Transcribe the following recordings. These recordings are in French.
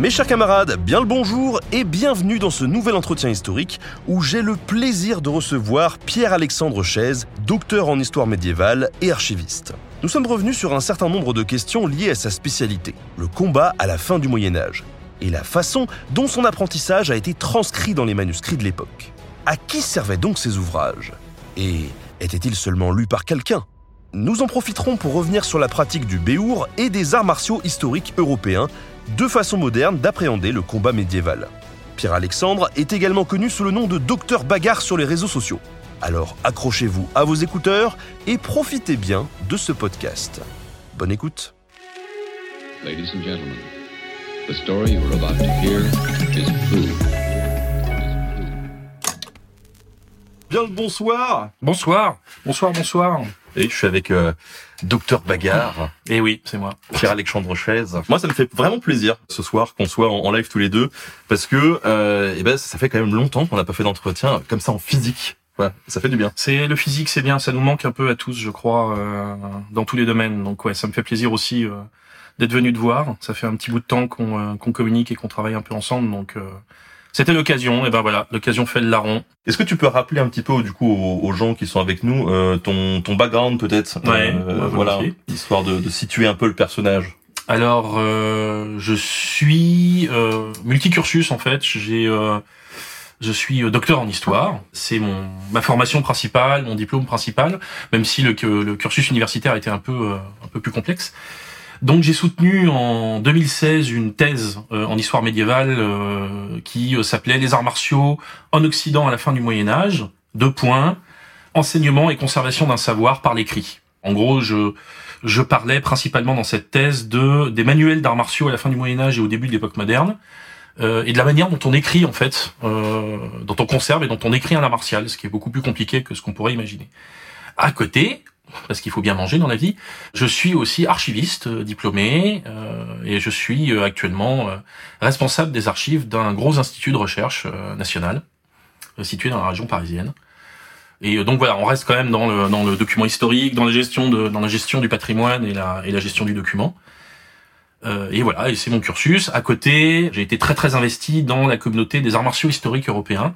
Mes chers camarades, bien le bonjour et bienvenue dans ce nouvel entretien historique où j'ai le plaisir de recevoir Pierre-Alexandre Chaise, docteur en histoire médiévale et archiviste. Nous sommes revenus sur un certain nombre de questions liées à sa spécialité, le combat à la fin du Moyen Âge, et la façon dont son apprentissage a été transcrit dans les manuscrits de l'époque. À qui servaient donc ces ouvrages? Et étaient-ils seulement lus par quelqu'un? Nous en profiterons pour revenir sur la pratique du béour et des arts martiaux historiques européens deux façons modernes d'appréhender le combat médiéval. Pierre-Alexandre est également connu sous le nom de Docteur Bagarre sur les réseaux sociaux. Alors accrochez-vous à vos écouteurs et profitez bien de ce podcast. Bonne écoute. Ladies and gentlemen, the story you are about to hear is true. Bien le bonsoir Bonsoir, bonsoir, bonsoir. Et je suis avec euh, Docteur Bagarre, Eh oui, c'est moi. Pierre-Alexandre Chaise. Moi, ça me fait vraiment plaisir ce soir qu'on soit en, en live tous les deux, parce que euh, eh ben, ça fait quand même longtemps qu'on n'a pas fait d'entretien comme ça en physique. Ouais, ça fait du bien. C'est le physique, c'est bien, ça nous manque un peu à tous, je crois, euh, dans tous les domaines. Donc ouais, ça me fait plaisir aussi euh, d'être venu te voir. Ça fait un petit bout de temps qu'on euh, qu'on communique et qu'on travaille un peu ensemble, donc euh, c'était l'occasion. Et ben voilà, l'occasion fait le larron. Est-ce que tu peux rappeler un petit peu du coup aux, aux gens qui sont avec nous euh, ton ton background peut-être Ouais, Euh, ouais, voilà histoire de, de situer un peu le personnage. Alors, euh, je suis euh, multicursus en fait. J'ai, euh, je suis docteur en histoire. C'est mon ma formation principale, mon diplôme principal, même si le, le cursus universitaire était un peu euh, un peu plus complexe. Donc j'ai soutenu en 2016 une thèse euh, en histoire médiévale euh, qui euh, s'appelait Les arts martiaux en Occident à la fin du Moyen Âge. Deux points enseignement et conservation d'un savoir par l'écrit. En gros, je je parlais principalement dans cette thèse de des manuels d'arts martiaux à la fin du Moyen Âge et au début de l'époque moderne, euh, et de la manière dont on écrit en fait, euh, dont on conserve et dont on écrit un art martial, ce qui est beaucoup plus compliqué que ce qu'on pourrait imaginer. À côté, parce qu'il faut bien manger dans la vie, je suis aussi archiviste euh, diplômé euh, et je suis euh, actuellement euh, responsable des archives d'un gros institut de recherche national situé dans la région parisienne. Et donc voilà, on reste quand même dans le, dans le document historique, dans la gestion de, dans la gestion du patrimoine et la, et la gestion du document. Euh, et voilà, et c'est mon cursus. À côté, j'ai été très très investi dans la communauté des arts martiaux historiques européens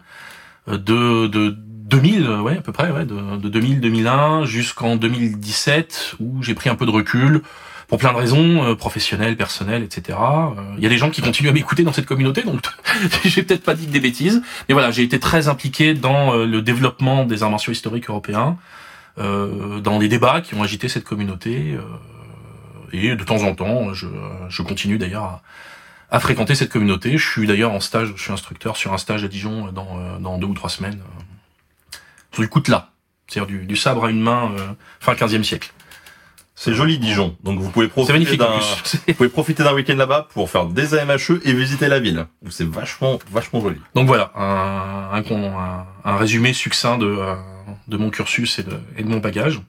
de, de 2000, euh, ouais à peu près, ouais, de, de 2000 2001 jusqu'en 2017 où j'ai pris un peu de recul pour plein de raisons euh, professionnelles, personnelles, etc. Euh, Il y a des gens qui continuent à m'écouter dans cette communauté, donc j'ai peut-être pas dit des bêtises, mais voilà, j'ai été très impliqué dans euh, le développement des arts martiaux historiques européens, euh, dans des débats qui ont agité cette communauté, euh, et de temps en temps, je, je continue d'ailleurs à, à fréquenter cette communauté. Je suis d'ailleurs en stage, je suis instructeur sur un stage à Dijon dans, euh, dans deux ou trois semaines, euh, du coutelas, c'est-à-dire du, du sabre à une main euh, fin 15e siècle. C'est joli Dijon, donc vous pouvez profiter d'un plus. vous pouvez profiter d'un week-end là-bas pour faire des AMHE et visiter la ville. C'est vachement vachement joli. Donc voilà, un, un, un- résumé succinct de, euh, de mon cursus et de, et de mon bagage.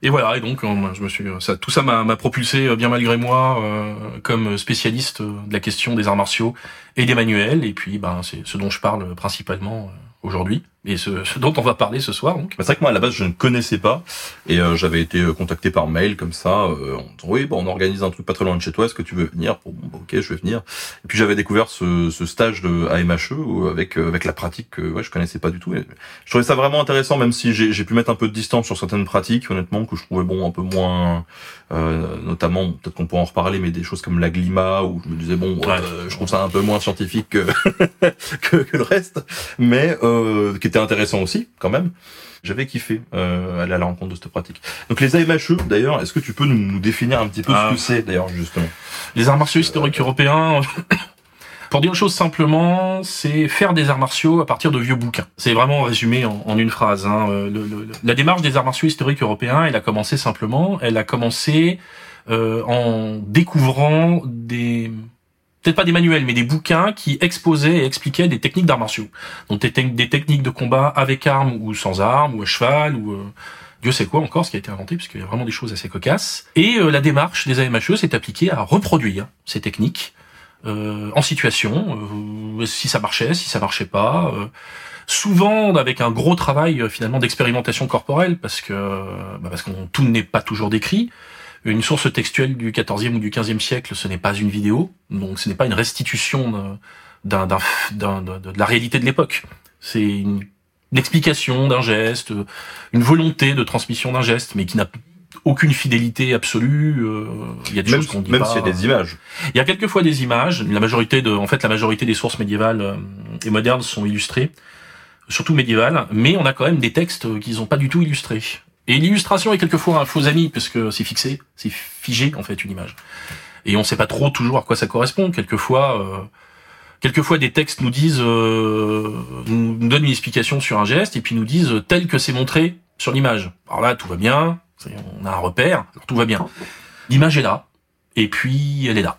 Et voilà, et donc euh, je me suis, ça, tout ça m'a propulsé bien malgré moi euh, comme spécialiste de la question des arts martiaux et des manuels. Et puis, ben, c'est ce dont je parle principalement aujourd'hui et ce, ce dont on va parler ce soir. Donc, Bah, C'est vrai que moi à la base je ne connaissais pas. Et euh, j'avais été euh, contacté par mail comme ça euh, en disant oui bon on organise un truc pas très loin de chez toi est-ce que tu veux venir? Bon, bon, ok je vais venir. Et puis j'avais découvert ce, ce stage de AMHE avec euh, avec la pratique que ouais je connaissais pas du tout. Et je trouvais ça vraiment intéressant même si j'ai j'ai pu mettre un peu de distance sur certaines pratiques honnêtement que je trouvais bon un peu moins euh, notamment peut-être qu'on pourra en reparler mais des choses comme la glima où je me disais bon euh, je trouve ça un peu moins scientifique que que, que le reste. Mais euh, qui était intéressant aussi quand même j'avais kiffé euh, aller à la rencontre de cette pratique. Donc les AMHE, d'ailleurs, est-ce que tu peux nous, nous définir un petit peu Ah. ce que c'est, d'ailleurs, justement? Les arts martiaux historiques européens. Pour dire une chose simplement, c'est faire des arts martiaux à partir de vieux bouquins. C'est vraiment résumé en, en une phrase. Hein. Euh, le- le- la démarche des arts martiaux historiques européens, elle a commencé simplement, elle a commencé euh, en découvrant des peut-être pas des manuels, mais des bouquins qui exposaient et expliquaient des techniques d'arts martiaux. Donc des, des techniques de combat avec armes ou sans armes, ou à cheval, ou euh, Dieu sait quoi encore, ce qui a été inventé, parce qu'il y a vraiment des choses assez cocasses. Et euh, la démarche des AMHE s'est appliquée à reproduire ces techniques euh, en situation, euh, si ça marchait, si ça marchait pas. souvent avec un gros travail finalement d'expérimentation corporelle, parce que bah, parce qu'on tout n'est pas toujours décrit. Une source textuelle du 14e ou du 15e siècle, ce n'est pas une vidéo, donc ce n'est pas une restitution d'un, d'un, d'un- de la réalité de l'époque. C'est une, une explication d'un geste, euh, une volonté de transmission d'un geste, mais qui n'a aucune fidélité absolue. euh, Il y a des Même, choses qu'on dit même s'il y a des images. Il y a quelquefois des images. La majorité de, en fait, la majorité des sources médiévales euh, et modernes sont illustrées, surtout médiévales. Mais on a quand même des textes euh, qui sont pas du tout illustrés. Et l'illustration est quelquefois un faux ami parce que c'est fixé, c'est figé en fait une image. Et on sait pas trop toujours à quoi ça correspond. Quelquefois, euh, quelquefois des textes nous disent, euh, nous donnent une explication sur un geste et puis nous disent euh, tel que c'est montré sur l'image. Alors là, tout va bien, on a un repère, alors tout va bien. L'image est là, et puis elle est là.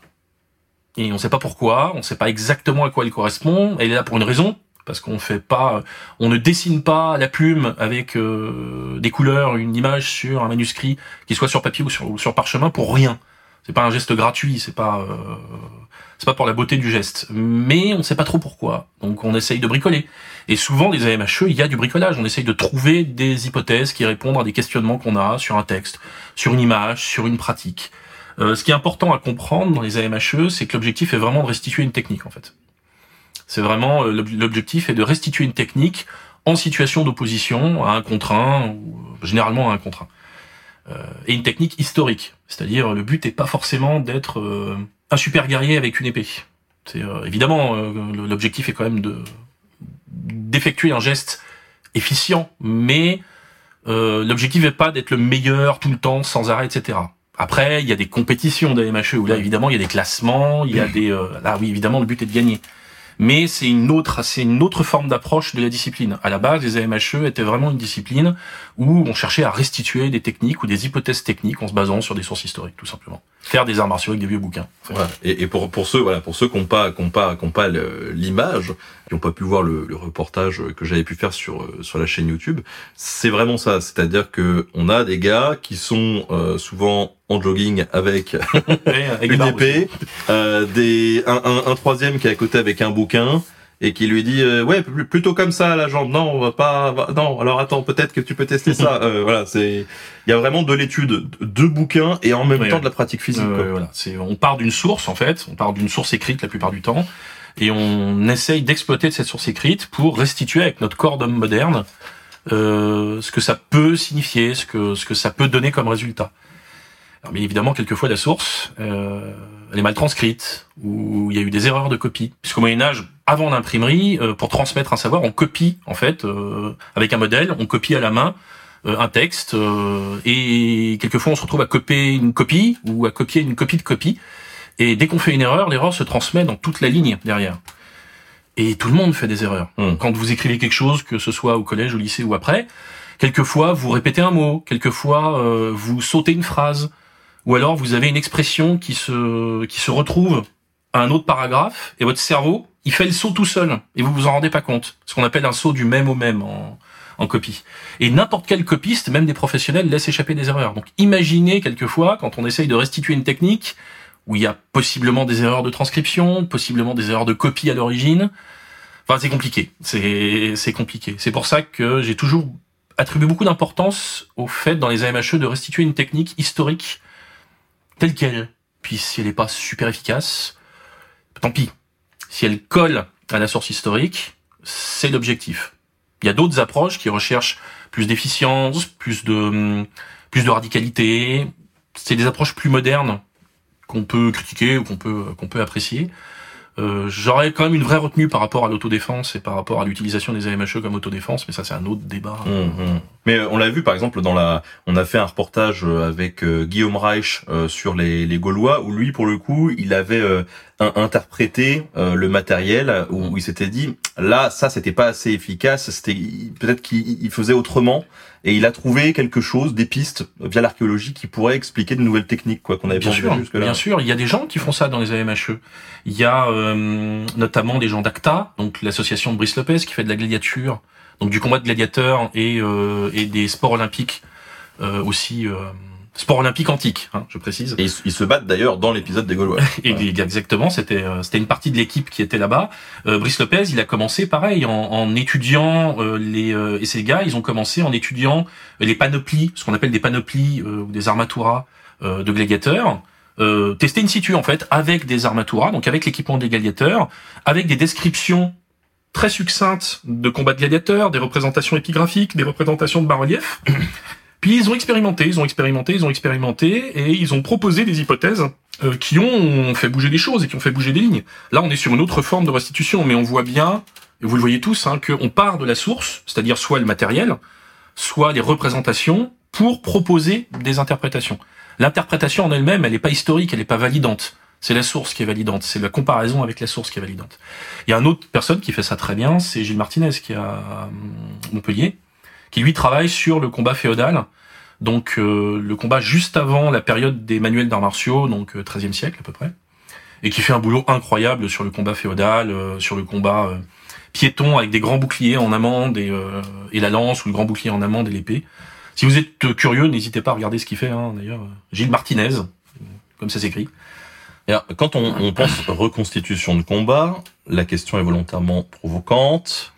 Et on sait pas pourquoi, on sait pas exactement à quoi elle correspond. Elle est là pour une raison, parce qu'on fait pas, on ne dessine pas la plume avec euh, des couleurs une image sur un manuscrit qui soit sur papier ou sur, ou sur parchemin pour rien. C'est pas un geste gratuit, c'est pas, euh, c'est pas pour la beauté du geste. Mais on sait pas trop pourquoi. Donc on essaye de bricoler. Et souvent, les AMHE, il y a du bricolage. On essaye de trouver des hypothèses qui répondent à des questionnements qu'on a sur un texte, sur une image, sur une pratique. Euh, ce qui est important à comprendre dans les AMHE, c'est que l'objectif est vraiment de restituer une technique, en fait. C'est vraiment, euh, l'ob- l'objectif est de restituer une technique en situation d'opposition à un ou euh, généralement à un contre un. Euh, et une technique historique. C'est-à-dire, le but n'est pas forcément d'être euh, un super guerrier avec une épée. C'est euh, évidemment l'objectif est quand même de d'effectuer un geste efficient, mais euh, l'objectif n'est pas d'être le meilleur tout le temps, sans arrêt, etc. Après, il y a des compétitions d'AMHE où là, évidemment, il y a des classements, il y a des... euh, là, oui, évidemment, le but est de gagner. Mais c'est une autre, c'est une autre forme d'approche de la discipline. À la base, les AMHE étaient vraiment une discipline où on cherchait à restituer des techniques ou des hypothèses techniques en se basant sur des sources historiques, tout simplement. Faire des arts martiaux avec des vieux bouquins. Voilà. Et, et pour pour ceux voilà pour ceux qui n'ont pas qui ont pas qui ont pas l'image, qui n'ont pas pu voir le, le reportage que j'avais pu faire sur euh, sur la chaîne YouTube, c'est vraiment ça. C'est-à-dire que on a des gars qui sont euh, souvent en jogging avec des une épée, euh, des un, un, un troisième qui est à côté avec un bouquin et qui lui dit euh, ouais pl- plutôt comme ça la jambe. Non on va pas va- non alors attends peut-être que tu peux tester ça. Euh, voilà c'est il y a vraiment de l'étude de bouquins et en même temps de la pratique physique Euh, quoi. voilà, c'est on part d'une source en fait, on part d'une source écrite la plupart du temps, et on essaye d'exploiter cette source écrite pour restituer avec notre corps d'homme moderne euh, ce que ça peut signifier, ce que ce que ça peut donner comme résultat. Alors, bien évidemment, quelquefois la source, euh, elle est mal transcrite ou il y a eu des erreurs de copie. Puisqu'au Moyen Âge, avant l'imprimerie, euh, pour transmettre un savoir, on copie en fait euh, avec un modèle, on copie à la main euh, un texte euh, et quelquefois on se retrouve à copier une copie ou à copier une copie de copie. Et dès qu'on fait une erreur, l'erreur se transmet dans toute la ligne derrière. Et tout le monde fait des erreurs. Hmm. Quand vous écrivez quelque chose, que ce soit au collège, au lycée ou après, quelquefois vous répétez un mot, quelquefois euh, vous sautez une phrase, ou alors vous avez une expression qui se qui se retrouve à un autre paragraphe et votre cerveau il fait le saut tout seul et vous vous en rendez pas compte. Ce qu'on appelle un saut du même au même en, en copie. Et n'importe quel copiste, même des professionnels, laisse échapper des erreurs. Donc imaginez quelquefois quand on essaye de restituer une technique où il y a possiblement des erreurs de transcription, possiblement des erreurs de copie à l'origine. Enfin, c'est compliqué. C'est compliqué. C'est pour ça que j'ai toujours attribué beaucoup d'importance au fait dans les AMHE de restituer une technique historique telle qu'elle. Puis si elle n'est pas super efficace, tant pis. Si elle colle à la source historique, c'est l'objectif. Il y a d'autres approches qui recherchent plus d'efficience, plus de hum, plus de radicalité. C'est des approches plus modernes qu'on peut critiquer ou qu'on peut qu'on peut apprécier. Euh, J'aurais quand même une vraie retenue par rapport à l'autodéfense et par rapport à l'utilisation des AMHE comme autodéfense, mais ça c'est un autre débat. Hum, hum. Mais euh, on l'a vu par exemple dans la, on a fait un reportage euh, avec euh, Guillaume Reich euh, sur les, les Gaulois où lui pour le coup il avait interprété le matériel où, où il s'était dit là ça c'était pas assez efficace, c'était peut-être qu'il il faisait autrement et il a trouvé quelque chose, des pistes via l'archéologie qui pourraient expliquer de nouvelles techniques quoi qu'on avait Bien sûr, jusque-là. bien sûr, il y a des gens qui font ça dans les AMHE. Il y a euh, notamment des gens d'ACTA, donc l'association de Brice Lopez qui fait de la gladiature, donc du combat de gladiateurs et, euh, et des sports olympiques euh, aussi, sports olympiques antiques, hein, je précise. Et ils, se battent d'ailleurs dans l'épisode des Gaulois. Et exactement, c'était euh, c'était une partie de l'équipe qui était là-bas. Euh, Brice Lopez, il a commencé pareil en, en étudiant euh, les euh, et ces gars, ils ont commencé en étudiant les panoplies, ce qu'on appelle des panoplies euh, ou des armaturas euh, de gladiateurs. Euh, tester in situ en fait avec des armaturas, donc avec l'équipement des gladiateurs, avec des descriptions très succinctes de combats de gladiateurs, des représentations épigraphiques, des représentations de bas-reliefs. Puis ils ont expérimenté, ils ont expérimenté, ils ont expérimenté, et ils ont proposé des hypothèses euh, qui ont fait bouger des choses et qui ont fait bouger des lignes. Là, on est sur une autre forme de restitution, mais on voit bien, et vous le voyez tous, hein, qu'on part de la source, c'est-à-dire soit le matériel, soit les représentations, pour proposer des interprétations. L'interprétation en elle-même, elle n'est pas historique, elle n'est pas validante. C'est la source qui est validante, c'est la comparaison avec la source qui est validante. Il y a une autre personne qui fait ça très bien, c'est Gilles Martinez qui à euh, Montpellier, qui lui travaille sur le combat féodal, donc euh, le combat juste avant la période des manuels d'arts martiaux, donc euh, 13e siècle à peu près, et qui fait un boulot incroyable sur le combat féodal, euh, sur le combat euh, piéton avec des grands boucliers en amande et, euh, et la lance ou le grand bouclier en amande et l'épée. Si vous êtes euh, curieux, n'hésitez pas à regarder ce qu'il fait. Hein, D'ailleurs, euh, Gilles Martinez, euh, comme ça s'écrit. Quand on, on pense reconstitution de combat, la question est volontairement provocante.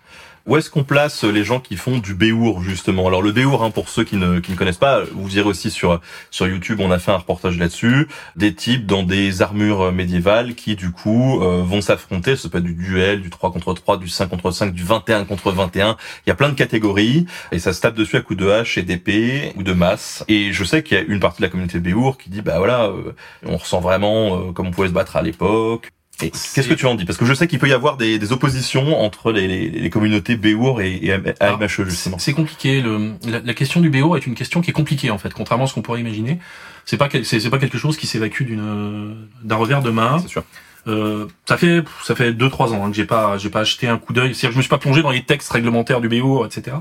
Où est-ce qu'on place les gens qui font du béour justement? Alors le béour, hein, pour ceux qui ne, qui ne connaissent pas, vous verrez aussi sur sur YouTube, on a fait un reportage là-dessus. Des types dans des armures médiévales qui du coup euh, vont s'affronter. Ça peut être du duel, du 3 contre 3, du 5 contre 5, du 21 contre 21. Il y a plein de catégories et ça se tape dessus à coups de hache et d'épée ou de masse. Et je sais qu'il y a une partie de la communauté béour qui dit bah voilà, euh, on ressent vraiment euh, comme on pouvait se battre à l'époque. Qu'est-ce que tu en dis? Parce que je sais qu'il peut y avoir des, des oppositions entre les, les, les communautés Béour et, et AMHE justement. C'est compliqué. Le, la, la question du BO est une question qui est compliquée en fait, contrairement à ce qu'on pourrait imaginer. C'est pas c'est pas quelque chose qui s'évacue d'une d'un revers de main. C'est sûr. Euh, ça fait ça fait deux trois ans hein, que j'ai pas j'ai pas acheté un coup d'œil. C'est-à-dire que je me suis pas plongé dans les textes réglementaires du BO, etc.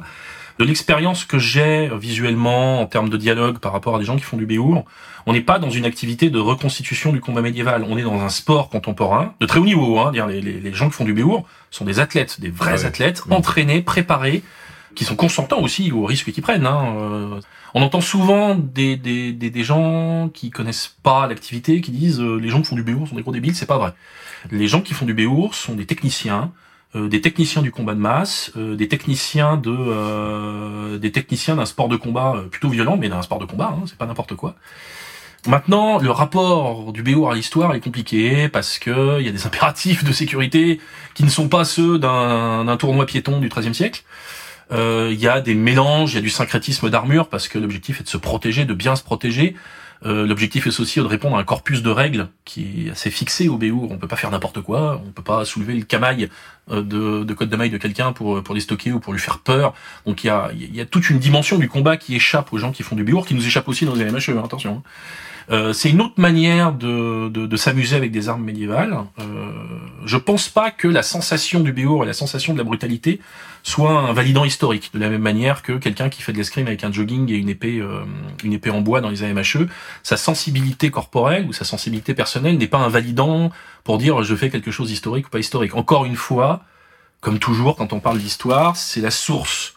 De l'expérience que j'ai visuellement en termes de dialogue par rapport à des gens qui font du BO, on n'est pas dans une activité de reconstitution du combat médiéval. On est dans un sport contemporain de très haut niveau. Hein, dire les, les, les gens qui font du BO sont des athlètes, des vrais Ah ouais. athlètes, Mhm. entraînés, préparés, qui sont consentants aussi aux risques qu'ils prennent. Hein. Euh, on entend souvent des, des, des, des gens qui connaissent pas l'activité, qui disent euh, les gens qui font du béour sont des gros débiles. C'est pas vrai. Les gens qui font du béour sont des techniciens, des techniciens du combat de masse, euh, des techniciens de euh, des techniciens d'un sport de combat euh, plutôt violent, mais d'un sport de combat. Hein, c'est pas n'importe quoi. Maintenant, le rapport du béour à l'histoire est compliqué parce que il y a des impératifs de sécurité qui ne sont pas ceux d'un tournoi piéton du XIIIe siècle. Euh, Il y a des mélanges, il y a du syncrétisme d'armure parce que l'objectif est de se protéger, de bien se protéger. Euh, l'objectif est aussi de répondre à un corpus de règles qui est assez fixé au béour. On peut pas faire n'importe quoi, on peut pas soulever le camail euh, de, de code de maille de quelqu'un pour pour les stocker ou pour lui faire peur. Donc il y a toute une dimension du combat qui échappe aux gens qui font du béour, qui nous échappe aussi dans les MHE. hein, attention. Euh, c'est une autre manière de, de, de s'amuser avec des armes médiévales. Euh, je pense pas que la sensation du béour et la sensation de la brutalité soit un validant historique, de la même manière que quelqu'un qui fait de l'escrime avec un jogging et une épée, euh, une épée en bois dans les AMHE, sa sensibilité corporelle ou sa sensibilité personnelle n'est pas un validant pour dire je fais quelque chose d'historique ou pas historique. Encore une fois, comme toujours quand on parle d'histoire, c'est la source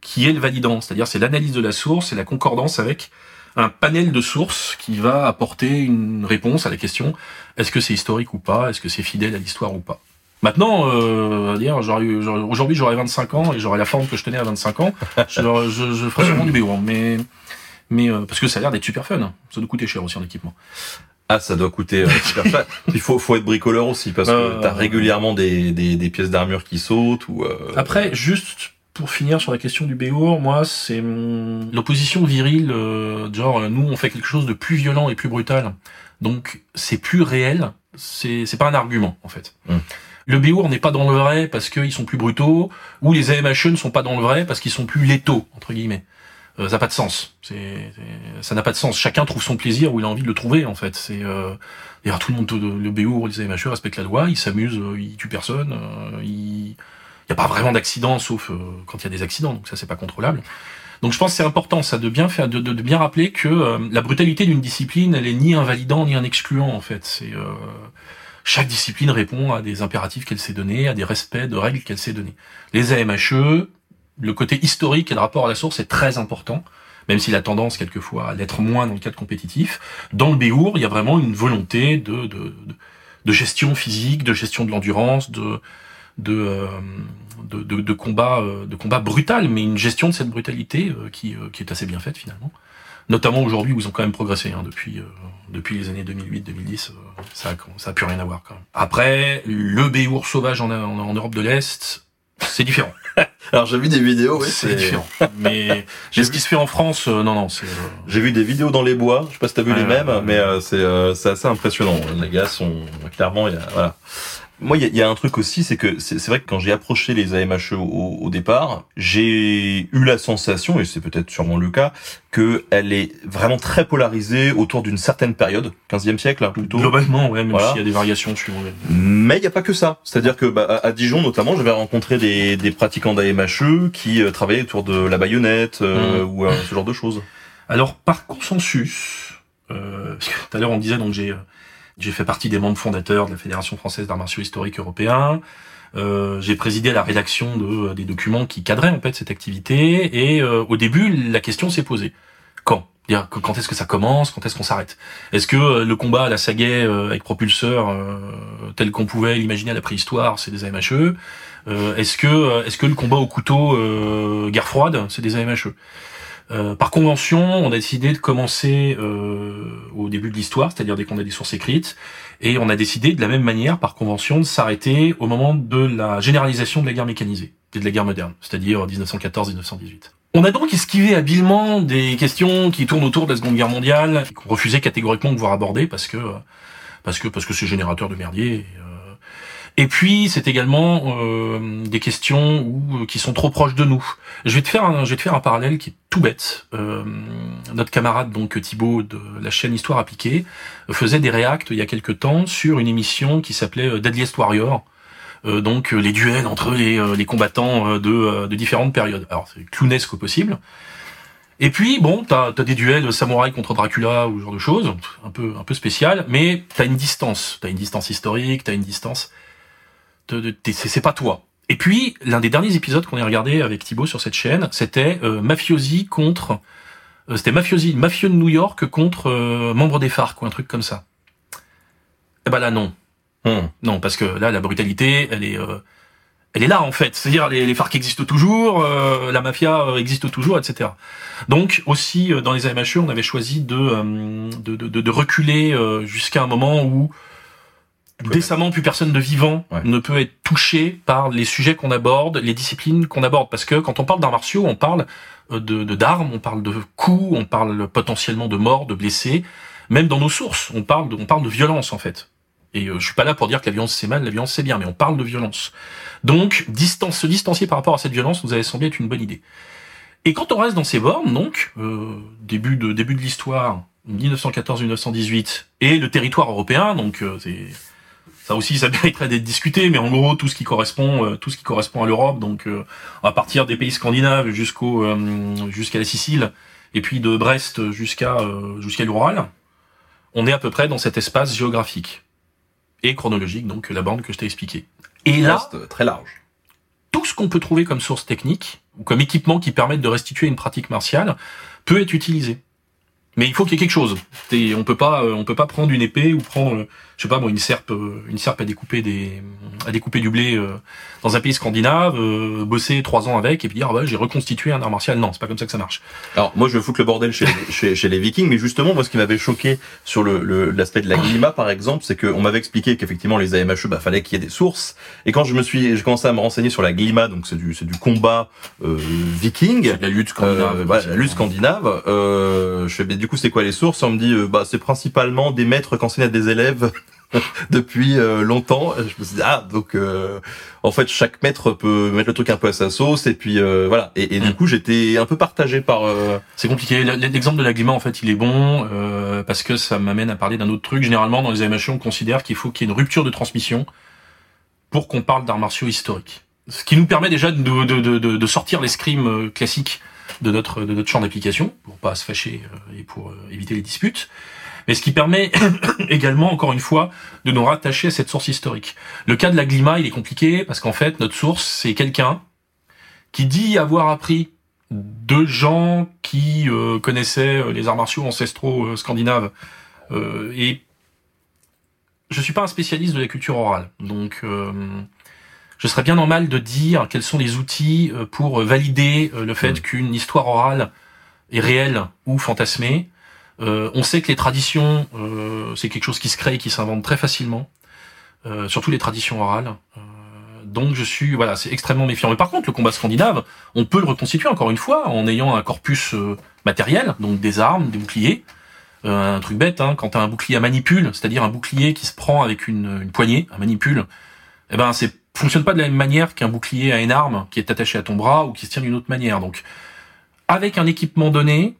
qui est le validant, c'est-à-dire c'est l'analyse de la source et la concordance avec un panel de sources qui va apporter une réponse à la question est-ce que c'est historique ou pas, est-ce que c'est fidèle à l'histoire ou pas? Maintenant, euh, aujourd'hui j'aurais 25 ans et j'aurais la forme que je tenais à 25 ans, je, je, je ferais sûrement du béo, mais mais euh, parce que ça a l'air d'être super fun. Ça doit coûter cher aussi en équipement. Ah, ça doit coûter euh, super cher. Il faut, faut être bricoleur aussi parce que Euh, t'as régulièrement des, des, des pièces d'armure qui sautent ou. euh, Après, juste pour finir sur la question du béour, moi, c'est hum, l'opposition virile, euh, genre euh, nous on fait quelque chose de plus violent et plus brutal, donc c'est plus réel. C'est c'est pas un argument en fait. Mm. Le béour n'est pas dans le vrai parce qu'ils sont plus brutaux, ou les AMHE ne sont pas dans le vrai parce qu'ils sont plus létaux entre guillemets. euh, ça n'a pas de sens. C'est, c'est- ça n'a pas de sens. Chacun trouve son plaisir où il a envie de le trouver en fait. C'est euh, d'ailleurs tout le monde, le BO, les AMHE respectent la loi, ils s'amusent, euh, ils tuent personne, euh, ils- il n'y a pas vraiment d'accident sauf euh, quand il y a des accidents, donc ça c'est pas contrôlable. Donc je pense que c'est important ça de bien faire, de, de- de bien rappeler que euh, la brutalité d'une discipline, elle est ni invalidant ni un excluant en fait. C'est euh, chaque discipline répond à des impératifs qu'elle s'est donnés, à des respects de règles qu'elle s'est donnés. Les AMHE, le côté historique et le rapport à la source est très important, même s'il a tendance quelquefois à l'être moins dans le cadre compétitif. Dans le Béour, il y a vraiment une volonté de, de, de gestion physique, de gestion de l'endurance, de de, euh, de, de, de combat euh, de combat brutal, mais une gestion de cette brutalité euh, qui, euh, qui est assez bien faite finalement. Notamment aujourd'hui où ils ont quand même progressé hein, depuis euh, depuis les années 2008-2010, euh, ça ça a plus rien à voir quand même. Après, le Béour sauvage en, en, en Europe de l'Est, c'est différent. Alors j'ai vu des vidéos, oui, c'est différent. Mais J'ai ce qui se fait en France, euh, non, non, c'est. euh, J'ai vu des vidéos dans les bois, je sais pas si t'as vu les mêmes, mais euh, c'est euh, c'est assez impressionnant. Les gars sont clairement, il y a, voilà. Moi, il y y a un truc aussi, c'est que c'est vrai que quand j'ai approché les AMHE au, au départ, j'ai eu la sensation, et c'est peut-être sûrement le cas, que elle est vraiment très polarisée autour d'une certaine période, 15e siècle hein, plutôt. Globalement, ouais, même Voilà. s'il y a des variations suivant. Mais il n'y a pas que ça. C'est-à-dire que bah, à Dijon notamment, j'avais rencontré des, des pratiquants d'AMHE qui euh, travaillaient autour de la baïonnette euh, Mm. ou euh, ce genre de choses. Alors, par consensus, euh, parce que tout à l'heure on disait donc j'ai euh, j'ai fait partie des membres fondateurs de la Fédération française d'arts martiaux historiques européens. Euh, j'ai présidé la rédaction de, des documents qui cadraient en fait cette activité. Et euh, au début, la question s'est posée. Quand? Dire Quand est-ce que ça commence? Quand est-ce qu'on s'arrête? Est-ce que euh, le combat à la sagaie euh, avec propulseur euh, tel qu'on pouvait l'imaginer à la préhistoire, c'est des AMHE Euh, Est-ce que euh, est-ce que le combat au couteau euh, guerre froide, c'est des AMHE euh, par convention, on a décidé de commencer euh, au début de l'histoire, c'est-à-dire dès qu'on a des sources écrites, et on a décidé de la même manière, par convention, de s'arrêter au moment de la généralisation de la guerre mécanisée et de la guerre moderne, c'est-à-dire 1914-1918. On a donc esquivé habilement des questions qui tournent autour de la Seconde Guerre mondiale, qu'on refusait catégoriquement de voir aborder parce que parce que parce que c'est générateur de merdier. Euh, et puis c'est également euh, des questions où, qui sont trop proches de nous. Je vais te faire un, je vais te faire un parallèle qui est tout bête. Euh, notre camarade donc Thibaut de la chaîne Histoire appliquée faisait des réacts il y a quelque temps sur une émission qui s'appelait euh, Deadliest Warrior. Euh, donc euh, les duels entre les, euh, les combattants euh, de, euh, de différentes périodes. Alors c'est clownesque au possible. Et puis bon, t'as as des duels samouraï contre Dracula ou ce genre de choses, un peu un peu spécial, mais t'as une distance, t'as une distance historique, t'as une distance. De, c'est pas toi. Et puis l'un des derniers épisodes qu'on a regardé avec Thibaut sur cette chaîne, c'était euh, mafiosi contre, euh, c'était mafiosi, mafieux de New York contre euh, membre des FARC ou un truc comme ça. Eh ben là non, Hmm. non, parce que là, la brutalité, elle est, euh, elle est là en fait. C'est-à-dire les, les FARC existent toujours, euh, la mafia euh, existe toujours, etc. Donc aussi dans les AMHE, on avait choisi de euh, de, de, de- reculer jusqu'à un moment où décemment plus personne de vivant Ouais. ne peut être touché par les sujets qu'on aborde, les disciplines qu'on aborde. Parce que quand on parle d'arts martiaux, on parle euh, de de- d'armes, on parle de coups, on parle potentiellement de morts, de blessés. Même dans nos sources, on parle de, on parle de violence en fait. Et euh, je suis pas là pour dire que la violence c'est mal, la violence c'est bien, mais on parle de violence. Donc, distance, se distancier par rapport à cette violence nous avait semblé être une bonne idée. Et quand on reste dans ces bornes, donc euh, début de début de l'histoire, 1914-1918, et le territoire européen, donc euh, c'est ça aussi, ça mériterait d'être discuté, mais en gros tout ce qui correspond, euh, tout ce qui correspond à l'Europe, donc euh, à partir des pays scandinaves jusqu'au euh, jusqu'à la Sicile, et puis de Brest jusqu'à euh, jusqu'à l'Ural, on est à peu près dans cet espace géographique et chronologique, donc la bande que je t'ai expliqué. Et là, très large. tout ce qu'on peut trouver comme source technique ou comme équipement qui permette de restituer une pratique martiale peut être utilisé. Mais il faut qu'il y ait quelque chose. Et on peut pas, on peut pas prendre une épée ou prendre, je sais pas moi, une serpe, euh, une serpe à découper des, à découper du blé euh, dans un pays scandinave, euh, bosser trois ans avec et puis dire ah bah, j'ai reconstitué un art martial. Non, c'est pas comme ça que ça marche. Alors moi je vais foutre le bordel chez, les- chez, chez les Vikings, mais justement moi ce qui m'avait choqué sur le le- l'aspect de la glima par exemple, c'est qu'on m'avait expliqué qu'effectivement les AMHE, bah fallait qu'il y ait des sources. Et quand je me suis, j'ai commencé à me renseigner sur la glima, donc c'est du c'est du combat euh, viking. La lutte scandinave. Euh, voilà, la lutte scandinave. Euh, je fais, mais du coup, c'est quoi les sources? On me dit, euh, bah, c'est principalement des maîtres qui enseignent à des élèves depuis euh, longtemps. Je me suis dit ah donc euh, en fait chaque maître peut mettre le truc un peu à sa sauce et puis euh, voilà. Et, et du Mm. coup j'étais un peu partagé par. euh, C'est compliqué. L'exemple de l'agrément, en fait, il est bon euh, parce que ça m'amène à parler d'un autre truc. Généralement, dans les AMHE, on considère qu'il faut qu'il y ait une rupture de transmission pour qu'on parle d'arts martiaux historiques. Ce qui nous permet déjà de, de, de, de, sortir l'escrime euh, classique de notre, de notre champ d'application, pour pas se fâcher et pour éviter les disputes. Mais ce qui permet également, encore une fois, de nous rattacher à cette source historique. Le cas de la Glima, il est compliqué parce qu'en fait, notre source, c'est quelqu'un qui dit avoir appris de gens qui euh, connaissaient euh, les arts martiaux ancestraux euh, scandinaves. Euh, et je suis pas un spécialiste de la culture orale, donc je serais bien normal de dire quels sont les outils pour valider le fait qu'une histoire orale est réelle ou fantasmée. Euh, on sait que les traditions, euh, c'est quelque chose qui se crée et qui s'invente très facilement, euh, surtout les traditions orales. Euh, donc je suis, voilà, c'est extrêmement méfiant. Mais par contre, le combat scandinave, on peut le reconstituer encore une fois en ayant un corpus matériel, donc des armes, des boucliers. Un truc bête, hein, quand t'as un bouclier à manipule, c'est-à-dire un bouclier qui se prend avec une, une poignée, un manipule, eh ben c'est fonctionne pas de la même manière qu'un bouclier à une arme qui est attaché à ton bras ou qui se tient d'une autre manière. Donc, avec un équipement donné,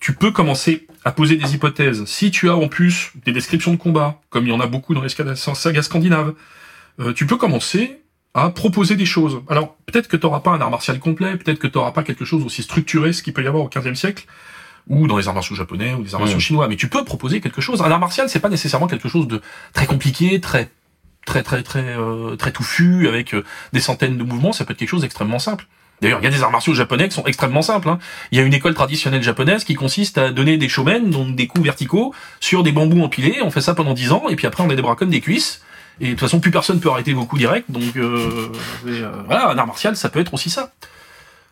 tu peux commencer à poser des hypothèses. Si tu as en plus des descriptions de combat, comme il y en a beaucoup dans les sagas scandinaves, euh, tu peux commencer à proposer des choses. Alors, peut-être que tu n'auras pas un art martial complet, peut-être que tu n'auras pas quelque chose aussi structuré, ce qu'il peut y avoir au XVe siècle, ou dans les arts martiaux japonais, ou les arts martiaux Mhm. chinois, mais tu peux proposer quelque chose. Un art martial, c'est pas nécessairement quelque chose de très compliqué, très très très très euh, très touffu, avec euh, des centaines de mouvements, ça peut être quelque chose d'extrêmement simple. D'ailleurs, il y a des arts martiaux japonais qui sont extrêmement simples. hein. Il y a une école traditionnelle japonaise qui consiste à donner des shomen, donc des coups verticaux, sur des bambous empilés. On fait ça pendant 10 ans, et puis après on a des bras comme des cuisses. Et de toute façon, plus personne peut arrêter vos coups directs. Donc euh, euh, voilà, un art martial, ça peut être aussi ça.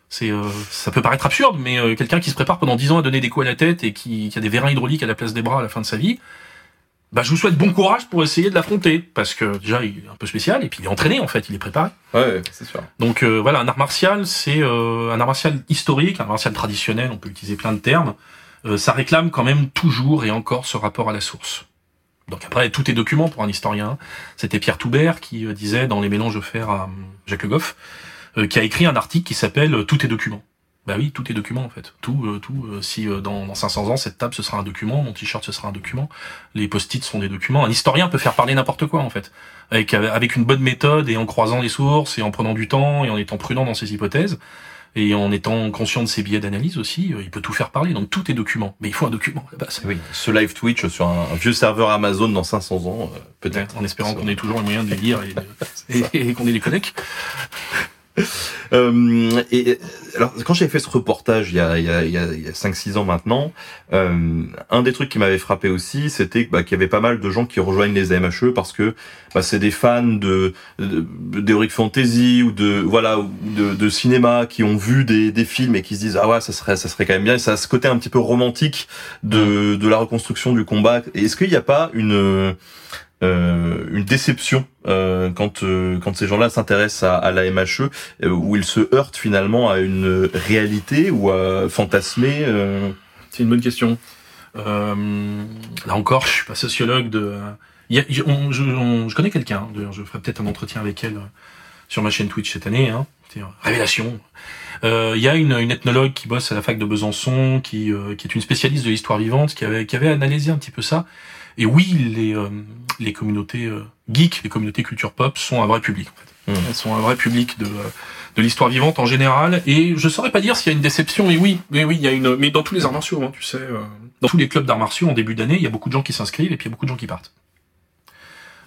C'est, euh, ça peut paraître absurde, mais euh, quelqu'un qui se prépare pendant 10 ans à donner des coups à la tête et qui, qui a des vérins hydrauliques à la place des bras à la fin de sa vie, bah, je vous souhaite bon courage pour essayer de l'affronter, parce que déjà il est un peu spécial et puis il est entraîné en fait, il est préparé. Ouais, c'est sûr. Donc euh, voilà, un art martial, c'est euh, un art martial historique, un art martial traditionnel, on peut utiliser plein de termes. Euh, ça réclame quand même toujours et encore ce rapport à la source. Donc après, tout est document pour un historien. C'était Pierre Toubert qui euh, disait dans les mélanges offerts à euh, Jacques Le Goff, euh, qui a écrit un article qui s'appelle Tout est document. Bah oui, tout est document en fait. Tout, euh, tout. euh, si euh, dans, dans 500 ans cette table ce sera un document, mon t-shirt ce sera un document, les post-it sont des documents. Un historien peut faire parler n'importe quoi en fait, avec avec une bonne méthode et en croisant les sources et en prenant du temps et en étant prudent dans ses hypothèses et en étant conscient de ses biais d'analyse aussi, euh, il peut tout faire parler. Donc tout est document, mais il faut un document à la base. Oui. Ce live Twitch sur un, vieux serveur Amazon dans 500 ans, euh, peut-être. En espérant qu'on ait toujours les moyens de les lire et- et qu'on ait les connects. Euh, et alors, quand j'avais fait ce reportage il y a, il y a, il y a, il y a 5-6 ans maintenant, euh, un des trucs qui m'avait frappé aussi, c'était bah, qu'il y avait pas mal de gens qui rejoignent les AMHE parce que bah, c'est des fans de de- Fantasy ou de voilà de, de cinéma qui ont vu des, des films et qui se disent ah ouais ça serait ça serait quand même bien. Et ça a ce côté un petit peu romantique de de la reconstruction du combat. Est-ce qu'il n'y a pas une euh, une déception euh, quand euh, quand ces gens-là s'intéressent à, à la MHE euh, où ils se heurtent finalement à une réalité ou à fantasmer euh... C'est une bonne question. Euh, là encore, je suis pas sociologue de. y je, je- on- je connais quelqu'un. D'ailleurs, je ferai peut-être un entretien avec elle sur ma chaîne Twitch cette année. Hein. Révélation. Il y a une, une ethnologue qui bosse à la fac de Besançon, qui, qui est une spécialiste de l'histoire vivante, qui avait, qui avait analysé un petit peu ça. Et oui, les, euh, les communautés euh, geeks, les communautés culture pop sont un vrai public. En fait. Mmh. Elles sont un vrai public de, euh, de l'histoire vivante en général. Et je saurais pas dire s'il y a une déception. Et oui, mais oui, il y a une. Mais dans tous les arts martiaux, hein, tu sais, euh, dans tous les clubs d'arts martiaux en début d'année, il y a beaucoup de gens qui s'inscrivent et puis il y a beaucoup de gens qui partent.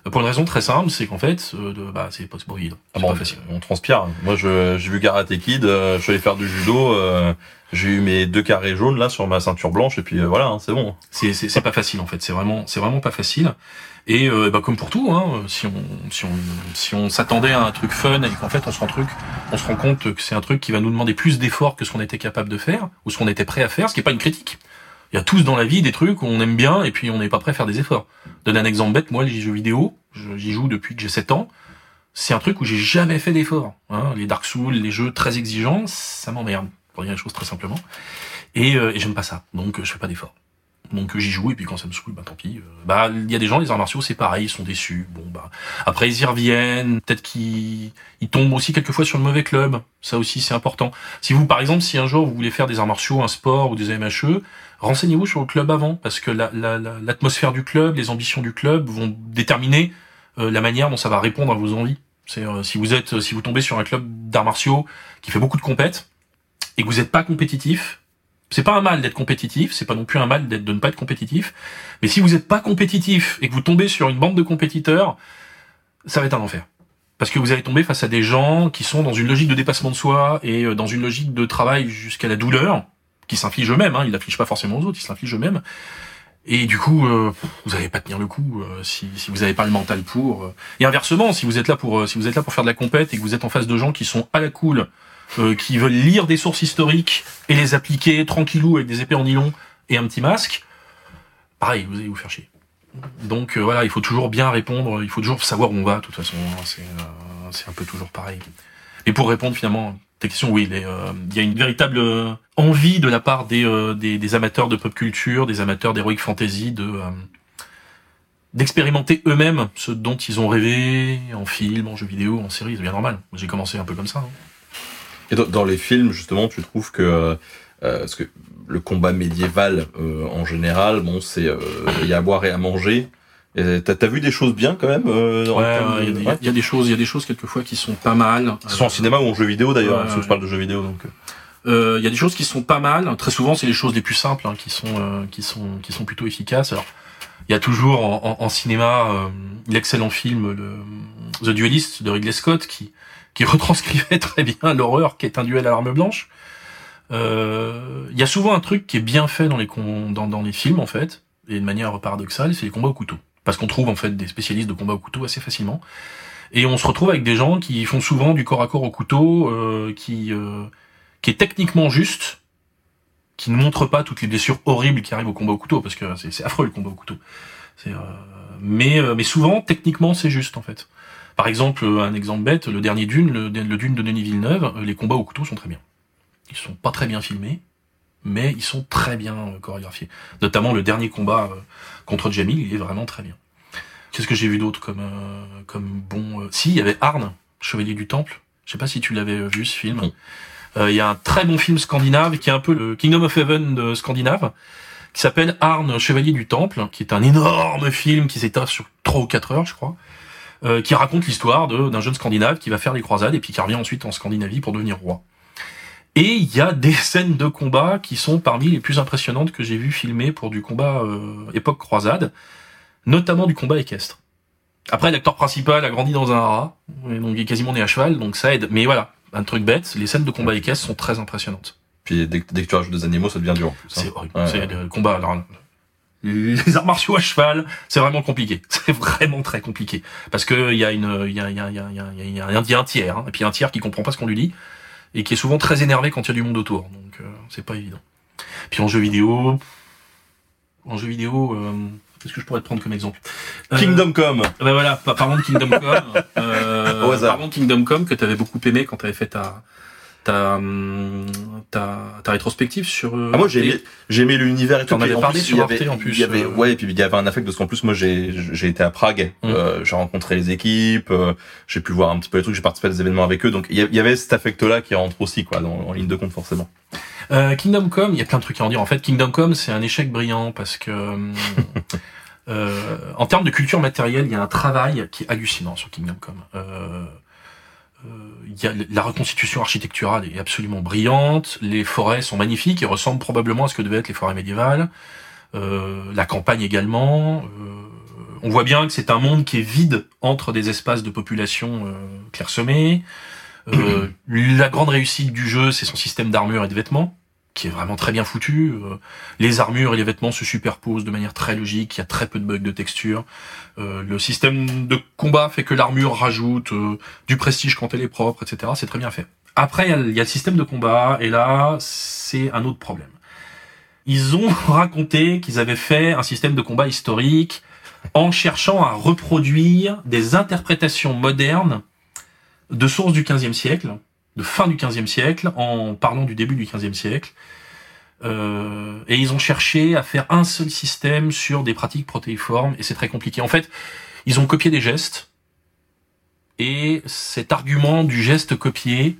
Euh, Pour une raison très simple, c'est qu'en fait, euh, de, bah, c'est pas évident. Ah bon, pas facile. on transpire. Moi, je j'ai vu Karate Kid, euh, je suis allé faire du judo, euh, j'ai eu mes deux carrés jaunes là sur ma ceinture blanche et puis euh, voilà, hein, c'est bon. C'est pas facile en fait. C'est vraiment c'est vraiment pas facile. Et euh, bah, comme pour tout, hein, si on si on si on s'attendait à un truc fun et qu'en fait on se rend truc, on se rend compte que c'est un truc qui va nous demander plus d'efforts que ce qu'on était capable de faire ou ce qu'on était prêt à faire, ce qui est pas une critique. Il y a tous dans la vie des trucs où on aime bien et puis on n'est pas prêt à faire des efforts. Donner un exemple bête, moi les jeux vidéo, j'y joue depuis que j'ai 7 ans. C'est un truc où j'ai jamais fait d'efforts. Hein. Les Dark Souls, les jeux très exigeants, ça m'emmerde. Pour dire les choses très simplement. Et, euh, et j'aime pas ça, donc euh, je fais pas d'efforts. Donc euh, j'y joue et puis quand ça me saoule, bah tant pis. Euh, Bah il y a des gens les arts martiaux c'est pareil, ils sont déçus. Bon bah après ils y reviennent, peut-être qu'ils ils tombent aussi quelquefois sur le mauvais club. Ça aussi c'est important. Si vous par exemple si un jour vous voulez faire des arts martiaux, un sport ou des MHE, renseignez-vous sur le club avant parce que la- la- la- l'atmosphère du club, les ambitions du club vont déterminer euh, la manière dont ça va répondre à vos envies. C'est euh, si vous êtes si vous tombez sur un club d'arts martiaux qui fait beaucoup de compètes et que vous n'êtes pas compétitif, c'est pas un mal d'être compétitif, c'est pas non plus un mal de ne pas être compétitif. Mais si vous n'êtes pas compétitif et que vous tombez sur une bande de compétiteurs, ça va être un enfer. Parce que vous allez tomber face à des gens qui sont dans une logique de dépassement de soi et euh, dans une logique de travail jusqu'à la douleur, qui s'infligent eux-mêmes, hein, ils l'affligent pas forcément aux autres, ils s'infligent eux-mêmes. Et du coup, euh, vous n'allez pas tenir le coup euh, si, si vous n'avez pas le mental pour. euh. Et inversement, si vous êtes là pour si vous êtes là pour faire de la compète et que vous êtes en face de gens qui sont à la cool, euh, qui veulent lire des sources historiques et les appliquer tranquillou avec des épées en nylon et un petit masque, pareil, vous allez vous faire chier. Donc euh, voilà, il faut toujours bien répondre, il faut toujours savoir où on va, de toute façon, hein, c'est euh, un peu toujours pareil. Et pour répondre finalement à ta question, oui, il y a une véritable envie de la part des, des, amateurs de pop culture, des amateurs d'heroic fantasy, de d'expérimenter eux-mêmes ce dont ils ont rêvé en film, en jeu vidéo, en série, c'est bien normal. J'ai commencé un peu comme ça. hein. Et dans, dans les films, justement, tu trouves que euh, parce que le combat médiéval euh, en général, bon, c'est euh, il y a à boire et à manger. T'as t'as vu des choses bien quand même euh, dans- Ouais, ouais, il y, a des- ouais. il y a des choses, il y a des choses quelquefois qui sont pas mal. Que ce soit en cinéma ou en jeu vidéo d'ailleurs, Ouais, parce que je parle de jeux vidéo donc. euh. Euh, Il y a des choses qui sont pas mal. Très souvent, c'est les choses les plus simples hein, qui sont euh, qui sont qui sont plutôt efficaces. Alors, il y a toujours en, en- en cinéma euh, l'excellent film le The Duelist de Ridley Scott qui qui retranscrivait très bien l'horreur qu'est un duel à l'arme blanche. Euh, Il y a souvent un truc qui est bien fait dans les dans, les films en fait et de manière paradoxale, c'est les combats au couteau. Parce qu'on trouve en fait des spécialistes de combats au couteau assez facilement. Et on se retrouve avec des gens qui font souvent du corps à corps au couteau, euh, qui euh, qui est techniquement juste, qui ne montre pas toutes les blessures horribles qui arrivent au combat au couteau, parce que c'est affreux le combat au couteau. Euh, mais, euh, mais souvent, techniquement, c'est juste en fait. Par exemple, euh, un exemple bête, le dernier Dune, le, le Dune de Denis Villeneuve, euh, les combats au couteau sont très bien. Ils sont pas très bien filmés, mais ils sont très bien euh, chorégraphiés. Notamment le dernier combat contre Jamil, il est vraiment très bien. Qu'est-ce que j'ai vu d'autre comme euh, comme bon euh, Si, il y avait Arne, Chevalier du Temple. Je sais pas si tu l'avais vu ce film. Oui. Euh, Il y a un très bon film scandinave qui est un peu le Kingdom of Heaven de scandinave, qui s'appelle Arne, Chevalier du Temple, qui est un énorme film qui s'étoffe sur trois ou quatre heures, je crois, euh, qui raconte l'histoire de- d'un jeune scandinave qui va faire les croisades et puis qui revient ensuite en Scandinavie pour devenir roi. Et il y a des scènes de combat qui sont parmi les plus impressionnantes que j'ai vues filmées pour du combat euh, époque croisade, notamment du combat équestre. Après, l'acteur principal a grandi dans un haras, et donc il est quasiment né à cheval, donc ça aide. Mais voilà, un truc bête, les scènes de combat équestre sont très impressionnantes. Puis dès, que- dès que tu rajoutes des animaux, ça devient dur. hein. C'est horrible. Ouais, c'est ouais. le combat. alors, les arts martiaux à cheval, c'est vraiment compliqué. C'est vraiment très compliqué parce que il y a une, il y a, il y a, il y a, il y a, il y a un, il y a un tiers, hein, et puis un tiers qui comprend pas ce qu'on lui dit et qui est souvent très énervé quand il y a du monde autour. Donc euh, c'est pas évident. Puis en jeu vidéo, en jeu vidéo, euh, qu'est-ce que je pourrais te prendre comme exemple? Euh, Kingdom Come. ben voilà, par- parlons de Kingdom Come. Euh, parlons de Kingdom Come que tu avais beaucoup aimé quand tu avais fait ta ta, ta ta rétrospective sur. euh, Ah, moi j'ai aimé, j'ai aimé l'univers et tout. Puis en parlé plus, sur il y Arte, avait- en plus, Il y avait, euh. ouais, et puis il y avait un affect parce qu'en plus moi j'ai j'ai été à Prague, Mm. euh, j'ai rencontré les équipes, euh, j'ai pu voir un petit peu les trucs, j'ai participé à des événements avec eux, donc il y avait cet affect-là qui rentre aussi quoi dans, en ligne de compte forcément. Euh, Kingdom Come, il y a plein de trucs à en dire. En fait, Kingdom Come, c'est un échec brillant parce que, euh, euh, en termes de culture matérielle, il y a un travail qui est hallucinant sur Kingdom Come. Euh, a la reconstitution architecturale est absolument brillante. Les forêts sont magnifiques et ressemblent probablement à ce que devaient être les forêts médiévales. Euh, la campagne également. Euh, on voit bien que c'est un monde qui est vide entre des espaces de population euh, clairsemés. Euh, la grande réussite du jeu, c'est son système d'armure et de vêtements, qui est vraiment très bien foutu. Euh, les armures et les vêtements se superposent de manière très logique, il y a très peu de bugs de texture. Euh, le système de combat fait que l'armure rajoute euh, du prestige quand elle est propre, etc. C'est très bien fait. Après, il y a le- système de combat, et là, c'est un autre problème. Ils ont raconté qu'ils avaient fait un système de combat historique en cherchant à reproduire des interprétations modernes de sources du XVe siècle, de fin du XVe siècle, en parlant du début du XVe siècle. Euh, et ils ont cherché à faire un seul système sur des pratiques protéiformes, et c'est très compliqué. En fait, ils ont copié des gestes, et cet argument du geste copié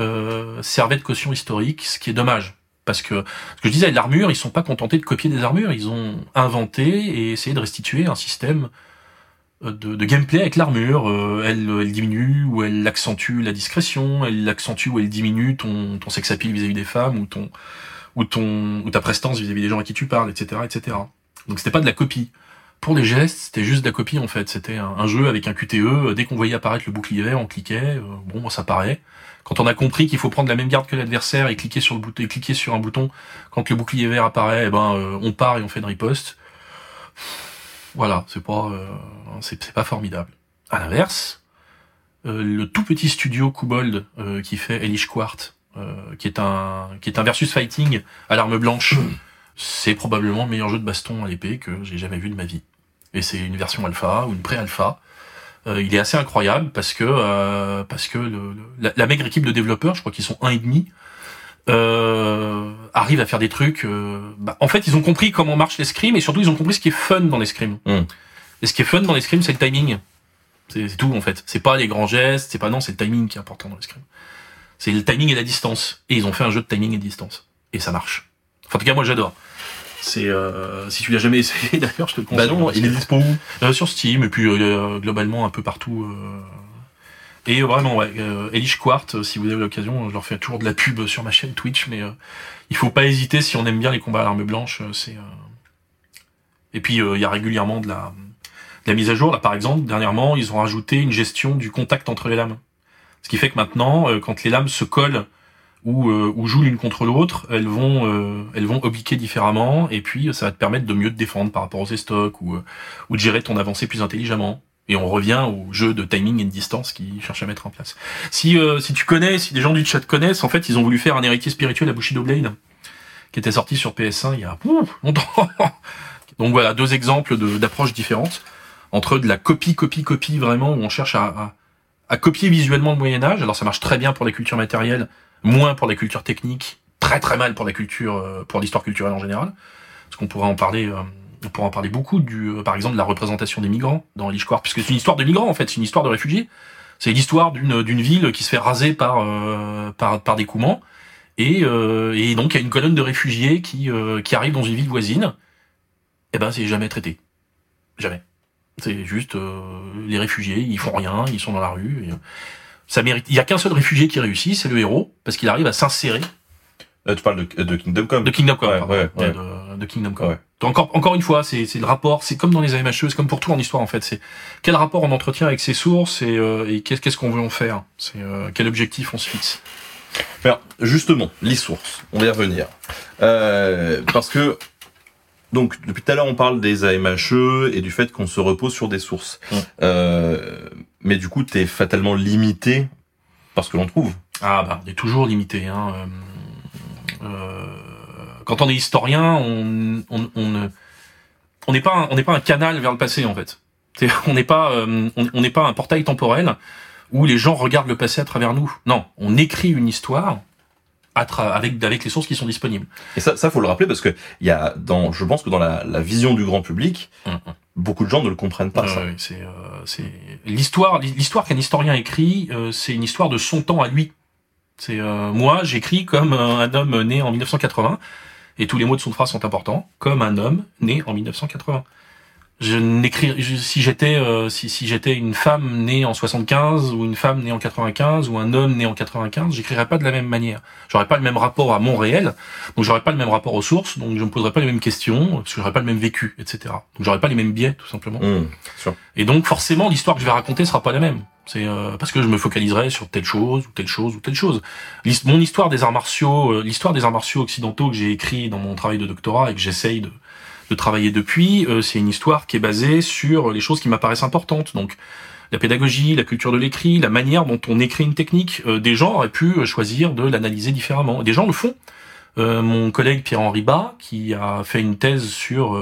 euh, servait de caution historique, ce qui est dommage. Parce que, ce que je disais, l'armure, ils sont pas contentés de copier des armures, ils ont inventé et essayé de restituer un système de, de gameplay avec l'armure. Euh, elle, elle diminue ou elle accentue la discrétion, elle accentue ou elle diminue ton, ton sex appeal vis-à-vis des femmes ou ton ou ton ou ta prestance vis-à-vis des gens à qui tu parles, etc., etc. Donc c'était pas de la copie. Pour les gestes, c'était juste de la copie en fait. C'était un, jeu avec un QTE. Dès qu'on voyait apparaître le bouclier vert, on cliquait. Euh, bon, ça paraît. Quand on a compris qu'il faut prendre la même garde que l'adversaire et cliquer sur le bouton, cliquer sur un bouton quand le bouclier vert apparaît, eh ben euh, on part et on fait une riposte. Voilà, c'est pas euh, c'est pas formidable. À l'inverse, euh, le tout petit studio Kubold euh, qui fait Elish Quart, euh, qui est un qui est un versus fighting à l'arme blanche, c'est probablement le meilleur jeu de baston à l'épée que j'ai jamais vu de ma vie. Et c'est une version alpha ou une pré-alpha. Euh, il est assez incroyable parce que euh, parce que le, le- la, la maigre équipe de développeurs, je crois qu'ils sont un et demi, euh, arrive à faire des trucs. euh, bah, en fait, ils ont compris comment marche l'escrime et surtout ils ont compris ce qui est fun dans l'escrime. Mm. Et ce qui est fun dans l'escrime, c'est le timing. C'est tout en fait. C'est pas les grands gestes, c'est pas non, c'est le timing qui est important dans l'escrime. C'est le timing et la distance. Et ils ont fait un jeu de timing et de distance. Et ça marche. Enfin, en tout cas, moi j'adore. C'est euh, si tu l'as jamais essayé d'ailleurs, je te le Bah conseille. non, il est dispo où? Euh, sur Steam et puis euh, globalement un peu partout. Euh. Et vraiment, ouais, euh, Elish Quart, euh, si vous avez l'occasion, je leur fais toujours de la pub sur ma chaîne Twitch, mais euh, il faut pas hésiter si on aime bien les combats à l'arme blanche. euh, c'est euh. et puis euh, il y a régulièrement de la, de la mise à jour. Là, par exemple, dernièrement, ils ont rajouté une gestion du contact entre les lames, ce qui fait que maintenant, euh, quand les lames se collent ou, euh, ou jouent l'une contre l'autre, elles vont euh, elles vont obliquer différemment, et puis euh, ça va te permettre de mieux te défendre par rapport aux estocs ou euh, ou de gérer ton avancée plus intelligemment. Et on revient au jeu de timing et de distance qu'ils cherchent à mettre en place. Si euh, si tu connais, si des gens du chat connaissent, en fait, ils ont voulu faire un héritier spirituel à Bushido Blade, qui était sorti sur PS1 il y a ouf, longtemps. Donc voilà, deux exemples d'approches différentes entre de la copie, copie, copie vraiment où on cherche à, à, à copier visuellement le Moyen Âge. Alors ça marche très bien pour la culture matérielle, moins pour la culture technique, très très mal pour la culture, euh, pour l'histoire culturelle en général. Parce qu'on pourrait en parler. euh, on pourrait en parler beaucoup du, euh, par exemple, de la représentation des migrants dans l'histoire, puisque c'est une histoire de migrants en fait, c'est une histoire de réfugiés. C'est l'histoire d'une d'une ville qui se fait raser par euh, par par des coumans, et euh, et donc il y a une colonne de réfugiés qui euh, qui arrive dans une ville voisine. Eh ben c'est jamais traité, jamais. C'est juste euh, les réfugiés, ils font rien, ils sont dans la rue. et, euh, ça mérite. Il y a qu'un seul réfugié qui réussit, c'est le héros, parce qu'il arrive à s'insérer Euh, Tu parles de, de Kingdom Come de Kingdom Come. Ouais, pardon. ouais, ouais. De, de Kingdom Come. Ouais. Encore, encore une fois, c'est le rapport, c'est comme dans les AMHE, c'est comme pour tout en histoire en fait. C'est quel rapport on entretient avec ses sources et, euh, et qu'est-ce qu'on veut en faire? C'est euh, quel objectif on se fixe? Alors, justement, les sources, on va y revenir. Euh, parce que, donc, depuis tout à l'heure, on parle des AMHE et du fait qu'on se repose sur des sources. Ouais. Mais du coup, t'es fatalement limité par ce que l'on trouve. Ah bah on est toujours limité. Hein. euh, quand on est historien, on on on ne- on n'est pas un- on n'est pas un canal vers le passé en fait. On n'est pas euh, on n'est pas un portail temporel où les gens regardent le passé à travers nous. Non, on écrit une histoire à avec avec les sources qui sont disponibles. Et ça, ça faut le rappeler parce que il y a dans, je pense que dans la, la vision du grand public, Mhm. beaucoup de gens ne le comprennent pas. C'est euh, c'est l'histoire l'histoire qu'un historien écrit, euh, c'est une histoire de son temps à lui. C'est euh, moi j'écris comme un homme né en 1980 et tous les mots de son phrase sont importants comme un homme né en 1980. Je n'écris si j'étais euh, si si j'étais une femme née en 75 ou une femme née en 95 ou un homme né en 95, j'écrirais pas de la même manière. J'aurais pas le même rapport à mon réel, donc j'aurais pas le même rapport aux sources, donc je me poserais pas les mêmes questions, parce que j'aurais pas le même vécu, etc. Donc j'aurais pas les mêmes biais tout simplement. Mmh, sûr. Et donc forcément, l'histoire que je vais raconter sera pas la même. C'est euh, parce que je me focaliserai sur telle chose ou telle chose ou telle chose. Mon histoire des arts martiaux, euh, l'histoire des arts martiaux occidentaux que j'ai écrit dans mon travail de doctorat et que j'essaye de, de travailler depuis, euh, c'est une histoire qui est basée sur les choses qui m'apparaissent importantes. Donc la pédagogie, la culture de l'écrit, la manière dont on écrit une technique. Euh, des gens auraient pu euh, choisir de l'analyser différemment. Des gens le font. Euh, mon collègue Pierre-Henri Bas, qui a fait une thèse sur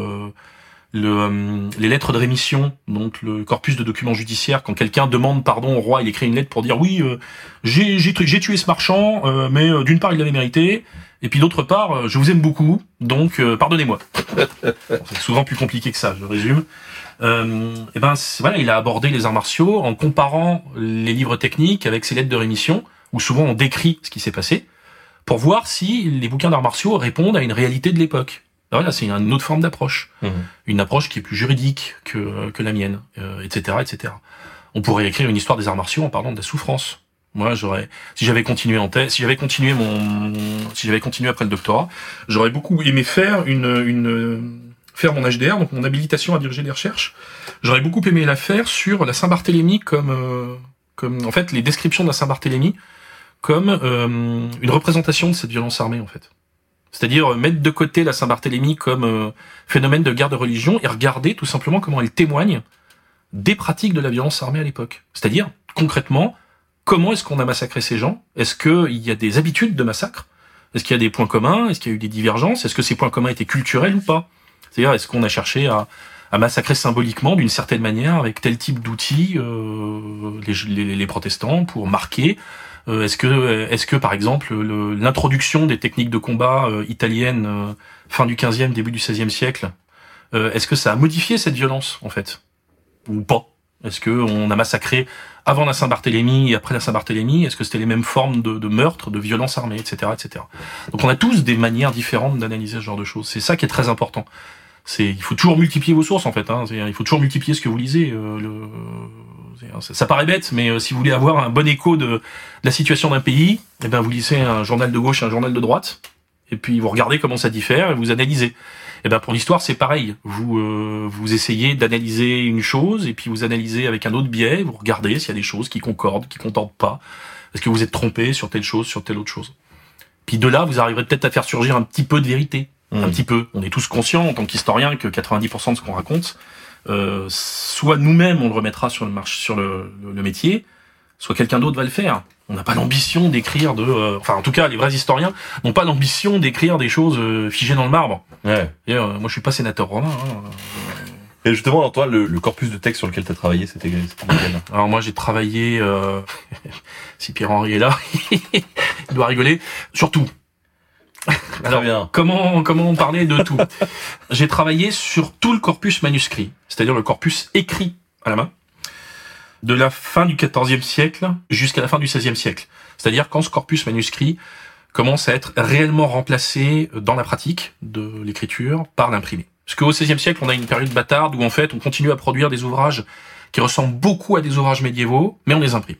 le, euh, les lettres de rémission, donc le corpus de documents judiciaires, quand quelqu'un demande pardon au roi, il écrit une lettre pour dire oui, euh, j'ai j'ai tu- j'ai tué ce marchand, euh, mais euh, d'une part il l'avait mérité, Et puis d'autre part, je vous aime beaucoup, donc euh, pardonnez-moi. Bon, c'est souvent plus compliqué que ça, je résume. Euh, et ben voilà, il a abordé les arts martiaux en comparant les livres techniques avec ses lettres de rémission, où souvent on décrit ce qui s'est passé, pour voir si les bouquins d'arts martiaux répondent à une réalité de l'époque. Ben Voilà, c'est une autre forme d'approche, Mhm. une approche qui est plus juridique que, que la mienne, euh, etc., etc. On pourrait écrire une histoire des arts martiaux en parlant de la souffrance. Moi, j'aurais, si j'avais continué en thèse, si j'avais continué mon, si j'avais continué après le doctorat, j'aurais beaucoup aimé faire une, une, faire mon HDR, donc mon habilitation à diriger des recherches. J'aurais beaucoup aimé la faire sur la Saint-Barthélemy comme, euh, comme, en fait, les descriptions de la Saint-Barthélemy comme euh, une représentation de cette violence armée, en fait. C'est-à-dire mettre de côté la Saint-Barthélemy comme euh, phénomène de guerre de religion et regarder tout simplement comment elle témoigne des pratiques de la violence armée à l'époque. C'est-à-dire, concrètement, comment est-ce qu'on a massacré ces gens? Est-ce qu'il y a des habitudes de massacre? Est-ce qu'il y a des points communs? Est-ce qu'il y a eu des divergences? Est-ce que ces points communs étaient culturels ou pas? C'est-à-dire, est-ce qu'on a cherché à, à massacrer symboliquement, d'une certaine manière, avec tel type d'outils, euh, les, les- les protestants pour marquer Est-ce que, est-ce que, par exemple, le- l'introduction des techniques de combat euh, italiennes euh, fin du 15e, début du 16e siècle, euh, est-ce que ça a modifié cette violence, en fait? Ou pas? Est-ce que on a massacré avant la Saint-Barthélemy et après la Saint-Barthélemy? Est-ce que c'était les mêmes formes de, de meurtre, de violence armée, etc., etc. Donc on a tous des manières différentes d'analyser ce genre de choses. C'est ça qui est très important. C'est, il faut toujours multiplier vos sources en fait. Hein. Il faut toujours multiplier ce que vous lisez. euh, le- ça, ça paraît bête, mais euh, si vous voulez avoir un bon écho de, de la situation d'un pays, eh ben vous lisez un journal de gauche, et un journal de droite, et puis vous regardez comment ça diffère et vous analysez. Et ben pour l'histoire c'est pareil. Vous euh, vous essayez d'analyser une chose et puis vous analysez avec un autre biais. Vous regardez s'il y a des choses qui concordent, qui concordent pas. Est-ce que vous êtes trompé sur telle chose, sur telle autre chose? Puis de là vous arriverez peut-être à faire surgir un petit peu de vérité, un Mhm. petit peu. On est tous conscients en tant qu'historiens que 90% de ce qu'on raconte, euh, soit nous-mêmes on le remettra sur le marché, sur le, le- le métier, soit quelqu'un d'autre va le faire. On n'a pas l'ambition d'écrire de, euh, enfin en tout cas les vrais historiens n'ont pas l'ambition d'écrire des choses euh, figées dans le marbre. Ouais. Et, moi je suis pas sénateur romain. hein. Et justement, alors toi, le, le corpus de texte sur lequel tu as travaillé, c'était lequel? Alors moi j'ai travaillé, euh, si Pierre-Henri est là, il doit rigoler, sur tout. Alors, bien. Comment, comment parler de tout? J'ai travaillé sur tout le corpus manuscrit, c'est-à-dire le corpus écrit à la main, de la fin du XIVe siècle jusqu'à la fin du XVIe siècle. C'est-à-dire quand ce corpus manuscrit commence à être réellement remplacé dans la pratique de l'écriture par l'imprimé. Parce qu'au XVIe siècle, on a une période bâtarde où en fait on continue à produire des ouvrages qui ressemblent beaucoup à des ouvrages médiévaux, mais on les imprime.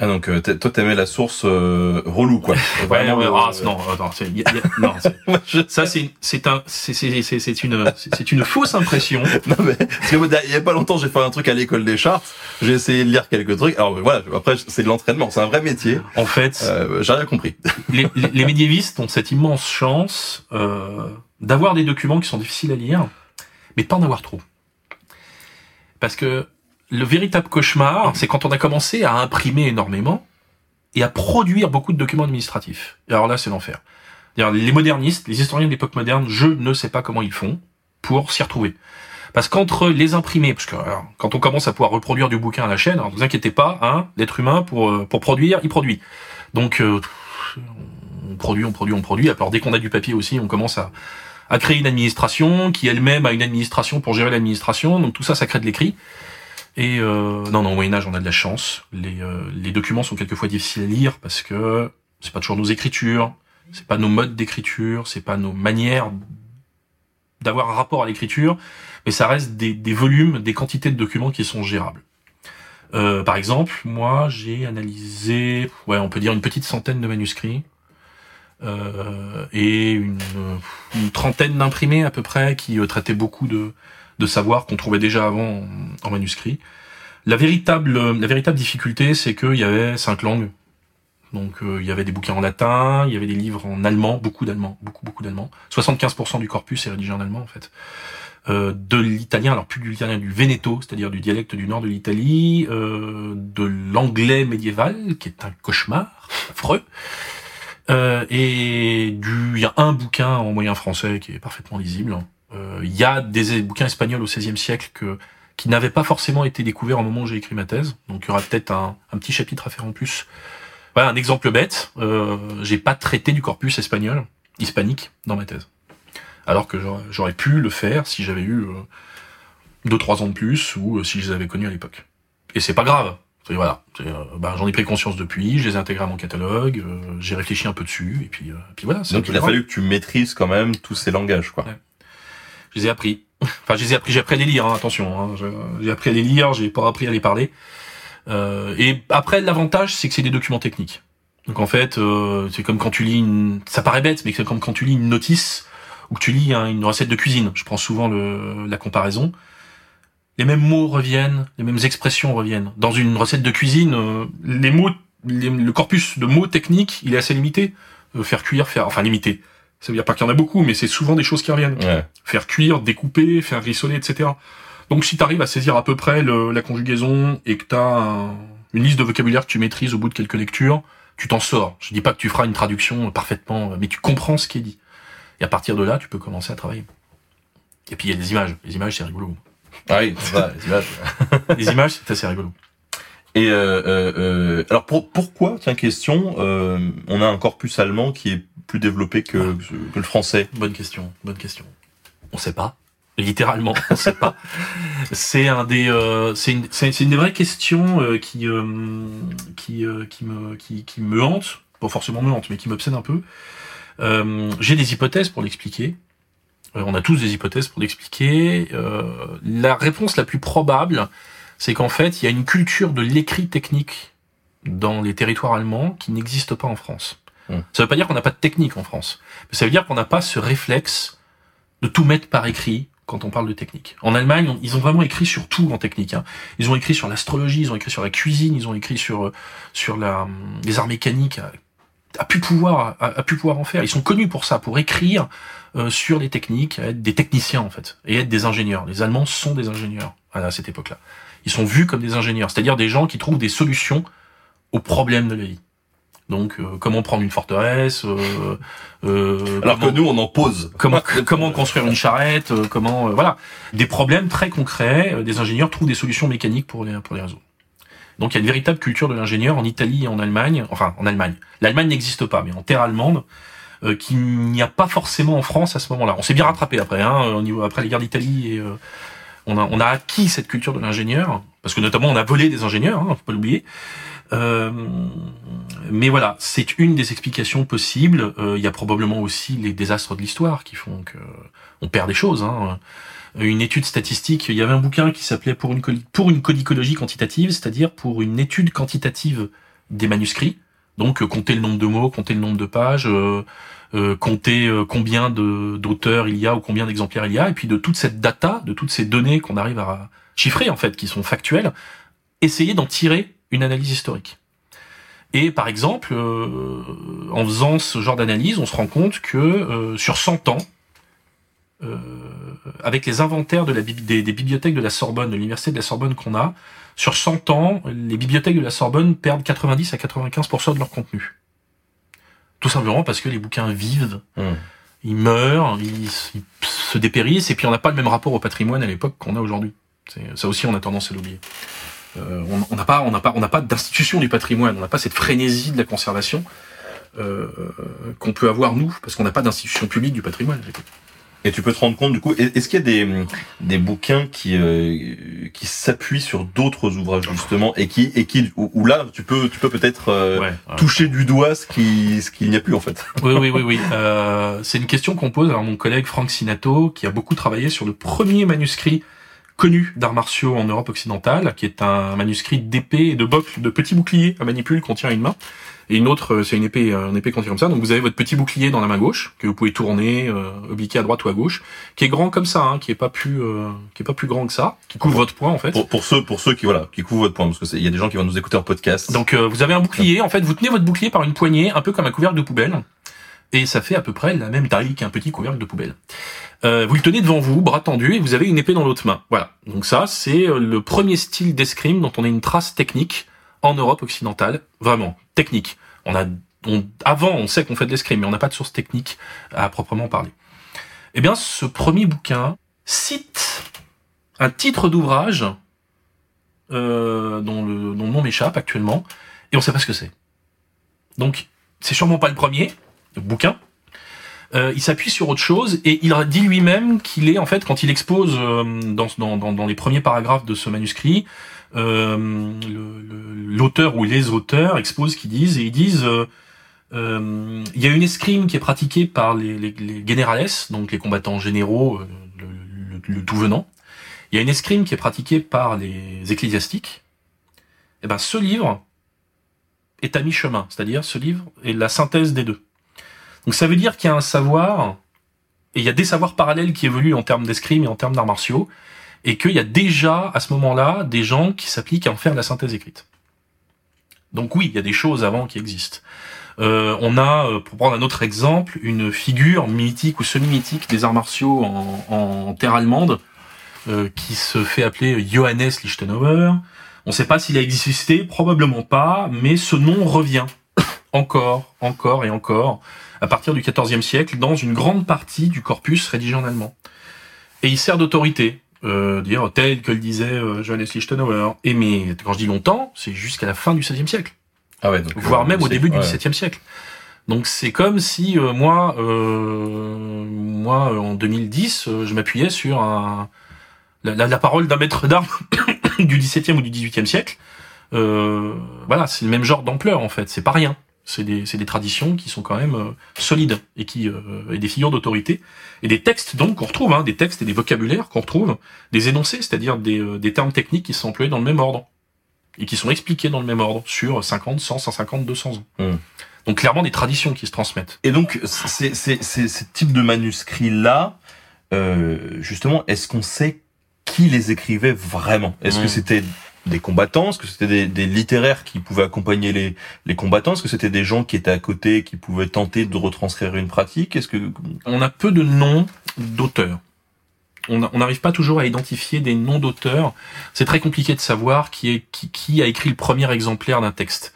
Ah donc euh, toi t'aimais la source euh, relou quoi. Ouais, Vraiment, ouais, ah, non, attends, c'est, y a- y a- non, c'est- ça c'est, c'est un, c'est, c'est, c'est, une, c'est une fausse impression. Non mais parce que moi, il y a pas longtemps j'ai fait un truc à l'école des chartes. J'ai essayé de lire quelques trucs. Alors voilà, après c'est de l'entraînement, c'est un vrai métier. En fait, Euh, j'ai rien compris. les, les, les médiévistes ont cette immense chance euh, d'avoir des documents qui sont difficiles à lire, mais de pas en avoir trop. Parce que le véritable cauchemar, c'est quand on a commencé à imprimer énormément et à produire beaucoup de documents administratifs. Et alors là, c'est l'enfer. Les modernistes, les historiens de l'époque moderne, je ne sais pas comment ils font pour s'y retrouver. Parce qu'entre les imprimés, parce que alors, quand on commence à pouvoir reproduire du bouquin à la chaîne, alors, ne vous inquiétez pas, hein, l'être humain pour euh, pour produire, il produit. Donc euh, on produit, on produit, on produit. Alors dès qu'on a du papier aussi, on commence à, à créer une administration qui elle-même a une administration pour gérer l'administration. Donc tout ça, ça crée de l'écrit. Et euh, non, non, au Moyen Âge, on a de la chance. Les, euh, les documents sont quelquefois difficiles à lire parce que c'est pas toujours nos écritures, c'est pas nos modes d'écriture, c'est pas nos manières d'avoir un rapport à l'écriture, mais ça reste des, des volumes, des quantités de documents qui sont gérables. Euh, par exemple, moi, j'ai analysé, ouais, on peut dire une petite centaine de manuscrits euh, et une, une trentaine d'imprimés à peu près qui euh, traitaient beaucoup de, de savoir qu'on trouvait déjà avant en, manuscrit. La véritable, la véritable difficulté, c'est qu'il y avait cinq langues. Donc euh, il y avait des bouquins en latin, il y avait des livres en allemand, beaucoup d'allemand, beaucoup beaucoup d'allemand. 75% du corpus est rédigé en allemand en fait. Euh, de l'italien, alors plus de l'italien, du Veneto, c'est-à-dire du dialecte du nord de l'Italie, euh, de l'anglais médiéval, qui est un cauchemar affreux, euh, et du, il y a un bouquin en moyen français qui est parfaitement lisible. Euh, Il y a des bouquins espagnols au XVIe siècle que, qui n'avaient pas forcément été découverts au moment où j'ai écrit ma thèse, donc il y aura peut-être un, un petit chapitre à faire en plus Voilà un exemple bête. Euh, j'ai pas traité du corpus espagnol, hispanique dans ma thèse, alors que j'aurais- pu le faire si j'avais eu euh, deux trois ans de plus ou euh, si je les avais connus à l'époque. Et c'est pas grave. Voilà, euh, bah, j'en ai pris conscience depuis, je les ai intégrés à mon catalogue, euh, j'ai réfléchi un peu dessus et puis, euh, puis voilà. Donc il a fallu que tu maîtrises quand même tous ces langages, quoi. Ouais. Je les ai appris. Enfin, je les ai appris. J'ai appris à les lire. hein, attention, hein, j'ai appris à les lire. J'ai pas appris à les parler. Euh, et après, l'avantage, c'est que c'est des documents techniques. Donc en fait, euh, c'est comme quand tu lis une. Ça paraît bête, mais c'est comme quand tu lis une notice ou que tu lis une recette de cuisine. Je prends souvent le, la comparaison. Les mêmes mots reviennent, les mêmes expressions reviennent. Dans une recette de cuisine, euh, les mots, le corpus de mots techniques, il est assez limité. Euh, faire cuire, faire, enfin limité. Ça veut dire pas qu'il y en a beaucoup, mais c'est souvent des choses qui reviennent Ouais. faire cuire, découper, faire rissoler, etc. Donc si tu arrives à saisir à peu près le- la conjugaison et que tu as une liste de vocabulaire que tu maîtrises au bout de quelques lectures, tu t'en sors. Je dis pas que tu feras une traduction parfaitement, mais tu comprends ce qui est dit. Et à partir de là, tu peux commencer à travailler. Et puis il y a des images. Les images, c'est rigolo. Ah oui, ça les images. Les images, c'est assez rigolo. Et euh, euh, euh, alors pour, pourquoi, tiens question, euh, on a un corpus allemand qui est plus développé que, que le français Bonne question, bonne question. On sait pas. Littéralement, on sait pas. C'est un des, euh, c'est une, c'est c'est une des vraies questions euh, qui, euh, qui, euh, qui me, qui, qui me hante, pas forcément me hante, mais qui m'obsède un peu. Euh, J'ai des hypothèses pour l'expliquer. Euh, on a tous des hypothèses pour l'expliquer. Euh, la réponse la plus probable, c'est qu'en fait, il y a une culture de l'écrit technique dans les territoires allemands qui n'existe pas en France. Hmm. Ça veut pas dire qu'on n'a pas de technique en France, mais ça veut dire qu'on n'a pas ce réflexe de tout mettre par écrit quand on parle de technique. En Allemagne, ils ont vraiment écrit sur tout en technique. hein. Ils ont écrit sur l'astrologie, ils ont écrit sur la cuisine, ils ont écrit sur euh, sur la, hum, les arts mécaniques. A, a pu pouvoir a, a pu pouvoir en faire. Ils sont connus pour ça, pour écrire euh, sur les techniques, être des techniciens en fait, et être des ingénieurs. Les Allemands sont des ingénieurs à cette époque-là. Ils sont vus comme des ingénieurs, c'est-à-dire des gens qui trouvent des solutions aux problèmes de la vie. Donc, euh, comment prendre une forteresse euh, euh, Alors comment- que nous, on en pose. comment comment construire une charrette, euh, comment euh, voilà, des problèmes très concrets. euh, des ingénieurs trouvent des solutions mécaniques pour les pour les résoudre. Donc il y a une véritable culture de l'ingénieur en Italie et en Allemagne, enfin en Allemagne. L'Allemagne n'existe pas, mais en terre allemande, euh, qu'il n'y a pas forcément en France à ce moment-là. On s'est bien rattrapé après, hein, au niveau après les guerres d'Italie et euh, on a on a acquis cette culture de l'ingénieur parce que notamment on a volé des ingénieurs, hein, faut pas l'oublier. Euh, mais voilà, c'est une des explications possibles. Euh, Il y a probablement aussi les désastres de l'histoire qui font que on perd des choses. Hein. Une étude statistique, il y avait un bouquin qui s'appelait pour une pour une codicologie quantitative, c'est-à-dire pour une étude quantitative des manuscrits. Donc euh, compter le nombre de mots, compter le nombre de pages, euh, compter combien d'auteurs il y a ou combien d'exemplaires il y a, et puis de toute cette data, de toutes ces données qu'on arrive à chiffrer en fait, qui sont factuelles, essayer d'en tirer une analyse historique. Et par exemple, euh, en faisant ce genre d'analyse, on se rend compte que euh, sur 100 ans, euh, avec les inventaires de la, des, des bibliothèques de la Sorbonne, de l'université de la Sorbonne qu'on a, sur 100 ans, les bibliothèques de la Sorbonne perdent 90 à 95% de leur contenu. Tout simplement parce que les bouquins vivent, Hmm. ils meurent, ils, ils se dépérissent, et puis on n'a pas le même rapport au patrimoine à l'époque qu'on a aujourd'hui. Ça aussi, on a tendance à l'oublier. Euh, on n'a pas, on n'a pas, on n'a pas d'institution du patrimoine. On n'a pas cette frénésie de la conservation euh, qu'on peut avoir nous, parce qu'on n'a pas d'institution publique du patrimoine. Et tu peux te rendre compte du coup, est-ce qu'il y a des, des bouquins qui, euh, qui s'appuient sur d'autres ouvrages justement et qui, et qui, où, où là tu peux, tu peux peut-être euh, Ouais, ouais. toucher du doigt ce qui, ce qu'il n'y a plus en fait. Oui, oui, oui, oui. Euh, c'est une question qu'on pose à mon collègue Franck Sinato, qui a beaucoup travaillé sur le premier manuscrit connu d'arts martiaux en Europe occidentale, qui est un manuscrit d'épée et de boc, de petits boucliers à manipule qu'on tient à une main. Et une autre, euh, c'est une épée, euh, une épée qu'on tient comme ça. Donc vous avez votre petit bouclier dans la main gauche que vous pouvez tourner, euh, obliquer à droite ou à gauche, qui est grand comme ça, hein, qui est pas plus, euh, qui est pas plus grand que ça, qui couvre votre poing en fait. Pour, pour ceux, pour ceux qui voilà, qui couvrent votre point, parce que c'est- il y a des gens qui vont nous écouter en podcast. Donc euh, vous avez un bouclier, en fait, vous tenez votre bouclier par une poignée, un peu comme un couvercle de poubelle, et ça fait à peu près la même taille qu'un petit couvercle de poubelle. Euh, vous le tenez devant vous, bras tendu, et vous avez une épée dans l'autre main. Voilà. Donc ça, c'est euh, le premier style d'escrime dont on a une trace technique en Europe occidentale, vraiment technique. On a, on, avant, on sait qu'on fait de l'escrime, mais on n'a pas de source technique à proprement parler. Eh bien, ce premier bouquin cite un titre d'ouvrage euh, dont, le, dont le nom m'échappe actuellement, et on sait pas ce que c'est. Donc, c'est sûrement pas le premier bouquin. Euh, il s'appuie sur autre chose et il dit lui-même qu'il est en fait quand il expose euh, dans, les premiers paragraphes de ce manuscrit, euh, l'auteur ou les auteurs exposent qu'ils disent et ils disent il y a une escrime qui est pratiquée par les, les, les generales, donc les combattants généraux, le, le, tout venant. Il y a une escrime qui est pratiquée par les ecclésiastiques. Et eh ben ce livre est à mi-chemin, c'est-à-dire ce livre est la synthèse des deux. Donc ça veut dire qu'il y a un savoir, et il y a des savoirs parallèles qui évoluent en termes d'escrime et en termes d'arts martiaux, et qu'il y a déjà, à ce moment-là, des gens qui s'appliquent à en faire la synthèse écrite. Donc oui, il y a des choses avant qui existent. Euh, on a, euh, pour prendre un autre exemple, une figure mythique ou semi-mythique des arts martiaux en, terre allemande, euh, qui se fait appeler Johannes Lichtenauer. On ne sait pas s'il a existé, probablement pas, mais ce nom revient encore, encore et encore à partir du XIVe siècle dans une grande partie du corpus rédigé en allemand. Et il sert d'autorité, euh, dire tel que le disait euh, Johannes Lichtenauer. Et mais quand je dis longtemps, c'est jusqu'à la fin du XVIe siècle. Ah ouais, donc, voire même au début du XVIIe siècle. Donc c'est comme si euh, moi, euh, moi en 2010, je m'appuyais sur un, la, la, parole d'un maître d'armes du XVIIe ou du XVIIIe siècle. voilà, c'est le même genre d'ampleur en fait. C'est pas rien. C'est des, des, traditions qui sont quand même euh, solides et qui euh, et des figures d'autorité et des textes donc qu'on retrouve, hein, des textes et des vocabulaires qu'on retrouve, des énoncés, c'est-à-dire des, euh, des termes techniques qui sont employés dans le même ordre et qui sont expliqués dans le même ordre sur 50, 100, 150, 200 ans. Mmh. Donc clairement des traditions qui se transmettent. Et donc c'est ce type de manuscrits là, euh, justement, est-ce qu'on sait qui les écrivait vraiment? Est-ce que mmh. c'était des combattants Est-ce que c'était des, littéraires qui pouvaient accompagner les, les combattants Est-ce que c'était des gens qui étaient à côté, qui pouvaient tenter de retranscrire une pratique Est-ce que on a peu de noms d'auteurs on n'arrive pas toujours à identifier des noms d'auteurs. C'est très compliqué de savoir qui, est, qui, qui, a écrit le premier exemplaire d'un texte.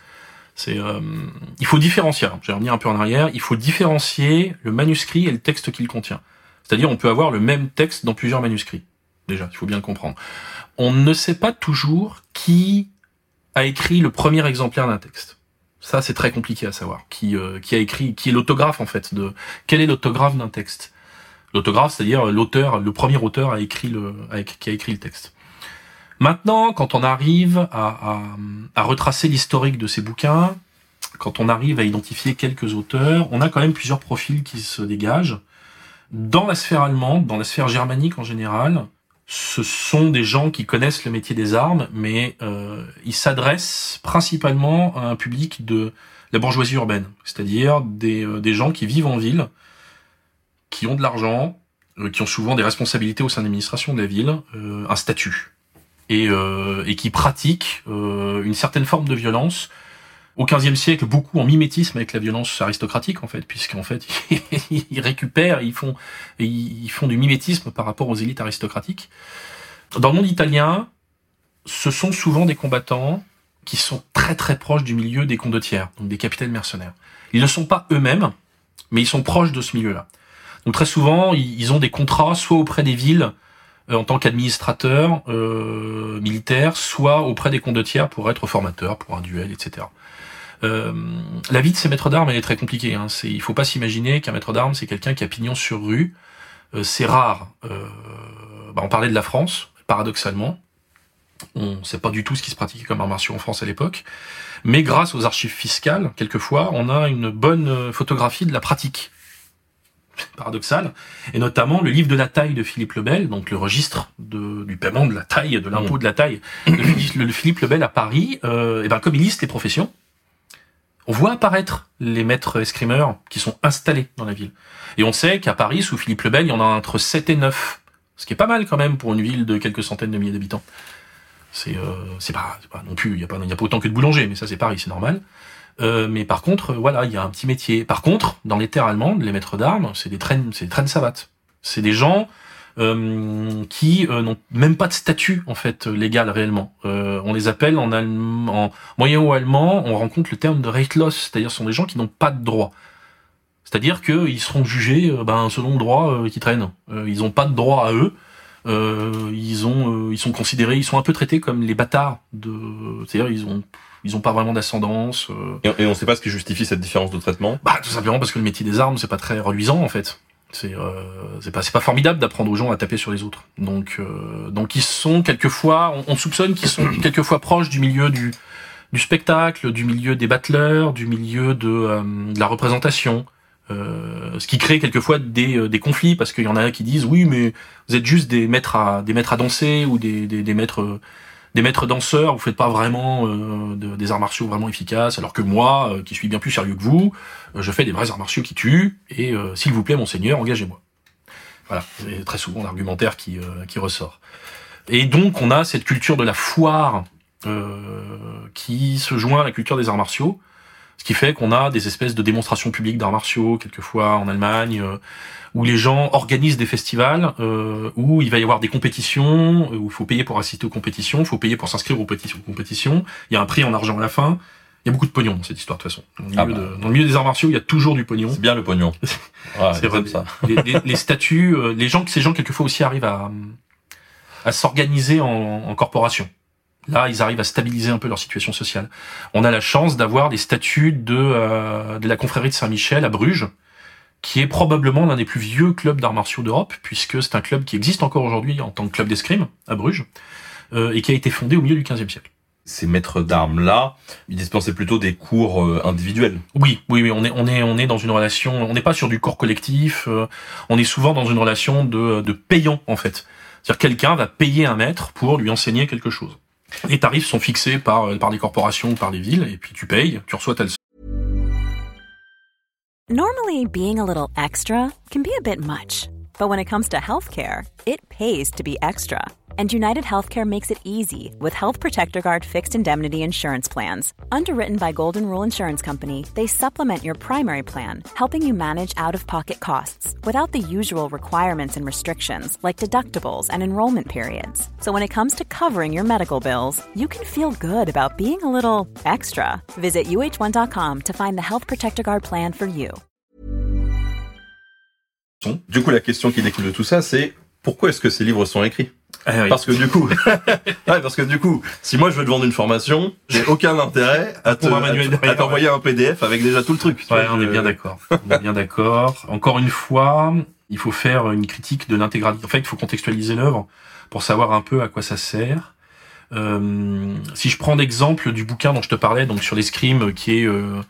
C'est, euh, il faut différencier. Je vais revenir un peu en arrière. Il faut différencier le manuscrit et le texte qu'il contient. C'est-à-dire, on peut avoir le même texte dans plusieurs manuscrits. Déjà, il faut bien le comprendre on ne sait pas toujours qui a écrit le premier exemplaire d'un texte. Ça, c'est très compliqué à savoir. Qui, euh, qui a écrit, qui est l'autographe en fait de quel est l'autographe d'un texte? L'autographe, c'est-à-dire l'auteur, le premier auteur a écrit le, qui a écrit le texte. Maintenant, quand on arrive à, à retracer l'historique de ces bouquins, quand on arrive à identifier quelques auteurs, on a quand même plusieurs profils qui se dégagent. Dans la sphère allemande, dans la sphère germanique en général, ce sont des gens qui connaissent le métier des armes, mais euh, ils s'adressent principalement à un public de la bourgeoisie urbaine, c'est-à-dire des, euh, des, gens qui vivent en ville, qui ont de l'argent, euh, qui ont souvent des responsabilités au sein de l'administration de la ville, euh, un statut, et, et qui pratiquent une certaine forme de violence au XVe siècle, beaucoup en mimétisme avec la violence aristocratique en fait, puisqu'en fait ils récupèrent, ils font, ils font du mimétisme par rapport aux élites aristocratiques. Dans le monde italien, ce sont souvent des combattants qui sont très très proches du milieu des condottières, donc des capitaines mercenaires. Ils ne sont pas eux-mêmes, mais ils sont proches de ce milieu-là. Donc très souvent, ils ont des contrats soit auprès des villes euh, en tant qu'administrateurs euh, militaires, soit auprès des condottières pour être formateurs pour un duel, etc. Euh, la vie de ces maîtres d'armes, elle est très compliquée. Hein. C'est, il faut pas s'imaginer qu'un maître d'armes, c'est quelqu'un qui a pignon sur rue. Euh, c'est rare. Euh, bah, on parlait de la France, paradoxalement. On ne sait pas du tout ce qui se pratiquait comme art martiaux en France à l'époque. Mais grâce aux archives fiscales, quelquefois, on a une bonne photographie de la pratique paradoxal, et notamment le livre de la taille de Philippe Lebel, donc le registre de, du paiement de la taille, de l'impôt mmh. de la taille, le, Philippe Lebel à Paris, euh, et ben comme il liste les professions, on voit apparaître les maîtres escrimeurs qui sont installés dans la ville. Et on sait qu'à Paris, sous Philippe le Bel, il y en a entre 7 et 9. Ce qui est pas mal quand même pour une ville de quelques centaines de milliers d'habitants. C'est euh, pas, pas, non plus, il y a pas il y a pas autant que de boulangers, mais ça c'est Paris, c'est normal. Euh, mais par contre, voilà, il y a un petit métier. Par contre, dans les terres allemandes, les maîtres d'armes, c'est des traînes, c'est des traînes savates. C'est des gens euh, qui euh, n'ont même pas de statut en fait légal réellement. Euh, on les appelle en, en moyen ou allemand, on rencontre le terme de rechtlos, c'est-à-dire ce sont des gens qui n'ont pas de droit. C'est-à-dire qu'ils seront jugés ben, selon le droit qui traîne. ils n'ont pas de droit à eux. ils ont, ils sont considérés, ils sont un peu traités comme les bâtards de, c'est-à-dire ils ont ils ont pas vraiment d'ascendance. euh. Et, on sait pas ce qui justifie cette différence de traitement? Bah tout simplement parce que le métier des armes c'est pas très reluisant en fait. C'est euh, c'est pas c'est pas formidable d'apprendre aux gens à taper sur les autres. Donc euh, donc ils sont quelquefois on, on soupçonne qu'ils sont quelquefois proches du milieu du du spectacle, du milieu des battleurs, du milieu de, euh, de la représentation. Euh, ce qui crée quelquefois des, euh, des conflits parce qu'il y en a qui disent oui mais vous êtes juste des maîtres à des maîtres à danser ou des, des, des maîtres des maîtres danseurs vous faites pas vraiment euh, de- des arts martiaux vraiment efficaces alors que moi euh, qui suis bien plus sérieux que vous euh, je fais des vrais arts martiaux qui tuent et s'il vous plaît monseigneur engagez-moi. Voilà. C'est très souvent l'argumentaire qui qui ressort. Et donc on a cette culture de la foire qui se joint à la culture des arts martiaux ce qui fait qu'on a des espèces de démonstrations publiques d'arts martiaux, quelquefois en Allemagne, euh, où les gens organisent des festivals, euh, où il va y avoir des compétitions, euh, où il faut payer pour assister aux compétitions, il faut payer pour s'inscrire aux compétitions, il y a un prix en argent à la fin. Il y a beaucoup de pognon dans cette histoire de toute façon. Dans le milieu, Ah bah. de- dans le milieu des arts martiaux, il y a toujours du pognon. C'est bien le pognon. Ouais, C'est vrai. ça. Les, les- les statuts, les gens, ces gens quelquefois aussi arrivent à, à s'organiser en, en corporation. Là, ils arrivent à stabiliser un peu leur situation sociale. On a la chance d'avoir des statuts de, euh, de la confrérie de Saint-Michel à Bruges, qui est probablement l'un des plus vieux clubs d'arts martiaux d'Europe, puisque c'est un club qui existe encore aujourd'hui en tant que club d'escrime à Bruges, euh, et qui a été fondé au milieu du XVe siècle. Ces maîtres d'armes là, ils dispensaient plutôt des cours euh, individuels. Oui, oui, oui, on est, on est, on est dans une relation, on n'est pas sur du corps collectif, euh, on est souvent dans une relation de, de payant, en fait. C'est-à-dire quelqu'un va payer un maître pour lui enseigner quelque chose. Les tarifs sont fixés par, euh, par les corporations ou par les villes, et puis tu payes, tu reçois telle Normally, being a little extra can be a bit much, but when it comes to healthcare, it pays to be extra. And United Healthcare makes it easy with Health Protector Guard fixed indemnity insurance plans. Underwritten by Golden Rule Insurance Company, they supplement your primary plan, helping you manage out of pocket costs without the usual requirements and restrictions like deductibles and enrollment periods. So when it comes to covering your medical bills, you can feel good about being a little extra. Visit uh1.com to find the Health Protector Guard plan for you. Du coup, la question qui découle de tout ça, c'est pourquoi est-ce que ces livres sont écrits Ah oui. Parce que du coup, ouais, parce que du coup, si moi je veux te vendre une formation, j'ai aucun intérêt à te- t'envoyer un PDF avec déjà tout le truc. Ouais, vois, on je- est bien d'accord. On est bien d'accord. Encore une fois, il faut faire une critique de l'intégralité. En fait, il faut contextualiser l'œuvre pour savoir un peu à quoi ça sert. Euh, si je prends l'exemple du bouquin dont je te parlais, donc sur l'escrime, qui est euh,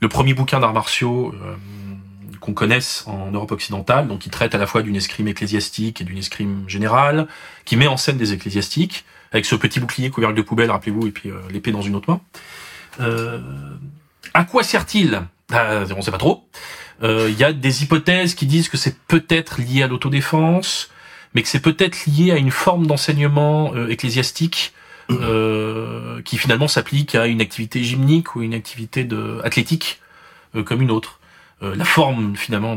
le premier bouquin d'arts martiaux euh, qu'on connaisse en Europe occidentale, donc qui traite à la fois d'une escrime ecclésiastique et d'une escrime générale, qui met en scène des ecclésiastiques, avec ce petit bouclier couvercle de poubelle, rappelez-vous, et puis euh, l'épée dans une autre main. Euh, à quoi sert-il? Euh, On ne sait pas trop. Euh, Il y a des hypothèses qui disent que c'est peut-être lié à l'autodéfense, mais que c'est peut-être lié à une forme d'enseignement ecclésiastique qui finalement s'applique à une activité gymnique ou une activité de athlétique comme une autre. Euh, la forme finalement,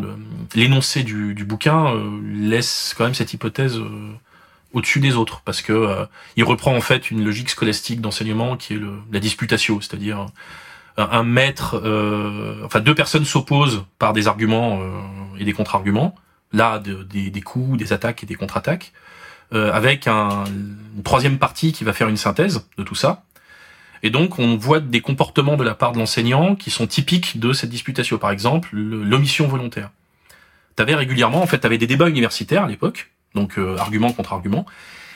l'énoncé du, du bouquin euh, laisse quand même cette hypothèse euh, au-dessus des autres. Parce que il reprend en fait une logique scolastique d'enseignement qui est la disputatio, c'est-à-dire un, maître, enfin deux personnes s'opposent par des arguments et des contre-arguments, là de- des, des coups, des attaques et des contre-attaques, avec un, une troisième partie qui va faire une synthèse de tout ça. Et donc on voit des comportements de la part de l'enseignant qui sont typiques de cette disputation. Par exemple, le- l'omission volontaire. T'avais régulièrement, en fait, t'avais des débats universitaires à l'époque, donc euh, argument contre argument.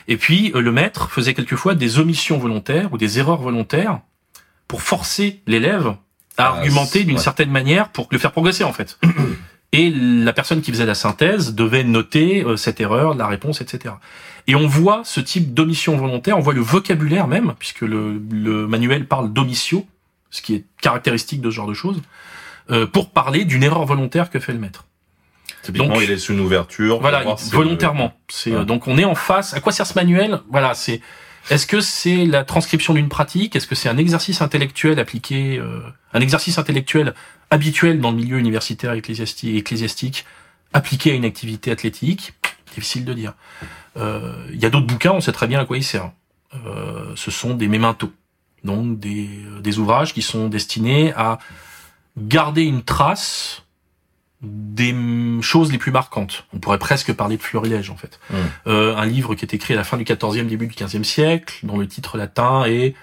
Et puis euh, le maître faisait quelquefois des omissions volontaires ou des erreurs volontaires pour forcer l'élève à Ah, argumenter d'une ouais. certaine manière pour le faire progresser en fait. Et la personne qui faisait la synthèse devait noter euh, cette erreur, la réponse, etc. Et on voit ce type d'omission volontaire, on voit le vocabulaire même, puisque le, le manuel parle d'omissio, ce qui est caractéristique de ce genre de choses, euh, pour parler d'une erreur volontaire que fait le maître. Typiquement, Donc- il laisse une ouverture. Voilà, volontairement. C'est Ouais. euh, donc on est en face. À quoi sert ce manuel? Voilà, c'est est-ce que c'est la transcription d'une pratique? Est-ce que c'est un exercice intellectuel appliqué, euh, un exercice intellectuel habituel dans le milieu universitaire ecclésiastique, ecclésiastique appliqué à une activité athlétique? Difficile de dire. Euh, Il y a d'autres bouquins, on sait très bien à quoi ils servent. Euh, ce sont des mémentos, donc euh, des ouvrages qui sont destinés à garder une trace des choses les plus marquantes. On pourrait presque parler de florilège en fait. Mm. Euh, un livre qui est écrit à la fin du XIVe, début du XVe siècle, dont le titre latin est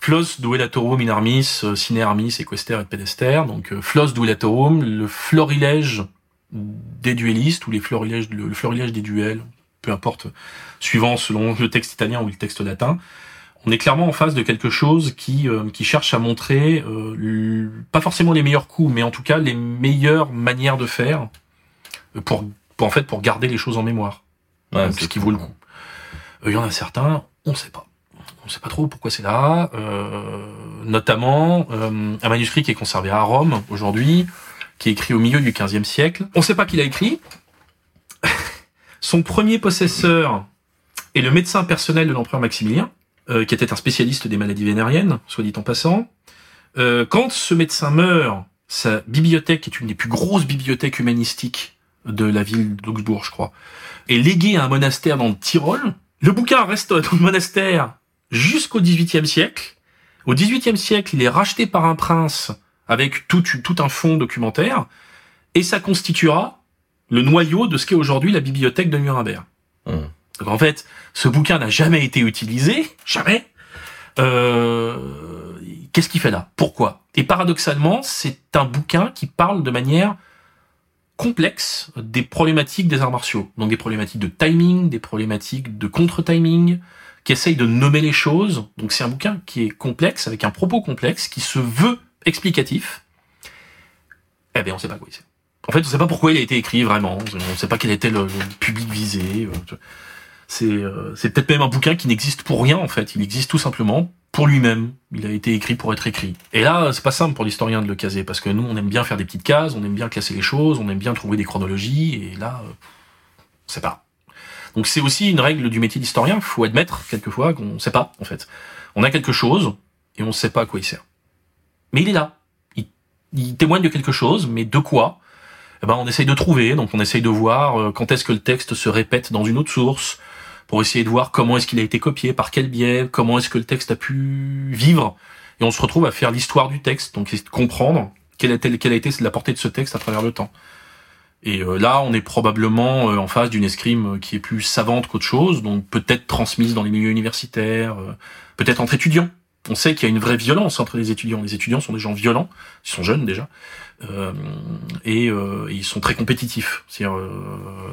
Flos duellatorum in armis, euh, sine armis, equester et pedester. Donc euh, Flos duellatorum, le florilège des duellistes ou les florilèges, le, le florilège des duels, peu importe, suivant selon le texte italien ou le texte latin. On est clairement en face de quelque chose qui euh, qui cherche à montrer euh, pas forcément les meilleurs coups, mais en tout cas les meilleures manières de faire pour, pour en fait pour garder les choses en mémoire. Ouais, c'est ce qui vaut le coup. Euh, Il y en a certains, on sait pas. On sait pas trop pourquoi c'est là. Euh, notamment euh, un manuscrit qui est conservé à Rome aujourd'hui, qui est écrit au milieu du XVe siècle. On sait pas qui l'a écrit. Son premier possesseur est le médecin personnel de l'empereur Maximilien, euh, qui était un spécialiste des maladies vénériennes, soit dit en passant. Euh, quand ce médecin meurt, sa bibliothèque, qui est une des plus grosses bibliothèques humanistiques de la ville d'Augsbourg, je crois, est légué à un monastère dans le Tyrol. Le bouquin reste dans le monastère jusqu'au XVIIIe siècle. Au XVIIIe siècle, il est racheté par un prince avec tout, tout un fonds documentaire, et ça constituera le noyau de ce qu'est aujourd'hui la bibliothèque de Nuremberg. Donc en fait, ce bouquin n'a jamais été utilisé, jamais. Euh, Qu'est-ce qu'il fait là? Pourquoi? Et paradoxalement, c'est un bouquin qui parle de manière complexe des problématiques des arts martiaux. Donc des problématiques de timing, des problématiques de contre-timing, qui essaye de nommer les choses. Donc c'est un bouquin qui est complexe, avec un propos complexe, qui se veut explicatif. Eh bien, on sait pas quoi il sait. En fait, on sait pas pourquoi il a été écrit vraiment. On sait pas quel était le, le public visé. C'est euh, c'est peut-être même un bouquin qui n'existe pour rien en fait. Il existe tout simplement pour lui-même. Il a été écrit pour être écrit. Et là, c'est pas simple pour l'historien de le caser parce que nous, on aime bien faire des petites cases, on aime bien classer les choses, on aime bien trouver des chronologies. Et là, euh, on sait pas. Donc c'est aussi une règle du métier d'historien. Faut admettre quelquefois qu'on sait pas en fait. On a quelque chose et on sait pas à quoi il sert. Mais il est là. Il, il témoigne de quelque chose, mais de quoi? Eh ben, on essaye de trouver, donc on essaye de voir euh, quand est-ce que le texte se répète dans une autre source, pour essayer de voir comment est-ce qu'il a été copié, par quel biais, comment est-ce que le texte a pu vivre, et on se retrouve à faire l'histoire du texte, donc essayer de comprendre quelle a, été, la portée de ce texte à travers le temps. Et euh, là, on est probablement euh, en face d'une escrime euh, qui est plus savante qu'autre chose, donc peut-être transmise dans les milieux universitaires, peut-être entre étudiants. On sait qu'il y a une vraie violence entre les étudiants. Les étudiants sont des gens violents, ils sont jeunes déjà, et ils sont très compétitifs.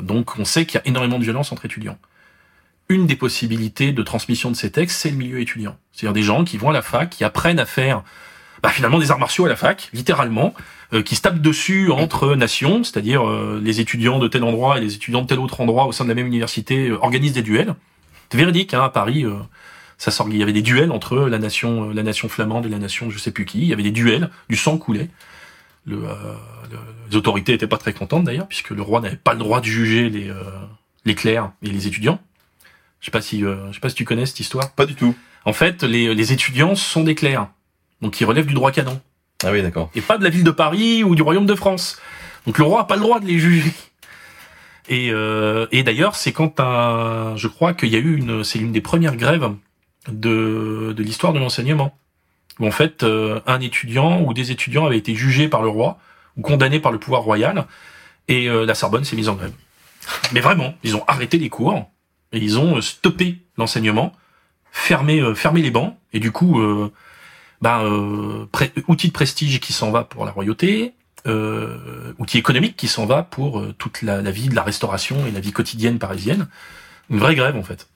Donc on sait qu'il y a énormément de violence entre étudiants. Une des possibilités de transmission de ces textes, c'est le milieu étudiant. C'est-à-dire des gens qui vont à la fac, qui apprennent à faire bah, finalement des arts martiaux à la fac, littéralement, euh, qui se tapent dessus entre nations, c'est-à-dire euh, les étudiants de tel endroit et les étudiants de tel autre endroit au sein de la même université euh, organisent des duels. C'est véridique, hein, à Paris, euh, ça sort, il y avait des duels entre la nation, euh, la nation flamande et la nation je sais plus qui. Il y avait des duels, du sang coulait. Le, le- les autorités étaient pas très contentes d'ailleurs, puisque le roi n'avait pas le droit de juger les, les clercs et les étudiants. Je sais pas si, euh, je sais pas si tu connais cette histoire. Pas du tout. En fait, les, les étudiants sont des clercs, donc ils relèvent du droit canon Ah oui, d'accord. et pas de la ville de Paris ou du royaume de France. Donc le roi a pas le droit de les juger. Et, euh, et d'ailleurs, c'est quand un, je crois qu'il y a eu une, c'est l'une des premières grèves de, de l'histoire de l'enseignement, où en fait euh, un étudiant ou des étudiants avaient été jugés par le roi ou condamnés par le pouvoir royal, et euh, la Sorbonne s'est mise en grève. Mais vraiment, ils ont arrêté les cours ils ont euh, stoppé l'enseignement, fermé, euh, fermé les bancs, et du coup, euh, ben, outil de prestige qui s'en va pour la royauté, outil économique qui s'en va pour toute la, vie de la restauration et la vie quotidienne parisienne. Une vraie grève en fait.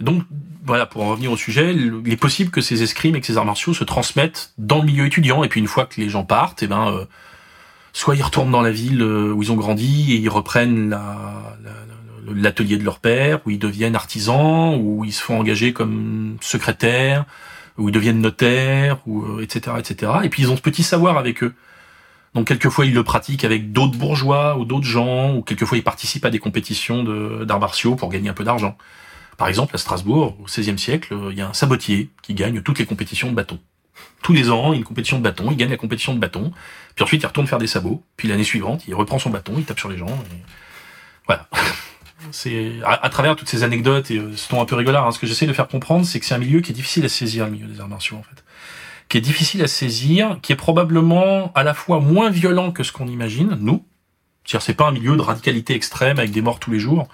Donc voilà, pour en revenir au sujet, il est possible que ces escrimes et que ces arts martiaux se transmettent dans le milieu étudiant, et puis une fois que les gens partent, et ben, soit ils retournent dans la ville où ils ont grandi et ils reprennent la- l'atelier de leur père, où ils deviennent artisans, où ils se font engager comme secrétaires, où ils deviennent notaires, ou euh, etc., etc. Et puis ils ont ce petit savoir avec eux. Donc quelquefois ils le pratiquent avec d'autres bourgeois ou d'autres gens, ou quelquefois ils participent à des compétitions d'arts martiaux pour gagner un peu d'argent. Par exemple, à Strasbourg, au XVIe siècle, euh, il y a un sabotier qui gagne toutes les compétitions de bâton. Tous les ans, il y a une compétition de bâton, il gagne la compétition de bâton, puis ensuite il retourne faire des sabots, puis l'année suivante, il reprend son bâton, il tape sur les gens. et Voilà. C'est à, à travers toutes ces anecdotes et euh, ce ton un peu rigolard, hein, ce que j'essaie de faire comprendre, c'est que c'est un milieu qui est difficile à saisir, le milieu des arts martiaux en fait, qui est difficile à saisir, qui est probablement à la fois moins violent que ce qu'on imagine, nous. C'est-à-dire c'est pas un milieu de radicalité extrême avec des morts tous les jours,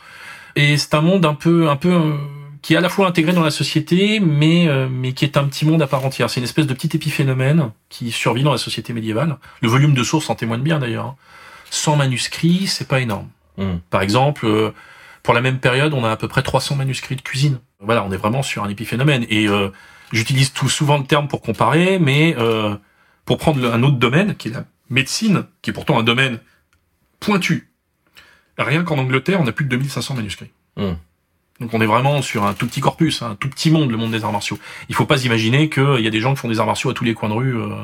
et c'est un monde un peu, un peu euh, qui est à la fois intégré dans la société, mais euh, mais qui est un petit monde à part entière. C'est une espèce de petit épiphénomène qui survit dans la société médiévale. Le volume de sources en témoigne bien d'ailleurs. hein. 100 manuscrits, c'est pas énorme. Hmm. Par exemple, euh, pour la même période, on a à peu près 300 manuscrits de cuisine. Voilà, on est vraiment sur un épiphénomène. Et euh, j'utilise tout souvent le terme pour comparer, mais euh, pour prendre un autre domaine, qui est la médecine, qui est pourtant un domaine pointu. Rien qu'en Angleterre, on a plus de 2500 manuscrits. Hmm. Donc on est vraiment sur un tout petit corpus, un tout petit monde, le monde des arts martiaux. Il faut pas s'imaginer qu'il y a des gens qui font des arts martiaux à tous les coins de rue euh,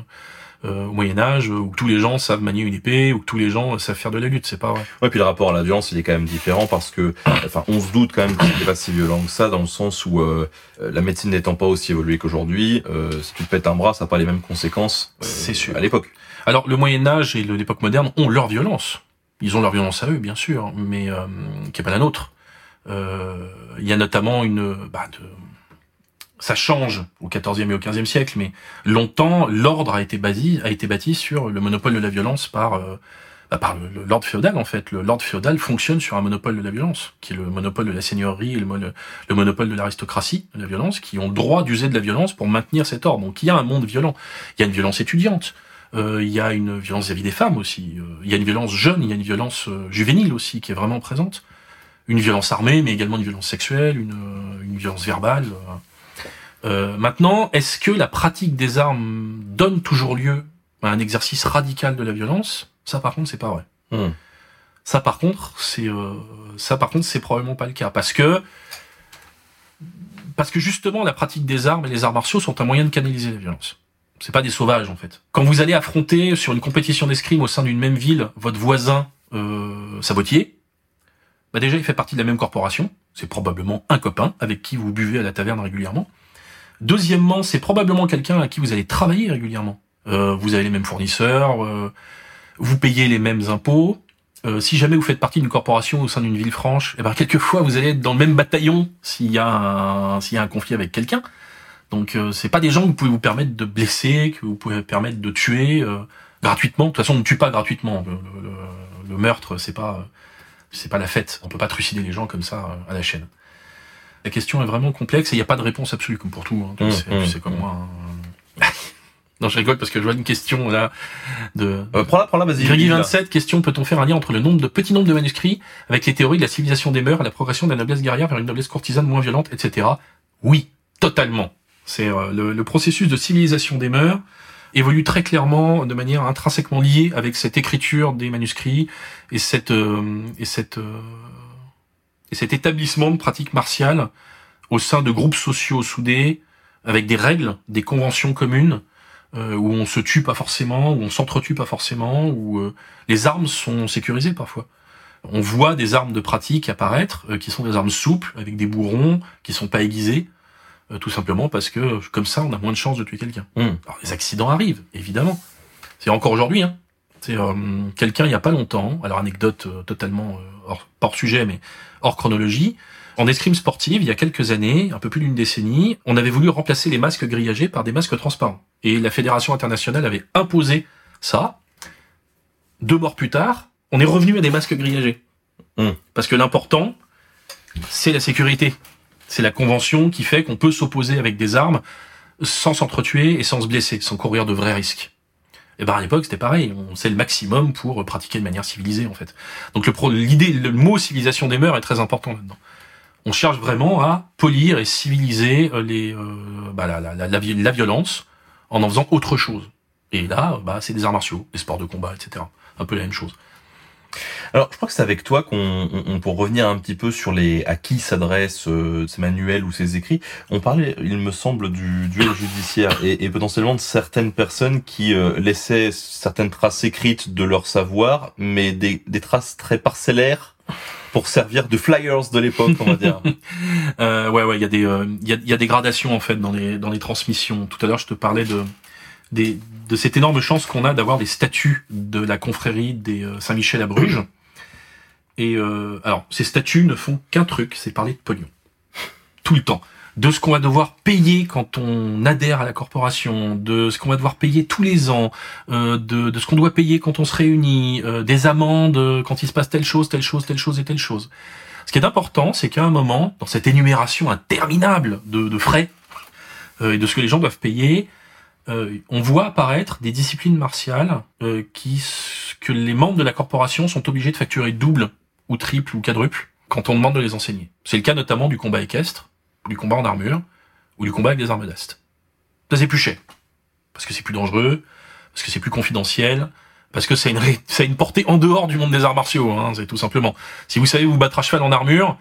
euh, au Moyen Âge, euh, où tous les gens savent manier une épée, ou que tous les gens euh, savent faire de la lutte. C'est pas vrai. Ouais, puis le rapport à la violence, il est quand même différent parce que, enfin, on se doute quand même que c'était pas si violent que ça, dans le sens où euh, euh, la médecine n'étant pas aussi évoluée qu'aujourd'hui, euh, si tu te pètes un bras, ça n'a pas les mêmes conséquences. C'est sûr. À l'époque. Alors le Moyen Âge et l'époque moderne ont leur violence. Ils ont leur violence à eux, bien sûr, mais euh, qui est pas la nôtre. Euh, Il y a notamment une, bah, de, ça change au XIVe et au XVe siècle, mais longtemps l'ordre a été bâti, a été bâti sur le monopole de la violence par euh, bah, par le, l'ordre féodal en fait. Le l'ordre féodal fonctionne sur un monopole de la violence, qui est le monopole de la seigneurie et le, mono- le monopole de l'aristocratie de la violence, qui ont droit d'user de la violence pour maintenir cet ordre. Donc il y a un monde violent. Il y a une violence étudiante. Euh, il y a une violence vis-à-vis des femmes aussi. Euh, il y a une violence jeune, il y a une violence euh, juvénile aussi qui est vraiment présente. Une violence armée, mais également une violence sexuelle, une, euh, une violence verbale. Euh. Maintenant, est-ce que la pratique des armes donne toujours lieu à un exercice radical de la violence? Ça, par contre, c'est pas vrai. Hmm. Ça, par contre, c'est euh, ça, par contre, c'est probablement pas le cas parce que parce que justement, la pratique des armes et les arts martiaux sont un moyen de canaliser la violence. C'est pas des sauvages en fait. Quand vous allez affronter sur une compétition d'escrime au sein d'une même ville votre voisin euh, sabotier, bah déjà il fait partie de la même corporation. C'est probablement un copain avec qui vous buvez à la taverne régulièrement. Deuxièmement, c'est probablement quelqu'un à qui vous allez travailler régulièrement. Euh, vous avez les mêmes fournisseurs, euh, vous payez les mêmes impôts. Euh, si jamais vous faites partie d'une corporation au sein d'une ville franche, eh ben quelquefois vous allez être dans le même bataillon s'il y a un, s'il y a un conflit avec quelqu'un. Donc euh, c'est pas des gens que vous pouvez vous permettre de blesser, que vous pouvez permettre de tuer euh, gratuitement. De toute façon, on ne tue pas gratuitement. Le, le- le- meurtre, c'est pas euh, c'est pas la fête. On peut pas trucider les gens comme ça à la chaîne. La question est vraiment complexe et il n'y a pas de réponse absolue comme pour tout. Hein. Tu Mmh, sais, mmh, tu sais comme moi. hein. non, je rigole parce que je vois une question là de Euh, prends-la, prends-la, vas-y. Grégui dis-la. 27, question, peut-on faire un lien entre le nombre de petits nombres de manuscrits avec les théories de la civilisation des mœurs et la progression de la noblesse guerrière vers une noblesse courtisane moins violente, etc. Oui, totalement. C'est euh, le, le processus de civilisation des mœurs évolue très clairement de manière intrinsèquement liée avec cette écriture des manuscrits et cette euh, et cette euh, et cet établissement de pratiques martiales au sein de groupes sociaux soudés avec des règles, des conventions communes euh, où on se tue pas forcément, où on s'entretue pas forcément, où euh, les armes sont sécurisées parfois. On voit des armes de pratique apparaître, euh, qui sont des armes souples, avec des bourrons, qui sont pas aiguisées, euh, tout simplement parce que comme ça, on a moins de chances de tuer quelqu'un. Hmm. Alors les accidents arrivent, évidemment. C'est encore aujourd'hui. Hein. C'est euh, quelqu'un il y a pas longtemps. Alors anecdote euh, totalement euh, hors, sujet, mais hors chronologie. En escrime sportive, il y a quelques années, un peu plus d'une décennie, on avait voulu remplacer les masques grillagés par des masques transparents. Et la Fédération internationale avait imposé ça. Deux morts plus tard, on est revenu à des masques grillagés. Hmm. Parce que l'important, c'est la sécurité. C'est la convention qui fait qu'on peut s'opposer avec des armes sans s'entretuer et sans se blesser, sans courir de vrais risques. Et ben à l'époque c'était pareil, on sait le maximum pour pratiquer de manière civilisée en fait. Donc le l'idée, le mot civilisation des mœurs est très important là-dedans. On cherche vraiment à polir et civiliser euh, les euh, bah, la, la, la, la violence en en faisant autre chose. Et là, bah, c'est des arts martiaux, des sports de combat, etc. Un peu la même chose. Alors, je crois que c'est avec toi qu'on, on- pour revenir un petit peu sur les à qui s'adressent euh, ces manuels ou ces écrits, on parlait, il me semble, du duel judiciaire et, et potentiellement de certaines personnes qui euh, laissaient certaines traces écrites de leur savoir, mais des, des traces très parcellaires pour servir de flyers de l'époque, on va dire. Euh, ouais, ouais, il y a des, euh, il y, a, y a des gradations en fait dans les dans les transmissions. Tout à l'heure, je te parlais de de cette énorme chance qu'on a d'avoir des statuts de la confrérie des euh, Saint-Michel à Bruges. Et euh, alors, ces statuts ne font qu'un truc, c'est parler de pognon. Tout le temps. De ce qu'on va devoir payer quand on adhère à la corporation, de ce qu'on va devoir payer tous les ans, euh, de, de ce qu'on doit payer quand on se réunit, euh, des amendes euh, quand il se passe telle chose, telle chose, telle chose et telle chose. Ce qui est important, c'est qu'à un moment, dans cette énumération interminable de, de frais euh, et de ce que les gens doivent payer, euh, on voit apparaître des disciplines martiales euh, qui que les membres de la corporation sont obligés de facturer double ou triple ou quadruple quand on demande de les enseigner. C'est le cas notamment du combat équestre, du combat en armure ou du combat avec des armes d'ast. Ça c'est plus cher parce que c'est plus dangereux, parce que c'est plus confidentiel, parce que ça a une, une portée en dehors du monde des arts martiaux, hein, c'est tout simplement. Si vous savez vous battre à cheval en armure,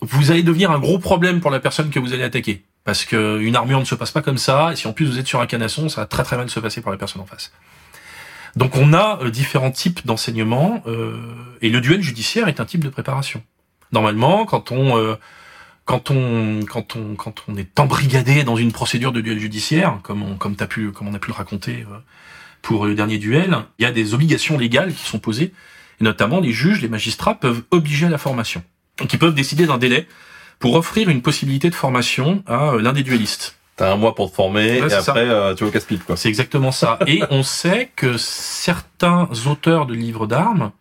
vous allez devenir un gros problème pour la personne que vous allez attaquer. Parce que une armure ne se passe pas comme ça, et si en plus vous êtes sur un canasson, ça va très très mal se passer pour la personne en face. Donc on a euh, différents types d'enseignements, euh, et le duel judiciaire est un type de préparation. Normalement, quand on euh, quand on quand on quand on est embrigadé dans une procédure de duel judiciaire, comme on comme t'as pu comme on a pu le raconter pour le dernier duel, il y a des obligations légales qui sont posées, et notamment les juges, les magistrats peuvent obliger à la formation. Ils peuvent décider d'un délai pour offrir une possibilité de formation à euh, l'un des duellistes. T'as un mois pour te former Ouais, et après euh, tu vas au casse-pipe quoi. C'est exactement ça. Et on sait que certains auteurs de livres d'armes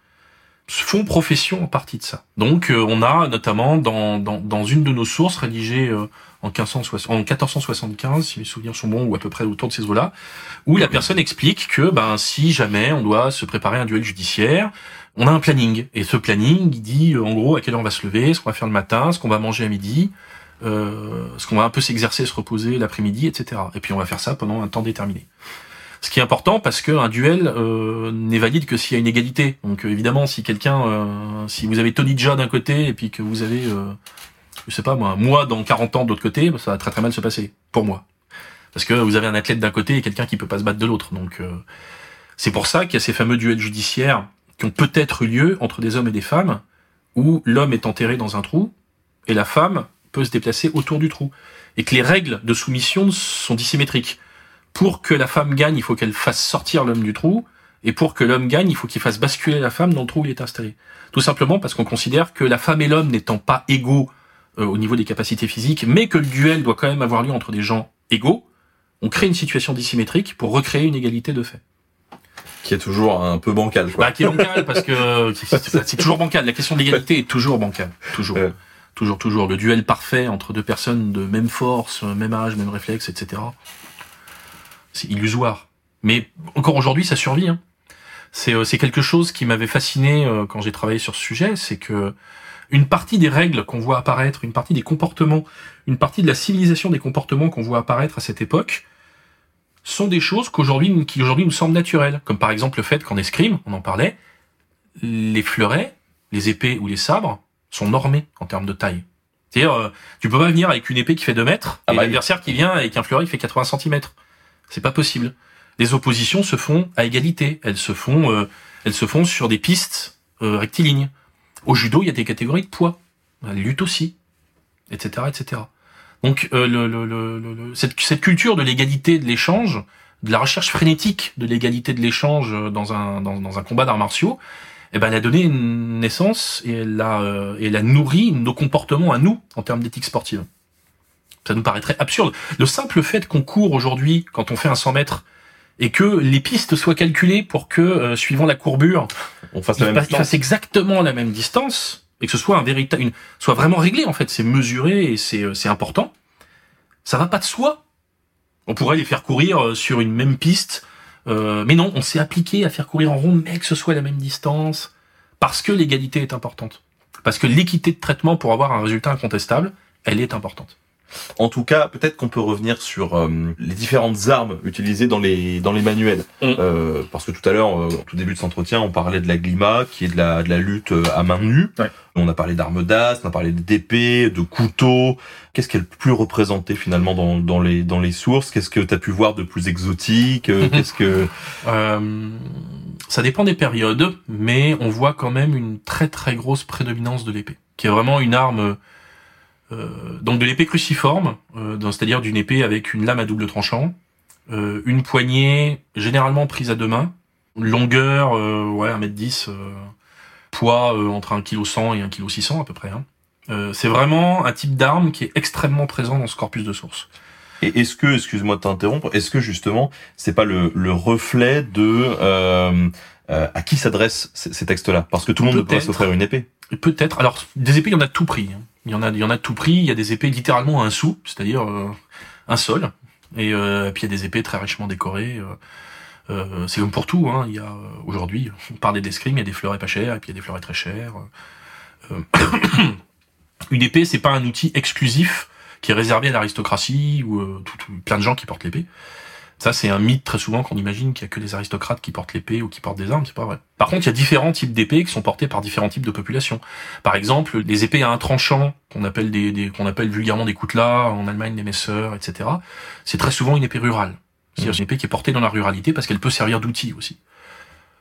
font profession en partie de ça. Donc euh, on a notamment dans, dans, dans une de nos sources rédigée euh, en, 1560, en 1475, si mes souvenirs sont bons, ou à peu près autour de ces eaux-là, où la personne explique que ben si jamais on doit se préparer à un duel judiciaire, on a un planning. Et ce planning, dit euh, en gros à quelle heure on va se lever, ce qu'on va faire le matin, ce qu'on va manger à midi, euh, ce qu'on va un peu s'exercer, se reposer l'après-midi, etc. Et puis on va faire ça pendant un temps déterminé. Ce qui est important parce qu'un duel euh, n'est valide que s'il y a une égalité. Donc euh, évidemment, si quelqu'un, euh, si vous avez Tony Jaa d'un côté et puis que vous avez, je sais pas moi, moi dans 40 ans de l'autre côté, ça va très très mal se passer pour moi. Parce que vous avez un athlète d'un côté et quelqu'un qui peut pas se battre de l'autre. Donc c'est pour ça qu'il y a ces fameux duels judiciaires qui ont peut-être eu lieu entre des hommes et des femmes, où l'homme est enterré dans un trou et la femme peut se déplacer autour du trou. Et que les règles de soumission sont dissymétriques. Pour que la femme gagne, il faut qu'elle fasse sortir l'homme du trou, et pour que l'homme gagne, il faut qu'il fasse basculer la femme dans le trou où il est installé. Tout simplement parce qu'on considère que la femme et l'homme n'étant pas égaux euh, au niveau des capacités physiques, mais que le duel doit quand même avoir lieu entre des gens égaux, on crée une situation dissymétrique pour recréer une égalité de fait. Qui est toujours un peu bancal quoi. Bah, qui est bancal parce que c'est c'est toujours bancal. La question de l'égalité est toujours bancale. Toujours. Ouais. Toujours, toujours. Le duel parfait entre deux personnes de même force, même âge, même réflexe, etc. C'est illusoire. Mais encore aujourd'hui, ça survit. Hein. C'est euh, c'est quelque chose qui m'avait fasciné euh, quand j'ai travaillé sur ce sujet, c'est que une partie des règles qu'on voit apparaître, une partie des comportements, une partie de la civilisation des comportements qu'on voit apparaître à cette époque, sont des choses qu'aujourd'hui, qui aujourd'hui nous semblent naturelles. Comme par exemple le fait qu'en escrime, on en parlait, les fleurets, les épées ou les sabres sont normés en termes de taille. C'est-à-dire, euh, tu peux pas venir avec une épée qui fait 2 mètres Ah et bah, l'adversaire qui vient avec un fleuret qui fait 80 cm. C'est pas possible. Les oppositions se font à égalité. Elles se font, euh, elles se font sur des pistes euh, rectilignes. Au judo, il y a des catégories de poids. La lutte aussi, etc., etc. Donc, euh, le, le- le- le- le- cette, cette culture de l'égalité de l'échange, de la recherche frénétique de l'égalité de l'échange euh, dans un, dans, dans un combat d'arts martiaux, eh ben, elle a donné une naissance et elle a, euh, et elle a nourri nos comportements à nous en termes d'éthique sportive. Ça nous paraîtrait absurde. Le simple fait qu'on court aujourd'hui, quand on fait un 100 mètres, et que les pistes soient calculées pour que, euh, suivant la courbure, On la même fasse exactement la même distance et que ce soit un véritable, soit vraiment réglé en fait. C'est mesuré et c'est euh, important. Ça va pas de soi. On pourrait les faire courir euh, sur une même piste, euh, mais non, on s'est appliqué à faire courir en rond, mais que ce soit la même distance, parce que l'égalité est importante, parce que l'équité de traitement pour avoir un résultat incontestable, elle est importante. En tout cas, peut-être qu'on peut revenir sur euh, les différentes armes utilisées dans les dans les manuels. Mm. Euh, parce que tout à l'heure, euh, au tout début de cet entretien, on parlait de la glima, qui est de la de la lutte à main nue. Ouais. On a parlé d'armes d'as, on a parlé d'épées, de couteaux. Qu'est-ce qui est le plus représenté finalement dans dans les dans les sources? Qu'est-ce que tu as pu voir de plus exotique? Euh, Qu'est-ce que Euh, ça dépend des périodes, mais on voit quand même une très très grosse prédominance de l'épée, qui est vraiment une arme, donc de l'épée cruciforme, euh, c'est-à-dire d'une épée avec une lame à double tranchant, euh, une poignée généralement prise à deux mains, longueur, euh, ouais, 1m10, euh, poids euh, entre 1 kg 100 et 1 kg 600 à peu près. Hein. Euh, c'est vraiment un type d'arme qui est extrêmement présent dans ce corpus de sources. Et est-ce que, excuse-moi de t'interrompre, est-ce que justement, c'est pas le, le reflet de euh, euh, à qui s'adressent ces, ces textes-là? Parce que tout le monde ne peut pas s'offrir une épée. Peut-être. Alors, des épées, il y en a de tout prix. Il y en a, il de tout prix. Il y a des épées littéralement à un sou, c'est-à-dire euh, un sol. Et euh, puis il y a des épées très richement décorées. euh, c'est comme pour tout. Hein. Il y a aujourd'hui, on parlait d'escrime, il y a des fleurets pas chers et puis il y a des fleurets très chers. Euh, une épée, c'est pas un outil exclusif qui est réservé à l'aristocratie ou plein de gens qui portent l'épée. Ça, c'est un mythe très souvent qu'on imagine qu'il y a que les aristocrates qui portent l'épée ou qui portent des armes, c'est pas vrai. Par contre, il y a différents types d'épées qui sont portées par différents types de populations. Par exemple, les épées à un tranchant, qu'on appelle des, des- qu'on appelle vulgairement des coutelas, en Allemagne des messeurs, etc. C'est très souvent une épée rurale. C'est-à-dire une épée qui est portée dans la ruralité parce qu'elle peut servir d'outil aussi.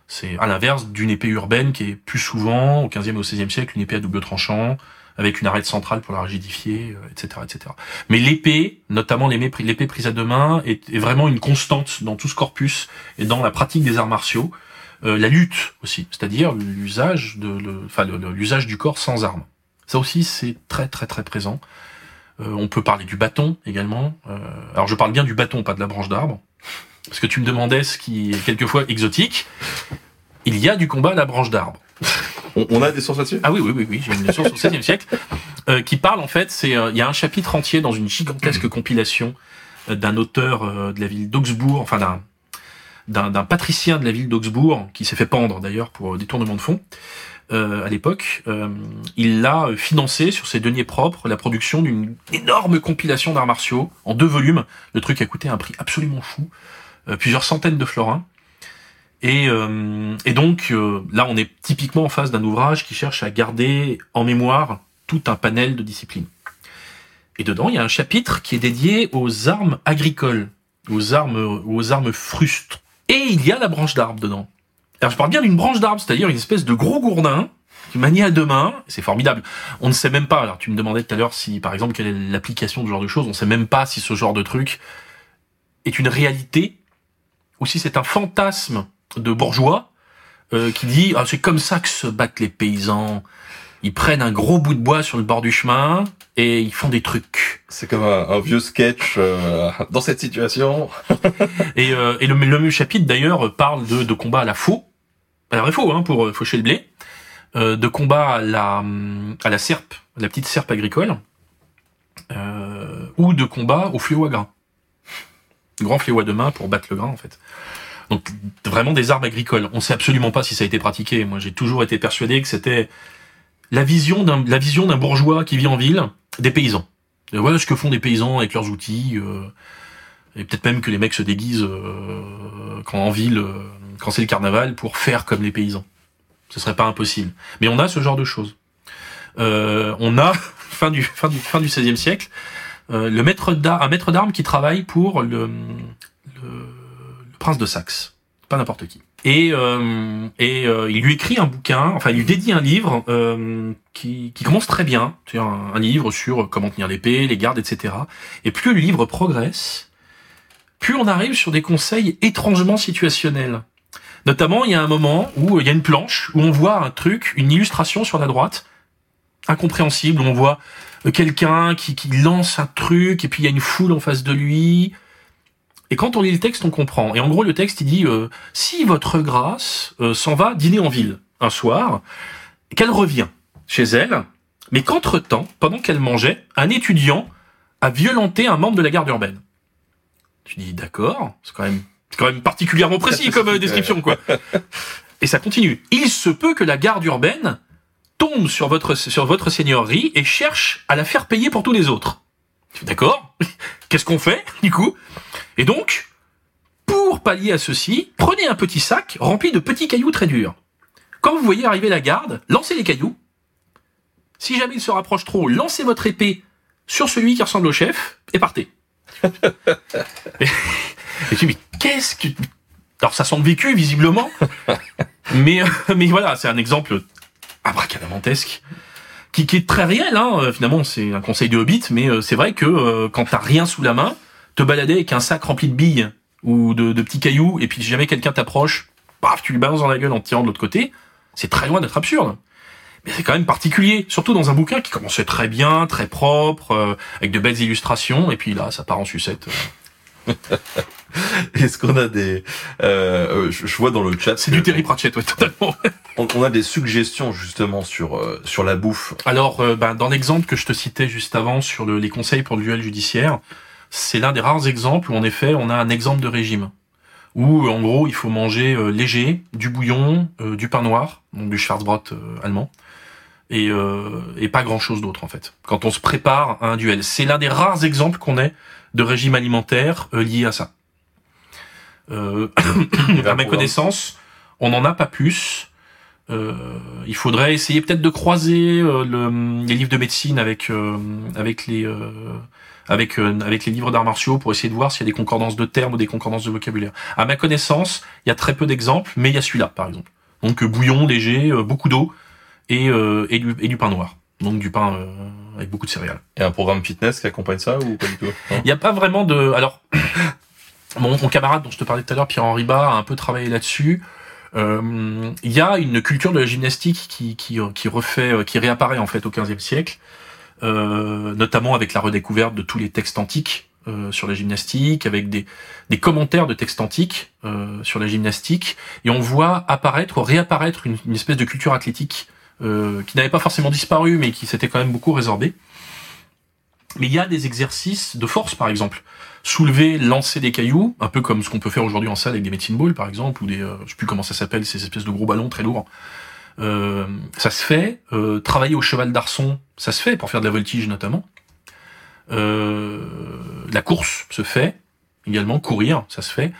C'est à l'inverse d'une épée urbaine qui est plus souvent, au 15e et au 16e siècle, une épée à double tranchant, avec une arête centrale pour la rigidifier, euh, etc., etc. Mais l'épée, notamment l'épée prise à deux mains, est, vraiment une constante dans tout ce corpus et dans la pratique des arts martiaux. Euh, la lutte aussi, c'est-à-dire l'usage de, enfin l'usage du corps sans armes. Ça aussi, c'est très très très présent. Euh, on peut parler du bâton également. Euh, alors je parle bien du bâton, pas de la branche d'arbre, parce que tu me demandais ce qui est quelquefois exotique. Il y a du combat à la branche d'arbre. On, on a des sources là-dessus? Ah oui, oui, oui, oui, j'ai une source au XVIe siècle euh, qui parle en fait. C'est euh, il y a un chapitre entier dans une gigantesque compilation euh, d'un auteur euh, de la ville d'Augsbourg, enfin d'un d'un patricien de la ville d'Augsbourg qui s'est fait pendre d'ailleurs pour détournement de fonds euh, à l'époque. Euh, il l'a euh, financé sur ses deniers propres la production d'une énorme compilation d'arts martiaux en deux volumes. Le truc a coûté un prix absolument fou, euh, plusieurs centaines de florins. Et, euh, et donc euh, là, on est typiquement en face d'un ouvrage qui cherche à garder en mémoire tout un panel de disciplines. Et dedans, il y a un chapitre qui est dédié aux armes agricoles, aux armes, aux armes frustres. Et il y a la branche d'arbre dedans. Alors je parle bien d'une branche d'arbre, c'est-à-dire une espèce de gros gourdin qui manie à deux mains. C'est formidable. On ne sait même pas. Alors tu me demandais tout à l'heure si, par exemple, quelle est l'application de ce genre de choses. On ne sait même pas si ce genre de truc est une réalité ou si c'est un fantasme de bourgeois euh, qui dit ah, c'est comme ça que se battent les paysans. Ils prennent un gros bout de bois sur le bord du chemin et ils font des trucs. C'est comme un, un vieux sketch euh, dans cette situation. Et, euh, et le, le même chapitre d'ailleurs parle de, de combat à la faux, à la vraie faux hein, pour euh, faucher le blé, euh, de combat à la à la serpe, la petite serpe agricole, euh, ou de combat au fléau à grain, grand fléau à deux mains pour battre le grain en fait. Donc vraiment des armes agricoles. On sait absolument pas si ça a été pratiqué. Moi j'ai toujours été persuadé que c'était la vision d'un la vision d'un bourgeois qui vit en ville, des paysans. Voilà ce que font des paysans avec leurs outils. euh, et peut-être même que les mecs se déguisent euh, quand en ville, euh, quand c'est le carnaval, pour faire comme les paysans. Ce serait pas impossible. Mais on a ce genre de choses. On a fin du fin du fin du XVIe siècle le maître d'ar- un maître d'armes qui travaille pour le prince de Saxe, pas n'importe qui. Et, euh, et euh, il lui écrit un bouquin, enfin il lui dédie un livre euh, qui, qui commence très bien, c'est un, un livre sur comment tenir l'épée, les gardes, etc. Et plus le livre progresse, plus on arrive sur des conseils étrangement situationnels. Notamment, il y a un moment où il y a une planche où on voit un truc, une illustration sur la droite, incompréhensible, on voit euh, quelqu'un qui, qui lance un truc et puis il y a une foule en face de lui. Et quand on lit le texte, on comprend. Et en gros, le texte, il dit euh, si votre grâce euh, s'en va dîner en ville un soir, qu'elle revient chez elle, mais qu'entre-temps, pendant qu'elle mangeait, un étudiant a violenté un membre de la garde urbaine. Tu dis d'accord, c'est quand même, c'est quand même particulièrement précis comme euh, description, quoi. Et ça continue. Il se peut que la garde urbaine tombe sur votre sur votre seigneurie et cherche à la faire payer pour tous les autres. D'accord Qu'est-ce qu'on fait du coup? Et donc, pour pallier à ceci, prenez un petit sac rempli de petits cailloux très durs. Quand vous voyez arriver la garde, lancez les cailloux. Si jamais il se rapproche trop, lancez votre épée sur celui qui ressemble au chef et partez. et, et tu dis, mais qu'est-ce que... Alors ça semble vécu, visiblement, mais, euh, mais voilà, c'est un exemple abracadamentesque qui, qui est très réel. Hein. Euh, Finalement, c'est un conseil de Hobbit, mais euh, c'est vrai que euh, quand t'as rien sous la main, te balader avec un sac rempli de billes ou de, de petits cailloux, et puis si jamais quelqu'un t'approche, paf, tu lui balances dans la gueule en te tirant de l'autre côté, c'est très loin d'être absurde. Mais c'est quand même particulier, surtout dans un bouquin qui commençait très bien, très propre, euh, avec de belles illustrations, et puis là, ça part en sucette. Est-ce qu'on a des... Euh, euh, je, vois dans le chat... C'est du Terry Pratchett, ouais, totalement. On, on a des suggestions justement sur euh, sur la bouffe. Alors, euh, ben, dans l'exemple que je te citais juste avant sur le- les conseils pour le duel judiciaire, c'est l'un des rares exemples où en effet on a un exemple de régime. Où en gros il faut manger euh, léger, du bouillon, euh, du pain noir, donc du Schwarzbrot euh, allemand, et, euh, et pas grand chose d'autre en fait. Quand on se prépare à un duel, c'est l'un des rares exemples qu'on ait de régime alimentaire euh, lié à ça. Euh, à ma connaissance, on n'en a pas plus. Euh, il faudrait essayer peut-être de croiser euh, le- les livres de médecine avec euh, avec les euh, avec euh, avec les livres d'arts martiaux pour essayer de voir s'il y a des concordances de termes ou des concordances de vocabulaire. À ma connaissance, il y a très peu d'exemples, mais il y a celui-là par exemple. Donc euh, bouillon léger, euh, beaucoup d'eau et et du, et du pain noir. Donc du pain euh, avec beaucoup de céréales. Et un programme fitness qui accompagne ça ou pas du tout? Il n'y a pas vraiment de. Alors, mon, mon camarade dont je te parlais tout à l'heure, Pierre-Henri Bas, a un peu travaillé là-dessus. Euh, Il y a une culture de la gymnastique qui, qui, qui refait, euh, qui réapparaît en fait au XVe siècle, euh, notamment avec la redécouverte de tous les textes antiques euh, sur la gymnastique, avec des, des commentaires de textes antiques euh, sur la gymnastique, et on voit apparaître, réapparaître une, une espèce de culture athlétique euh, qui n'avait pas forcément disparu, mais qui s'était quand même beaucoup résorbée. Mais il y a des exercices de force, par exemple. Soulever, lancer des cailloux, un peu comme ce qu'on peut faire aujourd'hui en salle avec des medicine balls, par exemple, ou des, euh, je sais plus comment ça s'appelle, ces espèces de gros ballons très lourds. Euh, ça se fait. Euh, travailler au cheval d'arçon, ça se fait pour faire de la voltige notamment. Euh, la course se fait également, courir, ça se fait.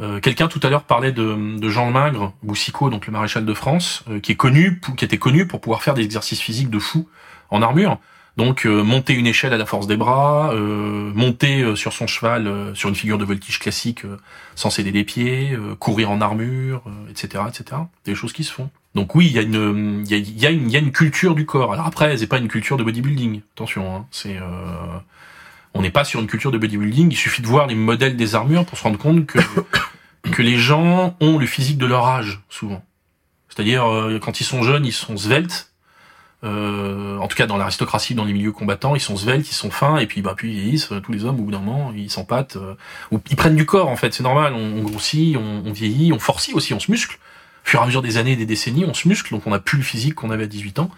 Euh, Quelqu'un tout à l'heure parlait de, de Jean Mingre, Boussicot, donc le maréchal de France, euh, qui est connu, qui était connu pour pouvoir faire des exercices physiques de fou en armure. Donc euh, monter une échelle à la force des bras, euh, monter euh, sur son cheval sur une figure de voltige classique sans céder des pieds, courir en armure, etc., etc. Des choses qui se font. Donc oui, il y a une, il y a, y a une culture du corps. Alors après, c'est pas une culture de bodybuilding. Attention, hein, c'est, euh, on n'est pas sur une culture de bodybuilding. Il suffit de voir les modèles des armures pour se rendre compte que que les gens ont le physique de leur âge souvent. C'est-à-dire euh, quand ils sont jeunes, ils sont sveltes. Euh, en tout cas dans l'aristocratie, dans les milieux combattants, ils sont sveltes, ils sont fins, et puis bah puis ils vieillissent. euh, Tous les hommes, au bout d'un moment, ils s'empâtent, euh, ou ils prennent du corps en fait. C'est normal. On, on grossit, on, on vieillit, on forcit aussi, on se muscle. Au fur et à mesure des années, et des décennies, on se muscle, donc on n'a plus le physique qu'on avait à 18 ans.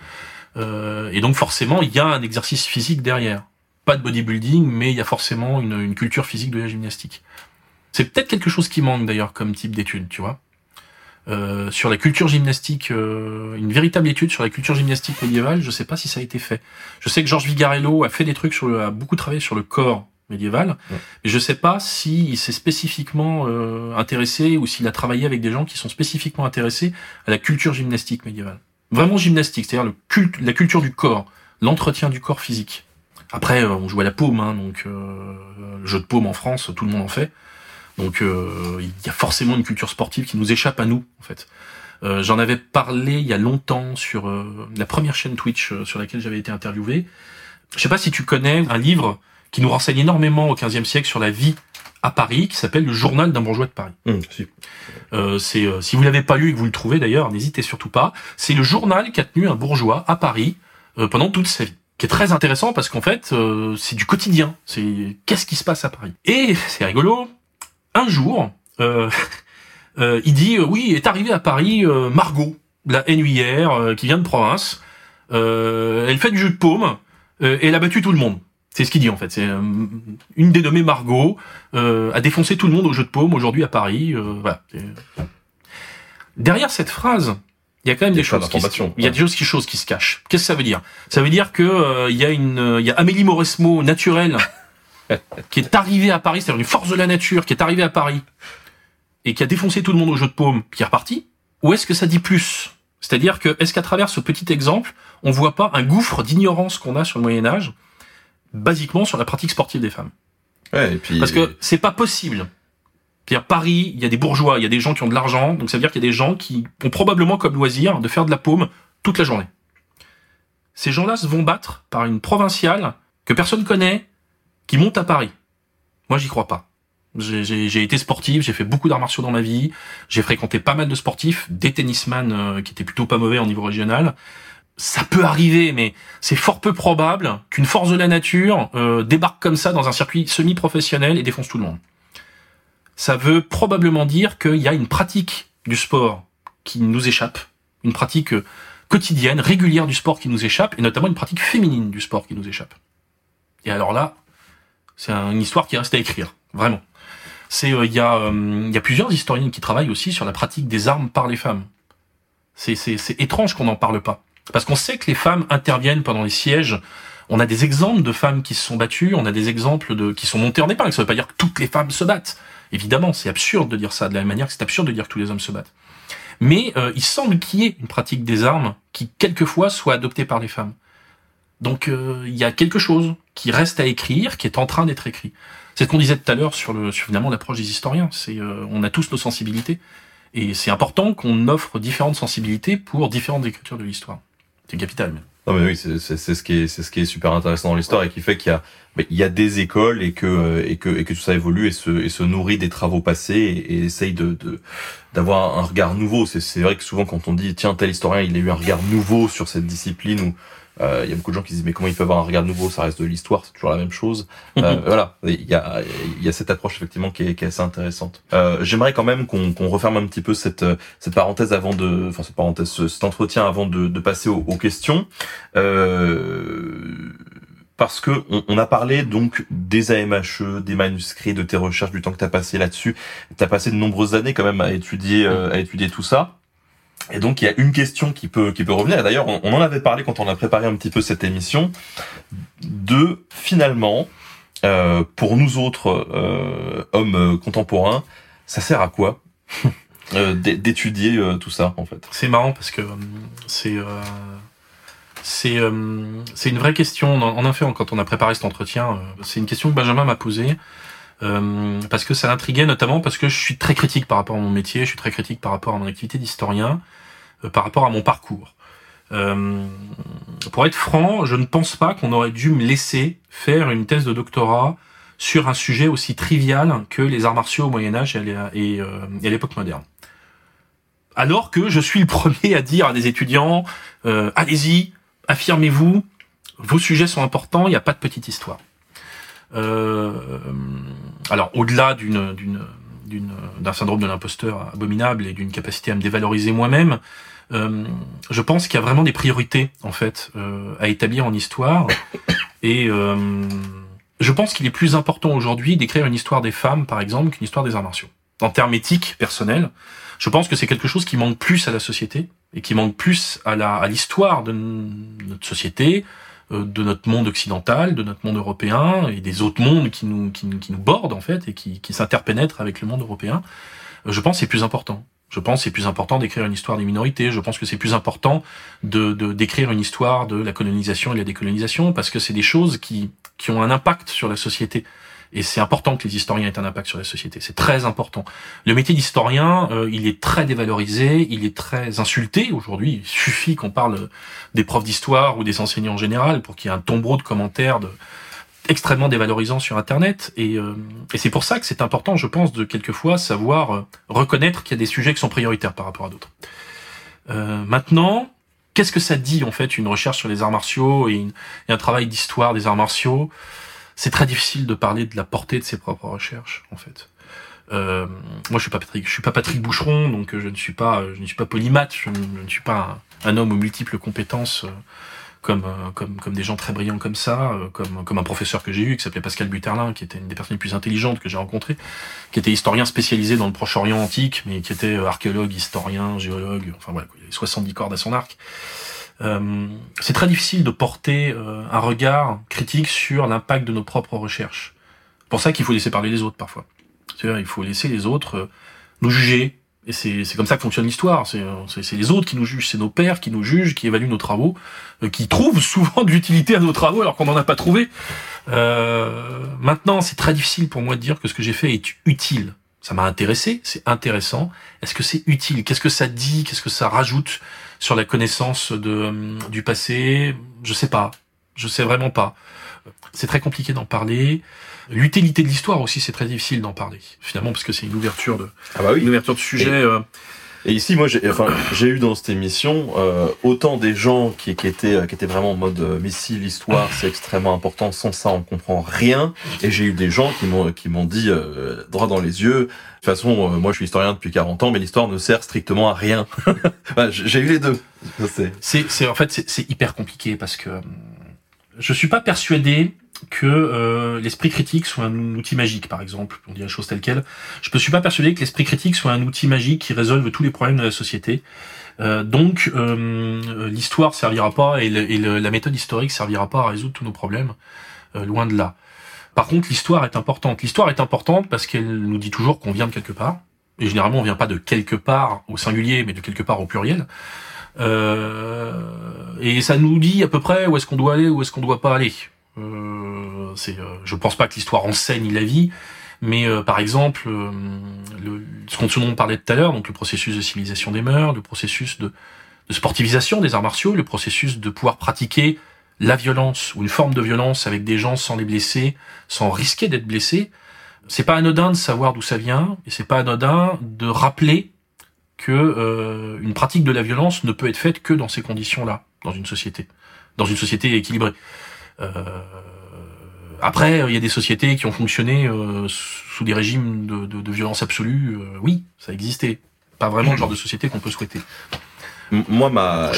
Euh, et donc forcément, il y a un exercice physique derrière. Pas de bodybuilding, mais il y a forcément une, culture physique de la gymnastique. C'est peut-être quelque chose qui manque d'ailleurs comme type d'étude, tu vois. Euh, sur la culture gymnastique, euh, une véritable étude sur la culture gymnastique médiévale, je sais pas si ça a été fait. Je sais que Georges Vigarello a fait des trucs sur le, a beaucoup travaillé sur le corps médiéval, mais je sais pas s'il s'est spécifiquement euh, intéressé ou s'il a travaillé avec des gens qui sont spécifiquement intéressés à la culture gymnastique médiévale. Vraiment gymnastique, c'est-à-dire le culte, la culture du corps, l'entretien du corps physique. Après, euh, on joue à la paume, hein, donc euh, le jeu de paume en France, tout le monde en fait. Donc euh, il y a forcément une culture sportive qui nous échappe à nous, en fait. Euh, J'en avais parlé il y a longtemps sur euh, la première chaîne Twitch euh, sur laquelle j'avais été interviewé. Je sais pas si tu connais un livre qui nous renseigne énormément au XVe siècle sur la vie à Paris, qui s'appelle Le Journal d'un bourgeois de Paris. Hum, si. Euh, c'est euh, si vous l'avez pas lu et que vous le trouvez d'ailleurs, n'hésitez surtout pas. C'est le journal qu'a tenu un bourgeois à Paris euh, pendant toute sa vie, qui est très intéressant parce qu'en fait euh, c'est du quotidien. C'est qu'est-ce qui se passe à Paris. Et c'est rigolo. Un jour, euh, euh, il dit oui est arrivé à Paris euh, Margot, la NUIR euh, qui vient de province. Euh, elle fait du jeu de paume euh, et elle a battu tout le monde. C'est ce qu'il dit en fait. C'est euh, une des nommées Margot euh, a défoncé tout le monde au jeu de paume aujourd'hui à Paris. euh, voilà. C'est- Derrière cette phrase, il y a quand même des choses. Qui se, il y a des choses qui, choses qui se cachent. Qu'est-ce que ça veut dire? Ça veut dire que euh, il y a une, euh, il y a Amélie Mauresmo naturelle qui est arrivée à Paris, c'est-à-dire une force de la nature qui est arrivée à Paris et qui a défoncé tout le monde au jeu de paume, qui est reparti. Ou est-ce que ça dit plus? C'est-à-dire que est-ce qu'à travers ce petit exemple, on voit pas un gouffre d'ignorance qu'on a sur le Moyen Âge, basiquement sur la pratique sportive des femmes Ouais, et puis parce que c'est pas possible. C'est-à-dire Paris, il y a des bourgeois, il y a des gens qui ont de l'argent, donc ça veut dire qu'il y a des gens qui ont probablement comme loisir de faire de la paume toute la journée. Ces gens-là se vont battre par une provinciale que personne connaît, qui monte à Paris. Moi, j'y crois pas. J'ai- été sportif, j'ai fait beaucoup d'arts martiaux dans ma vie, j'ai fréquenté pas mal de sportifs, des tennisman euh, qui étaient plutôt pas mauvais en niveau régional. Ça peut arriver, mais c'est fort peu probable qu'une force de la nature euh, débarque comme ça dans un circuit semi-professionnel et défonce tout le monde. Ça veut probablement dire qu'il y a une pratique du sport qui nous échappe, une pratique euh, quotidienne, régulière du sport qui nous échappe, et notamment une pratique féminine du sport qui nous échappe. Et alors là, c'est une histoire qui reste à écrire, vraiment. C'est il y y a plusieurs historiennes qui travaillent aussi sur la pratique des armes par les femmes. C'est étrange qu'on n'en parle pas parce qu'on sait que les femmes interviennent pendant les sièges on a des exemples de femmes qui se sont battues, on a des exemples de qui sont montées en épingle. Ça veut pas dire que toutes les femmes se battent. Évidemment, c'est absurde de dire ça de la même manière que c'est absurde de dire que tous les hommes se battent. Mais euh, il semble qu'il y ait une pratique des armes qui quelquefois soit adoptée par les femmes. Donc euh, il y a quelque chose qui reste à écrire, qui est en train d'être écrit. C'est ce qu'on disait tout à l'heure sur le sur finalement l'approche des historiens. C'est euh, on a tous nos sensibilités et c'est important qu'on offre différentes sensibilités pour différentes écritures de l'histoire. C'est capital. Même. Non mais oui, c'est ce qui est c'est ce qui est super intéressant dans l'histoire et qui fait qu'il y a il y a des écoles et que et que et que tout ça évolue et se et se nourrit des travaux passés et, essaye de d'avoir un regard nouveau. C'est c'est vrai que souvent quand on dit tiens tel historien il a eu un regard nouveau sur cette discipline ou euh, il y a beaucoup de gens qui disent mais comment il peut avoir un regard nouveau? Ça reste de l'histoire, c'est toujours la même chose. Euh, voilà, il y a, il y a cette approche effectivement qui est, qui est assez intéressante. Euh, J'aimerais quand même qu'on qu'on referme un petit peu cette cette parenthèse avant de, enfin cette parenthèse, cet entretien avant de, de passer aux, aux questions. Euh, parce que on, on, a parlé donc des AMHE, des manuscrits, de tes recherches, du temps que tu as passé là-dessus. Tu as passé de nombreuses années quand même à étudier, euh, à étudier tout ça. Et donc il y a une question qui peut qui peut revenir. D'ailleurs, on, en avait parlé quand on a préparé un petit peu cette émission de finalement euh, pour nous autres euh, hommes contemporains, ça sert à quoi euh, d'étudier euh, tout ça en fait? C'est marrant parce que euh, c'est c'est c'est une vraie question. En effet, quand on a préparé cet entretien, c'est une question que Benjamin m'a posée. Euh, parce que ça l'intriguait notamment parce que je suis très critique par rapport à mon métier, je suis très critique par rapport à mon activité d'historien, euh, par rapport à mon parcours. Euh, pour être franc, je ne pense pas qu'on aurait dû me laisser faire une thèse de doctorat sur un sujet aussi trivial que les arts martiaux au Moyen Âge et à l'époque moderne. Alors que je suis le premier à dire à des étudiants, allez-y, affirmez-vous, vos sujets sont importants, il n'y a pas de petite histoire. Euh, alors au-delà d'une d'une d'un syndrome de l'imposteur abominable et d'une capacité à me dévaloriser moi-même, euh, je pense qu'il y a vraiment des priorités en fait euh, à établir en histoire et euh, je pense qu'il est plus important aujourd'hui d'écrire une histoire des femmes par exemple qu'une histoire des arts martiaux. En termes éthiques personnels, je pense que c'est quelque chose qui manque plus à la société et qui manque plus à la à l'histoire de notre société, de notre monde occidental, de notre monde européen et des autres mondes qui nous, qui, qui nous bordent en fait et qui, qui s'interpénètrent avec le monde européen, euh, je pense que c'est plus important. Je pense que c'est plus important d'écrire une histoire des minorités. Je pense que c'est plus important de d'écrire une histoire de la colonisation et de la décolonisation parce que c'est des choses qui qui ont un impact sur la société. Et c'est important que les historiens aient un impact sur la société. C'est très important. Le métier d'historien, euh, il est très dévalorisé, il est très insulté aujourd'hui. Il suffit qu'on parle des profs d'histoire ou des enseignants en général pour qu'il y ait un tombeau de commentaires de, extrêmement dévalorisants sur Internet. Et, euh, et c'est pour ça que c'est important, je pense, de quelquefois savoir euh, reconnaître qu'il y a des sujets qui sont prioritaires par rapport à d'autres. maintenant, qu'est-ce que ça dit en fait une recherche sur les arts martiaux et un travail d'histoire des arts martiaux? C'est très difficile de parler de la portée de ses propres recherches, en fait. Euh, moi, je suis pas Patrick, je suis pas Patrick Boucheron, donc euh, je ne suis pas, je ne suis pas polymath, je ne, suis pas un, homme aux multiples compétences euh, comme, comme, comme des gens très brillants comme ça, comme, comme un professeur que j'ai eu qui s'appelait Pascal Buterlin, qui était une des personnes les plus intelligentes que j'ai rencontrées, qui était historien spécialisé dans le Proche-Orient antique, mais qui était archéologue, historien, géologue, enfin voilà, il y avait 70 cordes à son arc. Euh, c'est très difficile de porter euh, un regard critique sur l'impact de nos propres recherches. C'est pour ça qu'il faut laisser parler les autres parfois. C'est-à-dire, il faut laisser les autres euh, nous juger. Et c'est comme ça que fonctionne l'histoire. C'est les autres qui nous jugent, c'est nos pères qui nous jugent, qui évaluent nos travaux, qui trouvent souvent de l'utilité à nos travaux alors qu'on n'en a pas trouvé. maintenant, c'est très difficile pour moi de dire que ce que j'ai fait est utile. Ça m'a intéressé, c'est intéressant. Est-ce que c'est utile? Qu'est-ce que ça dit? Qu'est-ce que ça rajoute? Sur la connaissance de, euh, du passé, je sais pas. Je sais vraiment pas. C'est très compliqué d'en parler. L'utilité de l'histoire aussi, c'est très difficile d'en parler. Finalement, parce que c'est une ouverture de, ah bah oui. une ouverture de sujet. Euh, Et ici, moi, j'ai enfin, j'ai eu dans cette émission euh, autant des gens qui, qui étaient qui étaient vraiment en mode euh, mais si l'histoire c'est extrêmement important, sans ça on comprend rien. Et j'ai eu des gens qui m'ont qui m'ont dit euh, droit dans les yeux. De toute façon, euh, moi je suis historien depuis 40 ans, mais l'histoire ne sert strictement à rien. Enfin, j'ai eu les deux. C'est- C'est, c'est en fait c'est, c'est hyper compliqué parce que euh, je suis pas persuadé que euh, l'esprit critique soit un outil magique, par exemple. On dit la chose telle quelle. Je ne suis pas persuadé que l'esprit critique soit un outil magique qui résolve tous les problèmes de la société. Euh, donc euh, l'histoire servira pas et, la méthode historique servira pas à résoudre tous nos problèmes. Euh, loin de là. Par contre, l'histoire est importante. L'histoire est importante parce qu'elle nous dit toujours qu'on vient de quelque part. Et généralement, on vient pas de quelque part au singulier, mais de quelque part au pluriel. Euh, et ça nous dit à peu près où est-ce qu'on doit aller, où est-ce qu'on doit pas aller. Euh, c'est, euh, je pense pas que l'histoire enseigne la vie, mais euh, par exemple, euh, le, ce dont on parlait tout à l'heure, donc le processus de civilisation des mœurs, le processus de, de sportivisation des arts martiaux, le processus de pouvoir pratiquer la violence ou une forme de violence avec des gens sans les blesser, sans risquer d'être blessés. C'est pas anodin de savoir d'où ça vient, et c'est pas anodin de rappeler que euh, une pratique de la violence ne peut être faite que dans ces conditions-là, dans une société, dans une société équilibrée. Euh, après, il y a des sociétés qui ont fonctionné euh, sous des régimes de, de, de violence absolue. euh, oui, ça existait. Pas vraiment le genre de société qu'on peut souhaiter. Moi, ma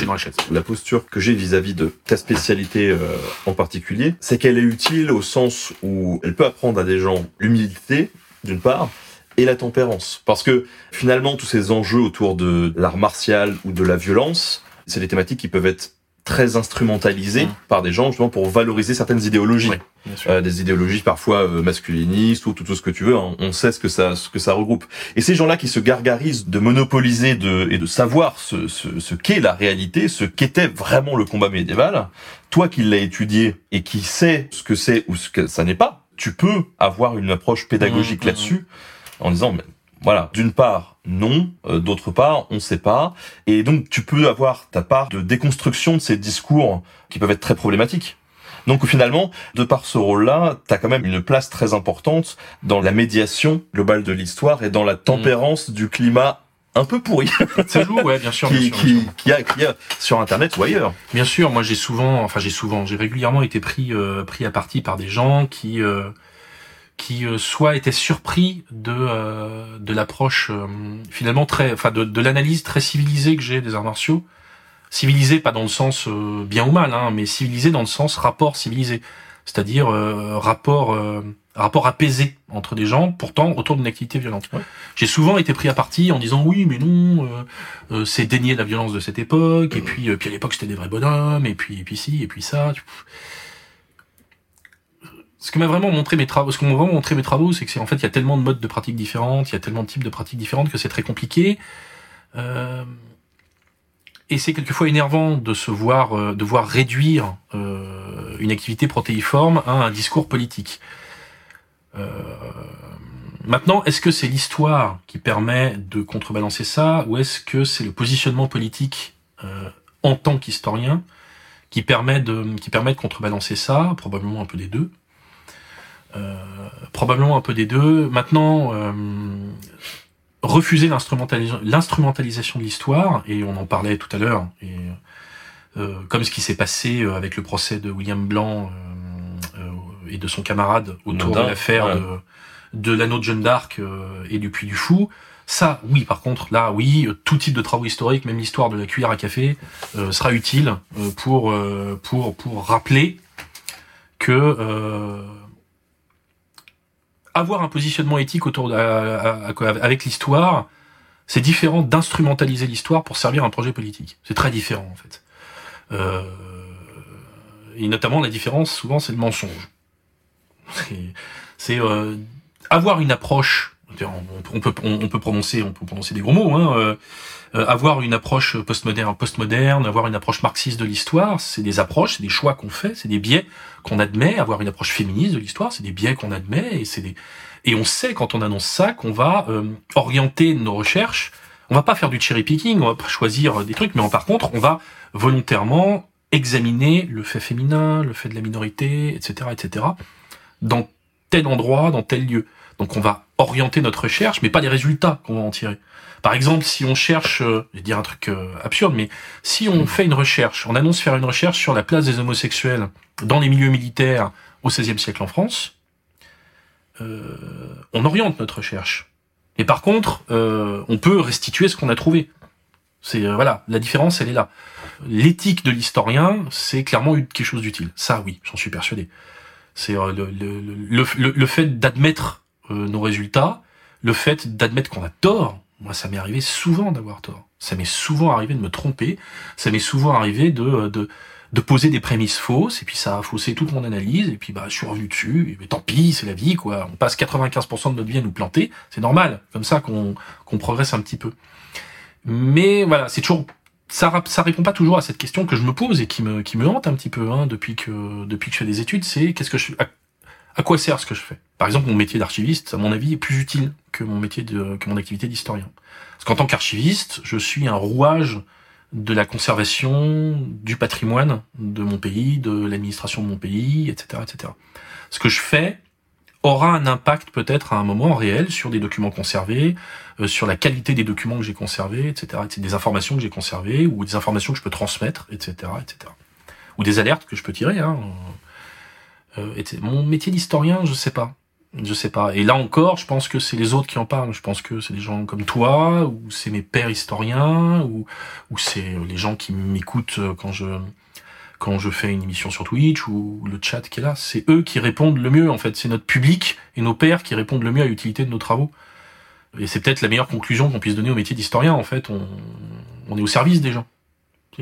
la posture que j'ai vis-à-vis de ta spécialité euh, en particulier, c'est qu'elle est utile au sens où elle peut apprendre à des gens l'humilité, d'une part, et la tempérance. Parce que finalement, tous ces enjeux autour de l'art martial ou de la violence, c'est des thématiques qui peuvent être très instrumentalisées Mm. par des gens justement pour valoriser certaines idéologies. Euh, des idéologies parfois euh, masculinistes ou tout, tout ce que tu veux. hein. On sait ce que ça, ce que ça regroupe. Et ces gens-là qui se gargarisent de monopoliser de, et de savoir ce, ce, ce qu'est la réalité, ce qu'était vraiment le combat médiéval, toi qui l'as étudié et qui sais ce que c'est ou ce que ça n'est pas, tu peux avoir une approche pédagogique Mmh, mmh, là-dessus en disant, mais, voilà, d'une part, non, euh, d'autre part, on sait pas. Et donc, tu peux avoir ta part de déconstruction de ces discours qui peuvent être très problématiques. Donc finalement, de par ce rôle-là, tu as quand même une place très importante dans la médiation globale de l'histoire et dans la tempérance du climat un peu pourri Ça joue, ouais, bien sûr. bien qui, sûr, bien qui, sûr. qui a, qui a sur Internet ou ailleurs. Bien sûr, moi j'ai souvent, enfin j'ai souvent, j'ai régulièrement été pris euh, pris à partie par des gens qui euh, qui euh, soit étaient surpris de euh, de l'approche euh, finalement très, enfin de, de l'analyse très civilisée que j'ai des arts martiaux. Civilisé pas dans le sens euh, bien ou mal, hein, mais civilisé dans le sens rapport civilisé, c'est-à-dire euh, rapport euh, rapport apaisé entre des gens, pourtant autour d'une activité violente. J'ai souvent été pris à partie en disant oui, mais non, euh, euh, c'est dénier la violence de cette époque, et puis, euh, puis à l'époque c'était des vrais bonhommes, et puis, et puis ci, et puis ça. Ce que m'a vraiment montré mes travaux, ce que m'ont vraiment montré mes travaux, c'est que c'est en fait il y a tellement de modes de pratiques différentes, il y a tellement de types de pratiques différentes que c'est très compliqué. Euh, et c'est quelquefois énervant de se voir, euh, de voir réduire euh, une activité protéiforme à un discours politique. Euh, Maintenant, est-ce que c'est l'histoire qui permet de contrebalancer ça, ou est-ce que c'est le positionnement politique euh, en tant qu'historien qui permet de qui permet de contrebalancer ça Probablement un peu des deux? Euh, probablement un peu des deux. Maintenant, euh, refuser l'instrumentalisa- l'instrumentalisation de l'histoire, et on en parlait tout à l'heure, et euh, comme ce qui s'est passé euh, avec le procès de William Blanc euh, euh, et de son camarade autour de l'affaire ouais. de de l'anneau de Jeanne d'Arc euh, et du Puy du Fou. Ça, oui, par contre, là, oui, tout type de travaux historiques, même l'histoire de la cuillère à café, euh, sera utile euh, pour euh, pour pour rappeler que euh, avoir un positionnement éthique autour de, avec l'histoire, c'est différent d'instrumentaliser l'histoire pour servir un projet politique. C'est très différent en fait. Euh, et notamment la différence, souvent, c'est le mensonge. C'est- euh, avoir une approche. On, peut on, on peut prononcer on peut prononcer des gros mots. Hein, euh, avoir une approche postmoderne, postmoderne, avoir une approche marxiste de l'histoire, c'est des approches, c'est des choix qu'on fait, c'est des biais qu'on admet. Avoir une approche féministe de l'histoire, c'est des biais qu'on admet et c'est des et on sait quand on annonce ça qu'on va euh, orienter nos recherches. On va pas faire du cherry picking, on va pas choisir des trucs, mais par contre, on va volontairement examiner le fait féminin, le fait de la minorité, etc., etc. Dans tel endroit, dans tel lieu. Donc on va orienter notre recherche, mais pas les résultats qu'on va en tirer. Par exemple, si on cherche, euh, je vais dire un truc euh, absurde, mais si on fait une recherche, on annonce faire une recherche sur la place des homosexuels dans les milieux militaires au XVIe siècle en France, euh, on oriente notre recherche. Et par contre, euh, on peut restituer ce qu'on a trouvé. C'est voilà, la différence, elle est là. L'éthique de l'historien, c'est clairement quelque chose d'utile. Ça, oui, j'en suis persuadé. C'est le, le, le, le, le fait d'admettre euh, nos résultats, le fait d'admettre qu'on a tort. Moi, ça m'est arrivé souvent d'avoir tort. Ça m'est souvent arrivé de me tromper. Ça m'est souvent arrivé de, de de poser des prémices fausses, et puis ça a faussé toute mon analyse, et puis bah je suis revenu dessus, mais tant pis, c'est la vie, quoi. On passe 95% de notre vie à nous planter, c'est normal, comme ça qu'on progresse un petit peu. Mais voilà, c'est toujours ça ça répond pas toujours à cette question que je me pose et qui me qui me hante un petit peu hein, depuis que depuis que je fais des études, c'est qu'est-ce que je à quoi sert ce que je fais? Par exemple, mon métier d'archiviste, à mon avis, est plus utile que mon métier de que mon activité d'historien. Parce qu'en tant qu'archiviste, je suis un rouage de la conservation du patrimoine de mon pays, de l'administration de mon pays, etc., etc. Ce que je fais aura un impact peut-être à un moment réel sur des documents conservés, euh, sur la qualité des documents que j'ai conservés, etc., des informations que j'ai conservées ou des informations que je peux transmettre, etc., etc., ou des alertes que je peux tirer. Hein. Euh, mon métier d'historien, je sais pas. Je sais pas. Et là encore, je pense que c'est les autres qui en parlent. Je pense que c'est des gens comme toi, ou c'est mes pères historiens, ou, c'est les gens qui m'écoutent quand je, quand je fais une émission sur Twitch, ou le chat qui est là. C'est eux qui répondent le mieux, en fait. C'est notre public et nos pères qui répondent le mieux à l'utilité de nos travaux. Et c'est peut-être la meilleure conclusion qu'on puisse donner au métier d'historien, en fait. On est au service des gens.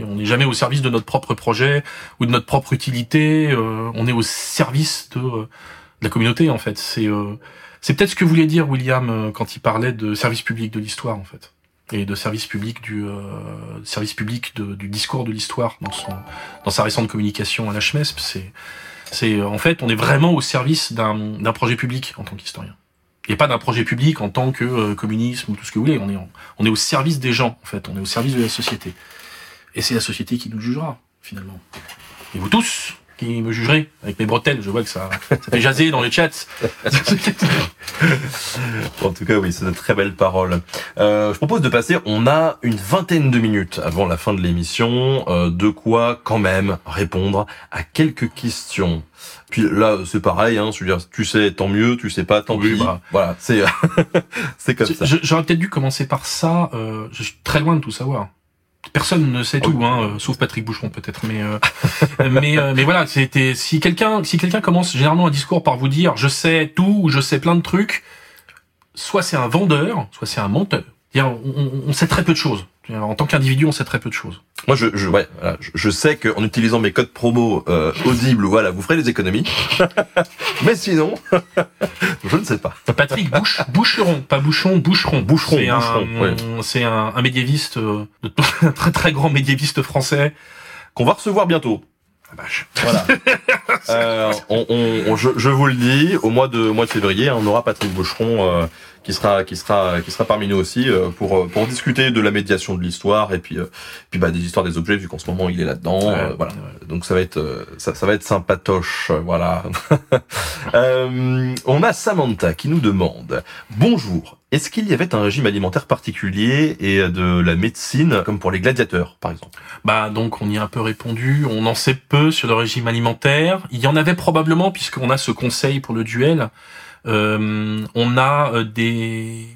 On n'est jamais au service de notre propre projet ou de notre propre utilité. Euh, on est au service de de la communauté en fait. C'est euh, c'est peut-être ce que voulait dire William euh, quand il parlait de service public de l'histoire en fait et de service public du euh, service public du discours de l'histoire dans son dans sa récente communication à la CHMESP. C'est c'est en fait on est vraiment au service d'un projet public en tant qu'historien et pas d'un projet public en tant que euh, communisme ou tout ce que vous voulez. On est on est au service des gens en fait. On est au service de la société et c'est la société qui nous jugera finalement. Et vous tous, qui me jugerait avec mes bretelles. Je vois que ça, ça fait jaser dans les chats. en tout cas, oui, c'est de très belles paroles. Euh, je propose de passer, on a une vingtaine de minutes avant la fin de l'émission, euh, de quoi quand même répondre à quelques questions. Puis là, c'est pareil, hein, je veux dire, tu sais, tant mieux, tu sais pas, tant Oui, pis. bah. Voilà, c'est c'est comme ça. J'aurais peut-être dû commencer par ça. Euh, je suis très loin de tout savoir. Personne ne sait tout, hein, euh, sauf Patrick Boucheron peut-être. Mais euh, mais euh, mais voilà, c'était si quelqu'un si quelqu'un commence généralement un discours par vous dire je sais tout ou je sais plein de trucs, soit c'est un vendeur, soit c'est un menteur. On sait très peu de choses. En tant qu'individu, on sait très peu de choses. Moi, je, je, ouais, voilà, je, je sais qu'en utilisant mes codes promo euh, audibles, voilà, vous ferez des économies. Mais sinon, je ne sais pas. Patrick Bouche, Boucheron, pas Bouchon, Boucheron. Boucheron, c'est un, ouais. c'est un, un médiéviste, euh, un très très grand médiéviste français. Qu'on va recevoir bientôt. Ah, vache. Voilà. Euh, on, on- on- je, je vous le dis, au mois de mois de février, hein, on aura Patrick Boucheron euh, qui sera qui sera qui sera parmi nous aussi euh, pour euh, pour discuter de la médiation de l'histoire et puis euh, puis bah des histoires des objets vu qu'en ce moment il est là-dedans. Ouais, euh, voilà. ouais. Donc ça va être ça, ça va être sympatoche. Voilà. Euh, on a Samantha qui nous demande bonjour. Est-ce qu'il y avait un régime alimentaire particulier et de la médecine comme pour les gladiateurs par exemple? Bah donc on y a un peu répondu. On en sait peu sur le régime alimentaire. Il y en avait probablement puisqu'on a ce conseil pour le duel. Euh, on a euh, des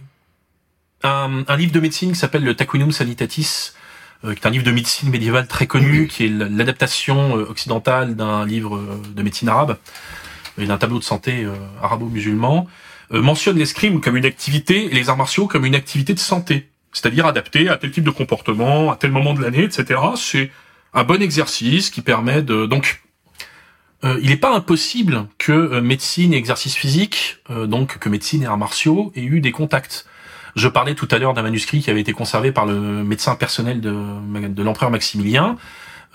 un, un livre de médecine qui s'appelle le Taquinum Sanitatis, euh, qui est un livre de médecine médiévale très connu, qui est l'adaptation occidentale d'un livre de médecine arabe et d'un tableau de santé arabo-musulman, mentionne l'escrime comme une activité et les arts martiaux comme une activité de santé, c'est-à-dire adapté à tel type de comportement, à tel moment de l'année, etc. C'est un bon exercice qui permet de donc euh, il n'est pas impossible que euh, médecine et exercice physique, euh, donc que médecine et arts martiaux, aient eu des contacts. Je parlais tout à l'heure d'un manuscrit qui avait été conservé par le médecin personnel de, l'empereur Maximilien,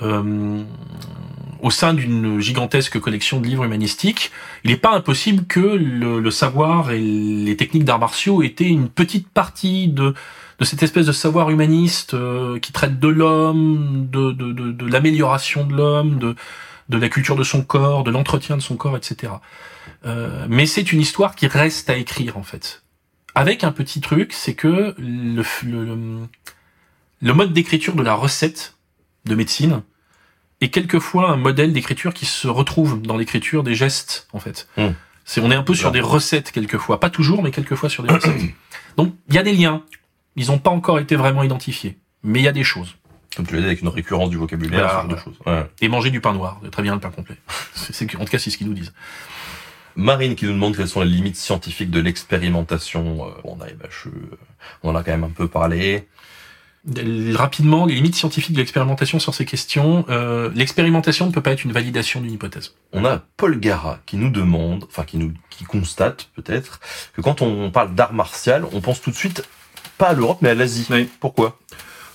au sein d'une gigantesque collection de livres humanistiques. Il n'est pas impossible que le, savoir et les techniques d'arts martiaux étaient une petite partie de, cette espèce de savoir humaniste qui traite de l'homme, de, de l'amélioration de l'homme, de, de la culture de son corps, de l'entretien de son corps, etc. Euh, mais c'est une histoire qui reste à écrire en fait. Avec un petit truc, c'est que le, le, le mode d'écriture de la recette de médecine est quelquefois un modèle d'écriture qui se retrouve dans l'écriture des gestes en fait. Hmm. C'est on est un peu sur des recettes quelquefois, pas toujours, mais quelquefois sur des recettes. Donc il y a des liens. Ils n'ont pas encore été vraiment identifiés, mais il y a des choses. Comme tu l'as dit, avec une récurrence du vocabulaire, Voilà. ce genre de choses. Ouais. Et manger du pain noir, très bien le pain complet. C'est, en tout cas, c'est ce qu'ils nous disent. Marine qui nous demande quelles sont les limites scientifiques de l'expérimentation. Euh, on a MHE, on en a quand même un peu parlé. Rapidement, les limites scientifiques de l'expérimentation sur ces questions. Euh, l'expérimentation ne peut pas être une validation d'une hypothèse. On a Paul Gara qui nous demande, enfin qui nous qui constate peut-être que quand on parle d'art martial, on pense tout de suite pas à l'Europe mais à l'Asie. Oui. Pourquoi?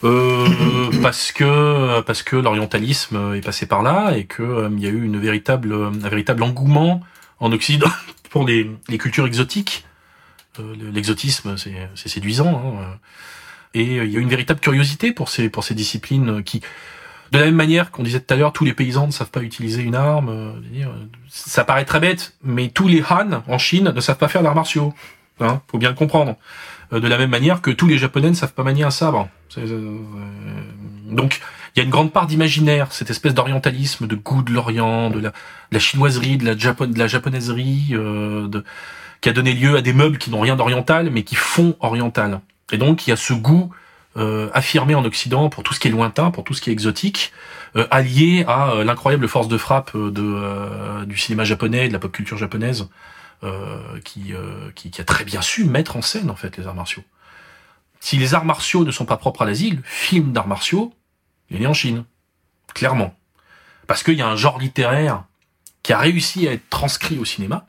parce que parce que l'orientalisme est passé par là et que euh, il y a eu une véritable un véritable engouement en Occident pour les, les cultures exotiques. Euh, le- L'exotisme, c'est séduisant. hein, euh. Et euh, il y a une véritable curiosité pour ces pour ces disciplines qui, de la même manière qu'on disait tout à l'heure, tous les paysans ne savent pas utiliser une arme. euh, ça paraît très bête, mais tous les Han en Chine ne savent pas faire d'arts martiaux. Hein, faut bien le comprendre. Euh, de la même manière que tous les Japonais ne savent pas manier un sabre. C'est, euh, donc, il y a une grande part d'imaginaire, cette espèce d'orientalisme, de goût de l'Orient, de la, chinoiserie, de la, japonaiserie, euh, qui a donné lieu à des meubles qui n'ont rien d'oriental, mais qui font oriental. Et donc, il y a ce goût euh, affirmé en Occident pour tout ce qui est lointain, pour tout ce qui est exotique, euh, allié à euh, l'incroyable force de frappe euh, euh, du cinéma japonais, de la pop culture japonaise, euh, qui, euh, qui, qui a très bien su mettre en scène en fait les arts martiaux. Si les arts martiaux ne sont pas propres à l'asile, le film d'arts martiaux, il est en Chine, clairement, parce qu'il y a un genre littéraire qui a réussi à être transcrit au cinéma.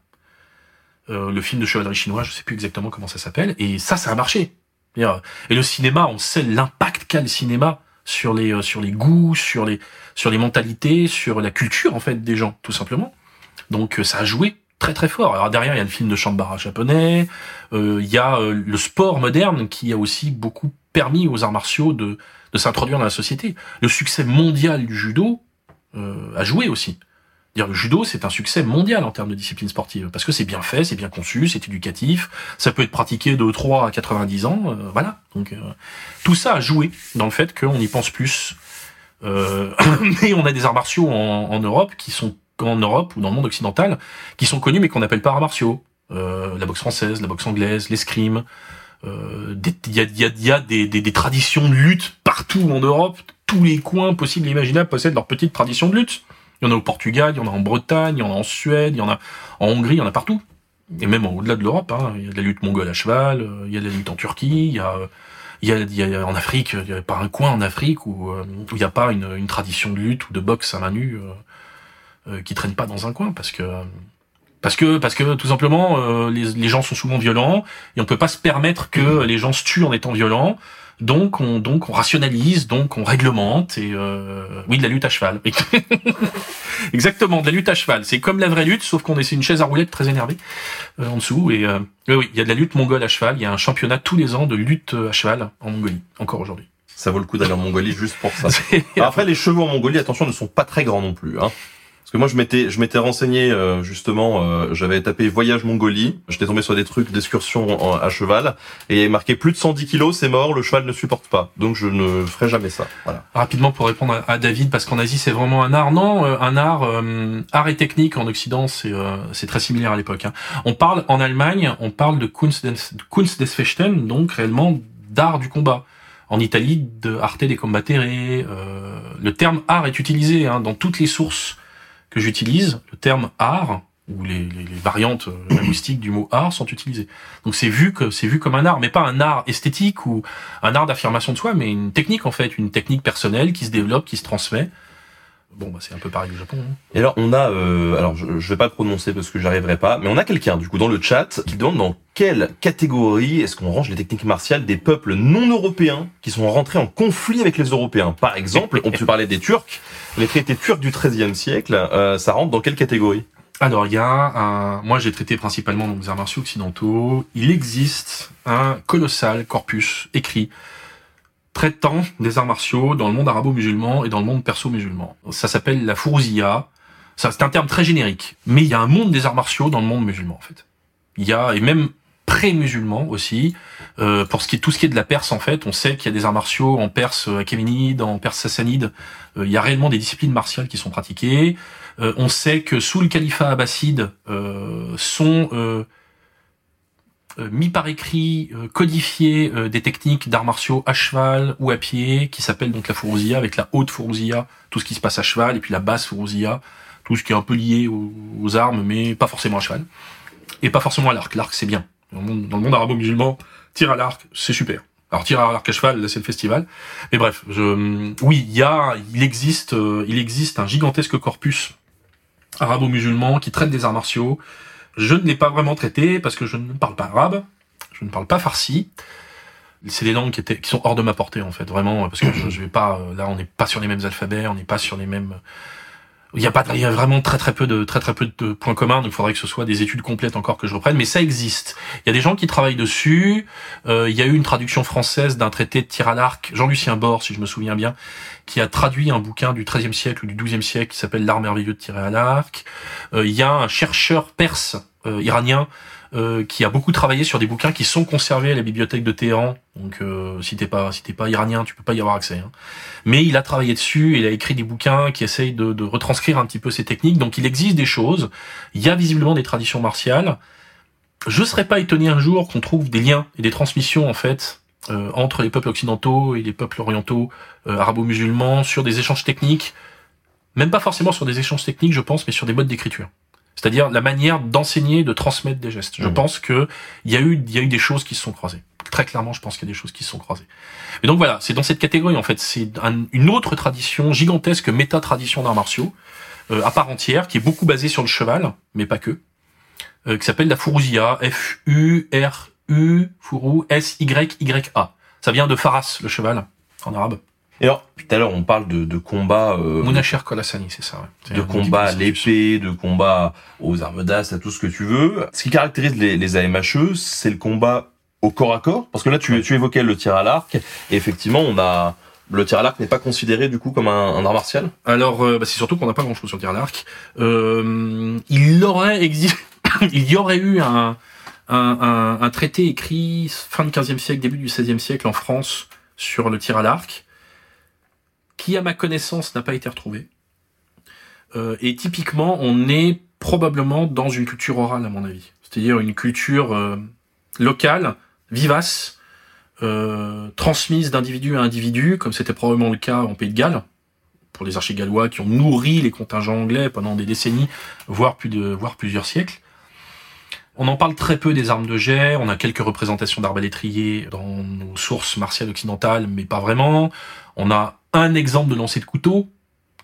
Euh, le film de chevalerie chinois, je sais plus exactement comment ça s'appelle, et ça, ça a marché. Et le cinéma, on sait l'impact qu'a le cinéma sur les euh, sur les goûts, sur les sur les mentalités, sur la culture en fait des gens, tout simplement. Donc euh, ça a joué très très fort. Alors derrière, il y a le film de Shambara japonais, euh, il y a euh, le sport moderne qui a aussi beaucoup permis aux arts martiaux de, de s'introduire dans la société. Le succès mondial du judo euh, a joué aussi. Dire le judo, c'est un succès mondial en termes de discipline sportive parce que c'est bien fait, c'est bien conçu, c'est éducatif, ça peut être pratiqué de 3 à 90 ans, euh, voilà. Donc euh, tout ça a joué dans le fait qu'on y pense plus. Euh, mais on a des arts martiaux en, en Europe qui sont en Europe ou dans le monde occidental qui sont connus mais qu'on n'appelle pas arts martiaux. Euh, la boxe française, la boxe anglaise, l'escrime. Euh, Il y a, y a- y a des, des- des traditions de lutte partout en Europe. Tous les coins possibles et imaginables possèdent leur petite tradition de lutte. Il y en a au Portugal, il y en a en Bretagne, il y en a en Suède, il y en a en Hongrie, il y en a partout. Et même au-delà de l'Europe, hein, il y a de la lutte mongole à cheval, euh, il y a de la lutte en Turquie, il y a, euh, il y a, il y a en Afrique, il y a pas un coin en Afrique où, euh, où il n'y a pas une, une tradition de lutte ou de boxe à main nue euh, qui traîne pas dans un coin parce que parce que parce que tout simplement euh, les, les gens sont souvent violents et on peut pas se permettre que les gens se tuent en étant violents. Donc on donc on rationalise, donc on réglemente et euh, oui de la lutte à cheval. Exactement de la lutte à cheval. C'est comme la vraie lutte, sauf qu'on c'est une chaise à roulettes très énervée euh, en dessous et euh, oui il y a de la lutte mongole à cheval. Il y a un championnat tous les ans de lutte à cheval en Mongolie encore aujourd'hui. Ça vaut le coup d'aller en Mongolie juste pour ça. Après, les chevaux en Mongolie, attention, ne sont pas très grands non plus. Hein. Parce que moi, je m'étais, je m'étais renseigné euh, justement. euh, J'avais tapé voyage Mongolie. J'étais tombé sur des trucs d'excursion à cheval et il y avait marqué plus de 110 kilos, c'est mort, le cheval ne supporte pas. Donc je ne ferai jamais ça. Voilà. Rapidement pour répondre à, à David, parce qu'en Asie c'est vraiment un art. Non, euh, un art, euh, art et technique en Occident, c'est euh, c'est très similaire à l'époque. hein. On parle en Allemagne, on parle de Kunst des, Kunst des Fechten, donc réellement d'art du combat. En Italie, de arte des combattere. Euh, le terme art est utilisé hein, dans toutes les sources que j'utilise. Le terme art ou les, les- les variantes euh, linguistiques du mot art sont utilisées. Donc c'est vu que c'est vu comme un art, mais pas un art esthétique ou un art d'affirmation de soi, mais une technique en fait, une technique personnelle qui se développe, qui se transmet. Bon, bah, c'est un peu pareil au Japon. hein. Et alors on a, euh, alors je, je vais pas le prononcer parce que j'arriverai pas, mais on a quelqu'un du coup dans le chat qui demande dans quelle catégorie est-ce qu'on range les techniques martiales des peuples non européens qui sont rentrés en conflit avec les Européens? Par exemple, on peut parler des Turcs, les traités turcs du XIIIe siècle, euh, ça rentre dans quelle catégorie? Alors, il y a un... Moi, j'ai traité principalement donc, des arts martiaux occidentaux. Il existe un colossal corpus écrit traitant des arts martiaux dans le monde arabo-musulman et dans le monde perso-musulman. Ça s'appelle la Fourouziya. Ça, c'est un terme très générique. Mais il y a un monde des arts martiaux dans le monde musulman, en fait. Il y a, et même pré-musulman aussi, euh, pour ce qui est tout ce qui est de la Perse, en fait, on sait qu'il y a des arts martiaux en Perse achéménide, en Perse sassanide. Euh, il y a réellement des disciplines martiales qui sont pratiquées. Euh, on sait que sous le califat abbasside euh, sont euh, mis par écrit, euh, codifiées euh, des techniques d'arts martiaux à cheval ou à pied, qui s'appellent donc la fourouzia, avec la haute fourouzia, tout ce qui se passe à cheval, et puis la basse fourouzia, tout ce qui est un peu lié aux, armes, mais pas forcément à cheval. Et pas forcément à l'arc. L'arc, c'est bien. Dans le monde, arabo-musulman, tir à l'arc, c'est super. Alors tir à l'arc à cheval, là c'est le festival. Mais bref, je, oui, il y a, il existe, euh, il existe un gigantesque corpus arabo-musulman qui traite des arts martiaux. Je ne l'ai pas vraiment traité parce que je ne parle pas arabe, je ne parle pas farsi. C'est des langues qui, étaient, qui sont hors de ma portée en fait, vraiment, parce que je, je vais pas. euh, Là, on n'est pas sur les mêmes alphabets, on n'est pas sur les mêmes. Il y a pas, il y a vraiment très très peu de très très peu de points communs, donc il faudrait que ce soit des études complètes encore que je reprenne. Mais ça existe. Il y a des gens qui travaillent dessus. Euh, il y a eu une traduction française d'un traité de tir à l'arc, Jean-Lucien Bord, si je me souviens bien, qui a traduit un bouquin du XIIIe siècle ou du XIIe siècle qui s'appelle L'art merveilleux de tirer à l'arc. Euh, il y a un chercheur perse euh, iranien euh, qui a beaucoup travaillé sur des bouquins qui sont conservés à la bibliothèque de Téhéran. Donc, euh, si t'es pas si t'es pas iranien, tu peux pas y avoir accès. hein. Mais il a travaillé dessus, il a écrit des bouquins qui essayent de, retranscrire un petit peu ces techniques. Donc, il existe des choses. Il y a visiblement des traditions martiales. Je serais pas étonné un jour qu'on trouve des liens et des transmissions en fait euh, entre les peuples occidentaux et les peuples orientaux euh, arabo-musulmans sur des échanges techniques, même pas forcément sur des échanges techniques, je pense, mais sur des modes d'écriture. C'est-à-dire la manière d'enseigner, de transmettre des gestes. Je Mhm. pense que il y a eu, il y a eu des choses qui se sont croisées. Très clairement, je pense qu'il y a des choses qui se sont croisées. Et donc voilà, c'est dans cette catégorie en fait. C'est un- une autre tradition gigantesque, méta-tradition d'arts martiaux, euh, à part entière, qui est beaucoup basée sur le cheval, mais pas que, euh, qui s'appelle la Fourouzia, F-U-R-U, Fourou, S-Y-Y-A. Ça vient de Faras, le cheval, en arabe. Et alors, tout à l'heure, on parle de, de combat, euh, Mounachir c'est ça. ouais. De combat à l'épée, de combat aux armes d'as, à tout ce que tu veux. Ce qui caractérise les, les AMHE, c'est le combat au corps à corps. Parce que là, tu, tu évoquais le tir à l'arc. Et effectivement, on a le tir à l'arc n'est pas considéré du coup comme un, un art martial? Alors, euh, bah, c'est surtout qu'on n'a pas grand-chose sur le tir à l'arc. Euh, il aurait exi- il y aurait eu un, un, un, un traité écrit fin du 15e siècle, début du 16e siècle en France sur le tir à l'arc, qui, à ma connaissance, n'a pas été retrouvé. Euh, et typiquement, on est probablement dans une culture orale, à mon avis. C'est-à-dire une culture euh, locale, vivace, euh, transmise d'individu à individu, comme c'était probablement le cas en Pays de Galles, pour les archigallois qui ont nourri les contingents anglais pendant des décennies, voire, plus de, voire plusieurs siècles. On en parle très peu des armes de jet, on a quelques représentations d'arbalétriers dans nos sources martiales occidentales, mais pas vraiment. On a un exemple de lancer de couteau,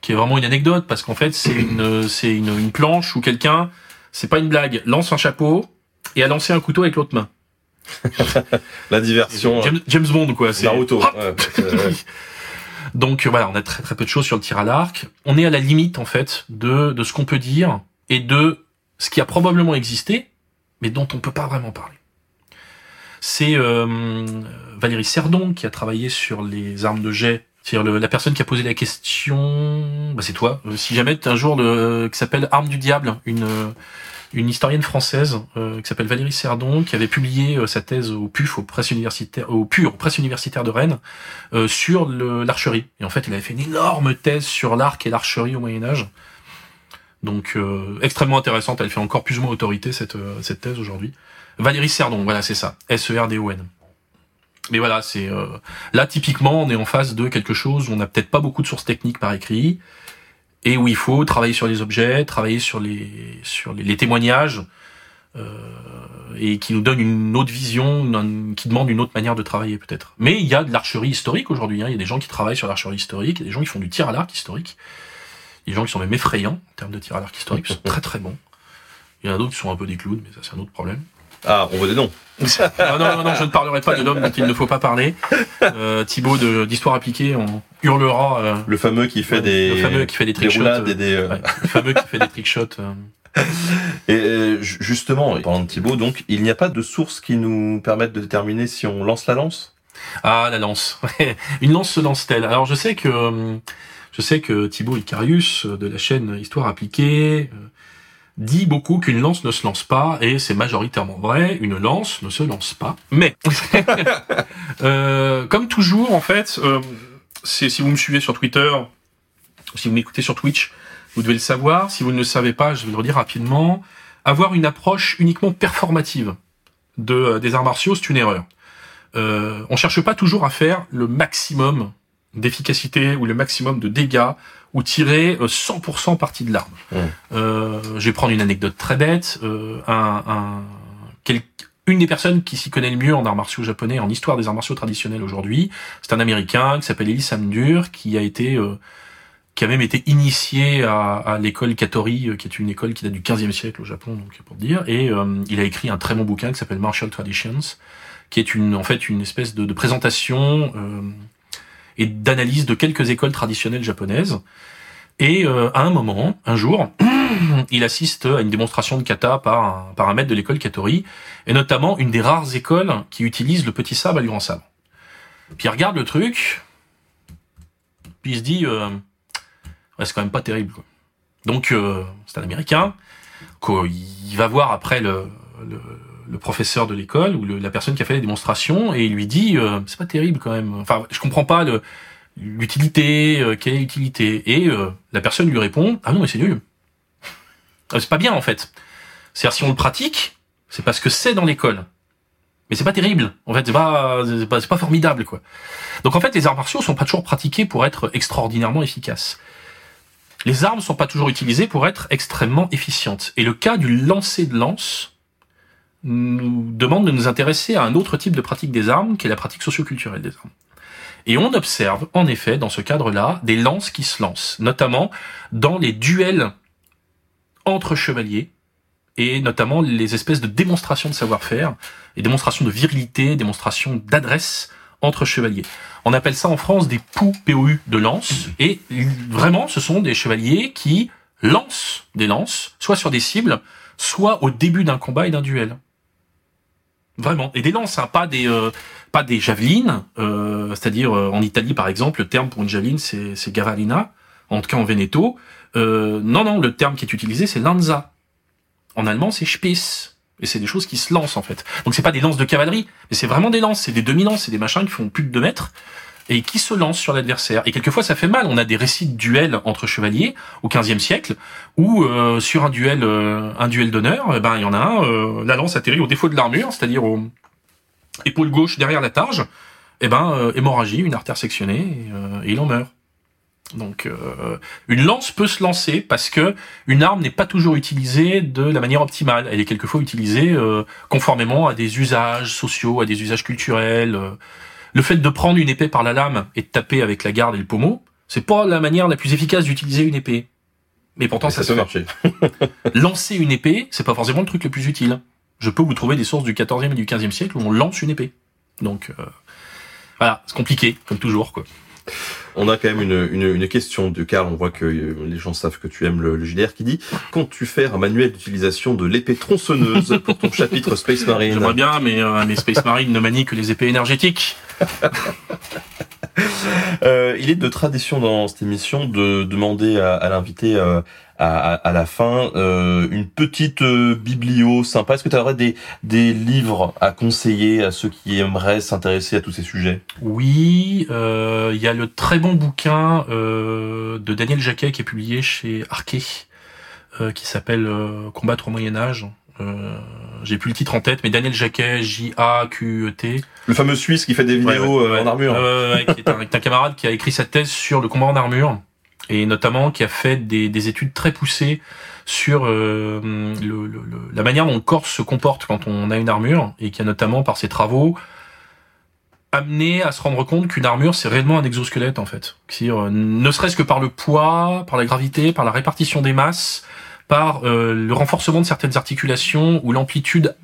qui est vraiment une anecdote, parce qu'en fait, c'est une, c'est une, une planche où quelqu'un, c'est pas une blague, lance un chapeau et a lancé un couteau avec l'autre main. La diversion. James, James Bond, quoi. c'est- Naruto. Ouais, ouais. Donc euh, voilà, on a très très peu de choses sur le tir à l'arc. On est à la limite en fait de, de ce qu'on peut dire et de ce qui a probablement existé, mais dont on peut pas vraiment parler. C'est euh, Valérie Serdon qui a travaillé sur les armes de jet. C'est-à-dire la personne qui a posé la question, bah c'est toi. Euh, Si jamais t'as un jour de, qui s'appelle Arme du diable, une euh, une historienne française euh, qui s'appelle Valérie Serdon, qui avait publié euh, sa thèse au PUF, au presse universitaire, au PUR, aux presses universitaires de Rennes, euh, sur l'archerie. Et en fait, il avait fait une énorme thèse sur l'arc et l'archerie au Moyen Âge. Donc euh, extrêmement intéressante. Elle fait encore plus ou moins autorité cette euh, cette thèse aujourd'hui. Valérie Serdon, voilà, c'est ça. S E R D O N. Mais voilà, c'est euh, là typiquement, on est en face de quelque chose où on n'a peut-être pas beaucoup de sources techniques par écrit et où il faut travailler sur les objets, travailler sur les sur les, témoignages euh, et qui nous donne une autre vision, qui demande une autre manière de travailler peut-être. Mais il y a de l'archerie historique aujourd'hui. hein. Il y a des gens qui travaillent sur l'archerie historique, il y a des gens qui font du tir à l'arc historique, des gens qui sont même effrayants en termes de tir à l'arc historique, qui sont très très bons. Il y en a d'autres qui sont un peu des clowns, mais ça c'est un autre problème. Ah, on veut des noms. Ah non, non, non, je ne parlerai pas de l'homme dont il ne faut pas parler. Euh, Thibaut de- d'Histoire appliquée, on hurlera. euh, Le fameux qui fait des, le fameux qui fait des trickshots, euh, des. euh, ouais, le fameux qui fait des trickshots. Et ju- justement, parlant de Thibaut, donc il n'y a pas de sources qui nous permettent de déterminer si on lance la lance? Ah, la lance. Une lance se lance-t-elle? Alors, je sais que Je sais que Thibaut Icarius de la chaîne Histoire appliquée dit beaucoup qu'une lance ne se lance pas, et c'est majoritairement vrai, une lance ne se lance pas. Mais, euh, comme toujours, en fait, euh, si vous me suivez sur Twitter, si vous m'écoutez sur Twitch, vous devez le savoir. Si vous ne le savez pas, je vais le redire rapidement. Avoir une approche uniquement performative de, euh, des arts martiaux, c'est une erreur. Euh, on cherche pas toujours à faire le maximum d'efficacité ou le maximum de dégâts ou tirer euh, 100% parti de l'arme. Euh, je vais prendre une anecdote très bête. Euh, un, un- quel- une des personnes qui s'y connaît le mieux en arts martiaux japonais, en histoire des arts martiaux traditionnels aujourd'hui, c'est un Américain qui s'appelle Eli Samdur, qui a été, euh, qui a même été initié à, à l'école Katori, euh, qui est une école qui date du 15e siècle au Japon, donc pour dire. Et euh, il a écrit un très bon bouquin qui s'appelle Martial Traditions, qui est une, en fait, une espèce de, de présentation euh, et d'analyse de quelques écoles traditionnelles japonaises. Et euh, à un moment, un jour, il assiste à une démonstration de kata par un, par maître de l'école Katori, et notamment une des rares écoles qui utilise le petit sabre et le grand sabre. Puis il regarde le truc, puis il se dit, euh, ouais, c'est quand même pas terrible. Quoi. Donc euh, c'est un Américain, il va voir après le, le, le professeur de l'école ou la personne qui a fait les démonstrations et il lui dit, euh, c'est pas terrible quand même. Enfin, je comprends pas l'utilité, euh, quelle est l'utilité Et euh, la personne lui répond Ah non, mais c'est nul. Euh, c'est pas bien en fait. C'est-à-dire si on le pratique, c'est parce que c'est dans l'école. Mais c'est pas terrible. En fait, c'est pas, pas, pas formidable quoi. Donc en fait, les arts martiaux sont pas toujours pratiqués pour être extraordinairement efficaces. Les armes sont pas toujours utilisées pour être extrêmement efficientes. Et le cas du lancer de lance nous demande de nous intéresser à un autre type de pratique des armes, qui est la pratique socioculturelle des armes. Et on observe, en effet, dans ce cadre-là, des lances qui se lancent, notamment dans les duels entre chevaliers, et notamment les espèces de démonstrations de savoir-faire, et démonstrations de virilité, démonstrations d'adresse entre chevaliers. On appelle ça en France des poux POU de lance, et vraiment, ce sont des chevaliers qui lancent des lances, soit sur des cibles, soit au début d'un combat et d'un duel. Vraiment. Et des lances, hein, pas des euh, pas des javelines. euh, C'est-à-dire euh, en Italie, par exemple, le terme pour une javeline, c'est gavalina. En tout cas, en Veneto. Euh, non, non, le terme qui est utilisé, c'est lanza. En allemand, c'est Spitz. Et c'est des choses qui se lancent, en fait. Donc c'est pas des lances de cavalerie, mais c'est vraiment des lances. C'est des demi-lances, c'est des machins qui font plus de 2 mètres et qui se lancent sur l'adversaire. Et quelquefois, ça fait mal. On a des récits de duels entre chevaliers au XVe siècle, où euh, sur un duel, euh, un duel d'honneur, eh ben il y en a un, euh, la lance atterrit au défaut de l'armure, c'est-à-dire au épaule gauche derrière la targe. Eh ben euh, hémorragie, une artère sectionnée, et, euh, et il en meurt. Donc euh, une lance peut se lancer parce que une arme n'est pas toujours utilisée de la manière optimale. Elle est quelquefois utilisée euh, conformément à des usages sociaux, à des usages culturels. euh. Le fait de prendre une épée par la lame et de taper avec la garde et le pommeau, c'est pas la manière la plus efficace d'utiliser une épée. Mais pourtant ça, ça se peut fait. marcher. Lancer une épée, c'est pas forcément le truc le plus utile. Je peux vous trouver des sources du 14e et du 15e siècle où on lance une épée. Donc euh, voilà, c'est compliqué comme toujours quoi. On a quand même une, une, une question de Karl, on voit que euh, les gens savent que tu aimes le, le JDR, qui dit « Comptes-tu faire un manuel d'utilisation de l'épée tronçonneuse pour ton chapitre Space Marine J'aimerais bien, mais euh, mes Space Marines ne manient que les épées énergétiques. Euh, il est de tradition dans cette émission de demander à, à l'invité euh, à, à, à la fin euh, une petite euh, biblio sympa. Est-ce que tu aurais des, des livres à conseiller à ceux qui aimeraient s'intéresser à tous ces sujets? Oui, euh, il y a le très bon bouquin euh, de Daniel Jacquet qui est publié chez Arquet, euh, qui s'appelle euh, Combattre au Moyen Âge. Euh, J'ai plus le titre en tête, mais Daniel Jacquet, J-A-Q-E-T. Le fameux Suisse qui fait des vidéos Ouais, euh, en armure. qui est un, un camarade qui a écrit sa thèse sur le combat en armure et notamment qui a fait des, des études très poussées sur euh, le, le- la manière dont le corps se comporte quand on a une armure et qui a notamment par ses travaux amené à se rendre compte qu'une armure c'est réellement un exosquelette en fait. Euh, ne serait-ce que par le poids, par la gravité, par la répartition des masses, par euh, le renforcement de certaines articulations ou l'amplitude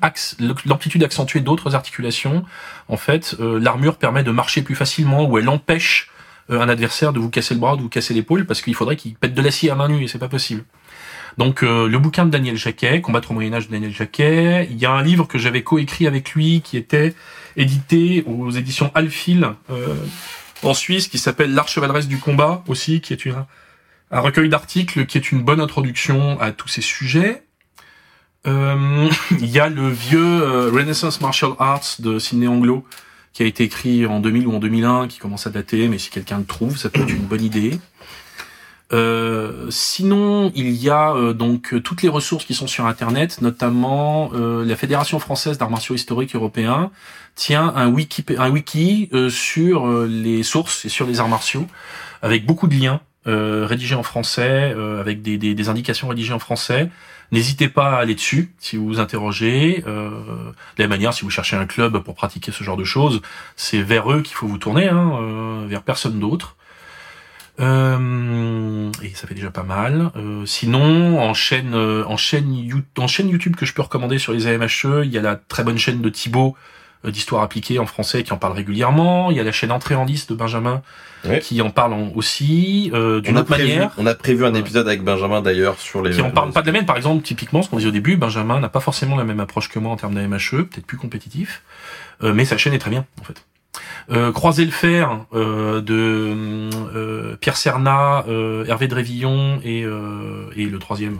l'amplitude accentuée d'autres articulations, en fait, euh, l'armure permet de marcher plus facilement ou elle empêche un adversaire de vous casser le bras, de vous casser l'épaule, parce qu'il faudrait qu'il pète de l'acier à main nue et c'est pas possible. Donc euh, le bouquin de Daniel Jacquet, Combattre au Moyen Âge de Daniel Jacquet, il y a un livre que j'avais coécrit avec lui qui était édité aux éditions Alphil, euh, en Suisse qui s'appelle L'Archevaleresse du combat aussi, qui est une, un recueil d'articles qui est une bonne introduction à tous ces sujets. Euh, il y a le vieux euh, Renaissance Martial Arts de Sidney Anglo qui a été écrit en 2000 ou en 2001, qui commence à dater, mais si quelqu'un le trouve, ça peut être une bonne idée. Euh, sinon, il y a euh, donc toutes les ressources qui sont sur Internet, notamment euh, la Fédération française d'arts martiaux historiques européens tient un wiki, un wiki sur les sources et sur les arts martiaux, avec beaucoup de liens rédigés en français, avec des, des, des, indications rédigées en français. N'hésitez pas à aller dessus si vous vous interrogez. de la manière, si vous cherchez un club pour pratiquer ce genre de choses, c'est vers eux qu'il faut vous tourner, hein, vers personne d'autre. Euh, et ça fait déjà pas mal. Euh, sinon, en chaîne, euh, en chaîne, en chaîne YouTube que je peux recommander sur les AMHE, il y a la très bonne chaîne de Thibaut d'histoire appliquée en français qui en parle régulièrement. Il y a la chaîne Entrée en liste de Benjamin qui en parle aussi d'une autre manière. On a prévu un épisode avec Benjamin d'ailleurs sur les. Qui en parle pas de la même. Par exemple, typiquement, ce qu'on disait au début, Benjamin n'a pas forcément la même approche que moi en termes d'AMHE, peut-être plus compétitif, mais sa chaîne est très bien en fait. Euh, Croiser le fer euh, de euh, Pierre Serna, euh, Hervé Drévillon et, et le troisième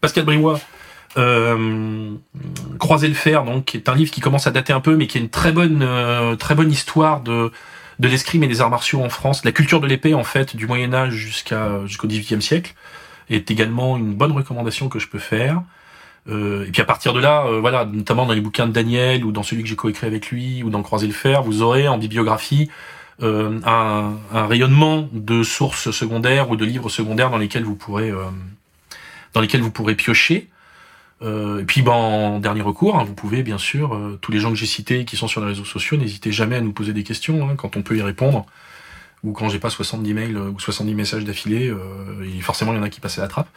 Pascal Briouat. Croiser le fer, donc, est un livre qui commence à dater un peu, mais qui est une très bonne, très bonne histoire de de l'escrime et des arts martiaux en France, la culture de l'épée en fait du Moyen Âge jusqu'à jusqu'au XVIIIe siècle, est également une bonne recommandation que je peux faire. Euh, et puis à partir de là, euh, voilà, notamment dans les bouquins de Daniel ou dans celui que j'ai coécrit avec lui ou dans Croiser le fer, vous aurez en bibliographie euh, un, un, rayonnement de sources secondaires ou de livres secondaires dans lesquels vous pourrez dans lesquels vous pourrez piocher. Et puis, ben, en dernier recours, hein, vous pouvez bien sûr tous les gens que j'ai cités qui sont sur les réseaux sociaux, n'hésitez jamais à nous poser des questions hein, quand on peut y répondre ou quand j'ai pas 70 mails ou 70 messages d'affilée, euh, forcément il y en a qui passent à la trappe.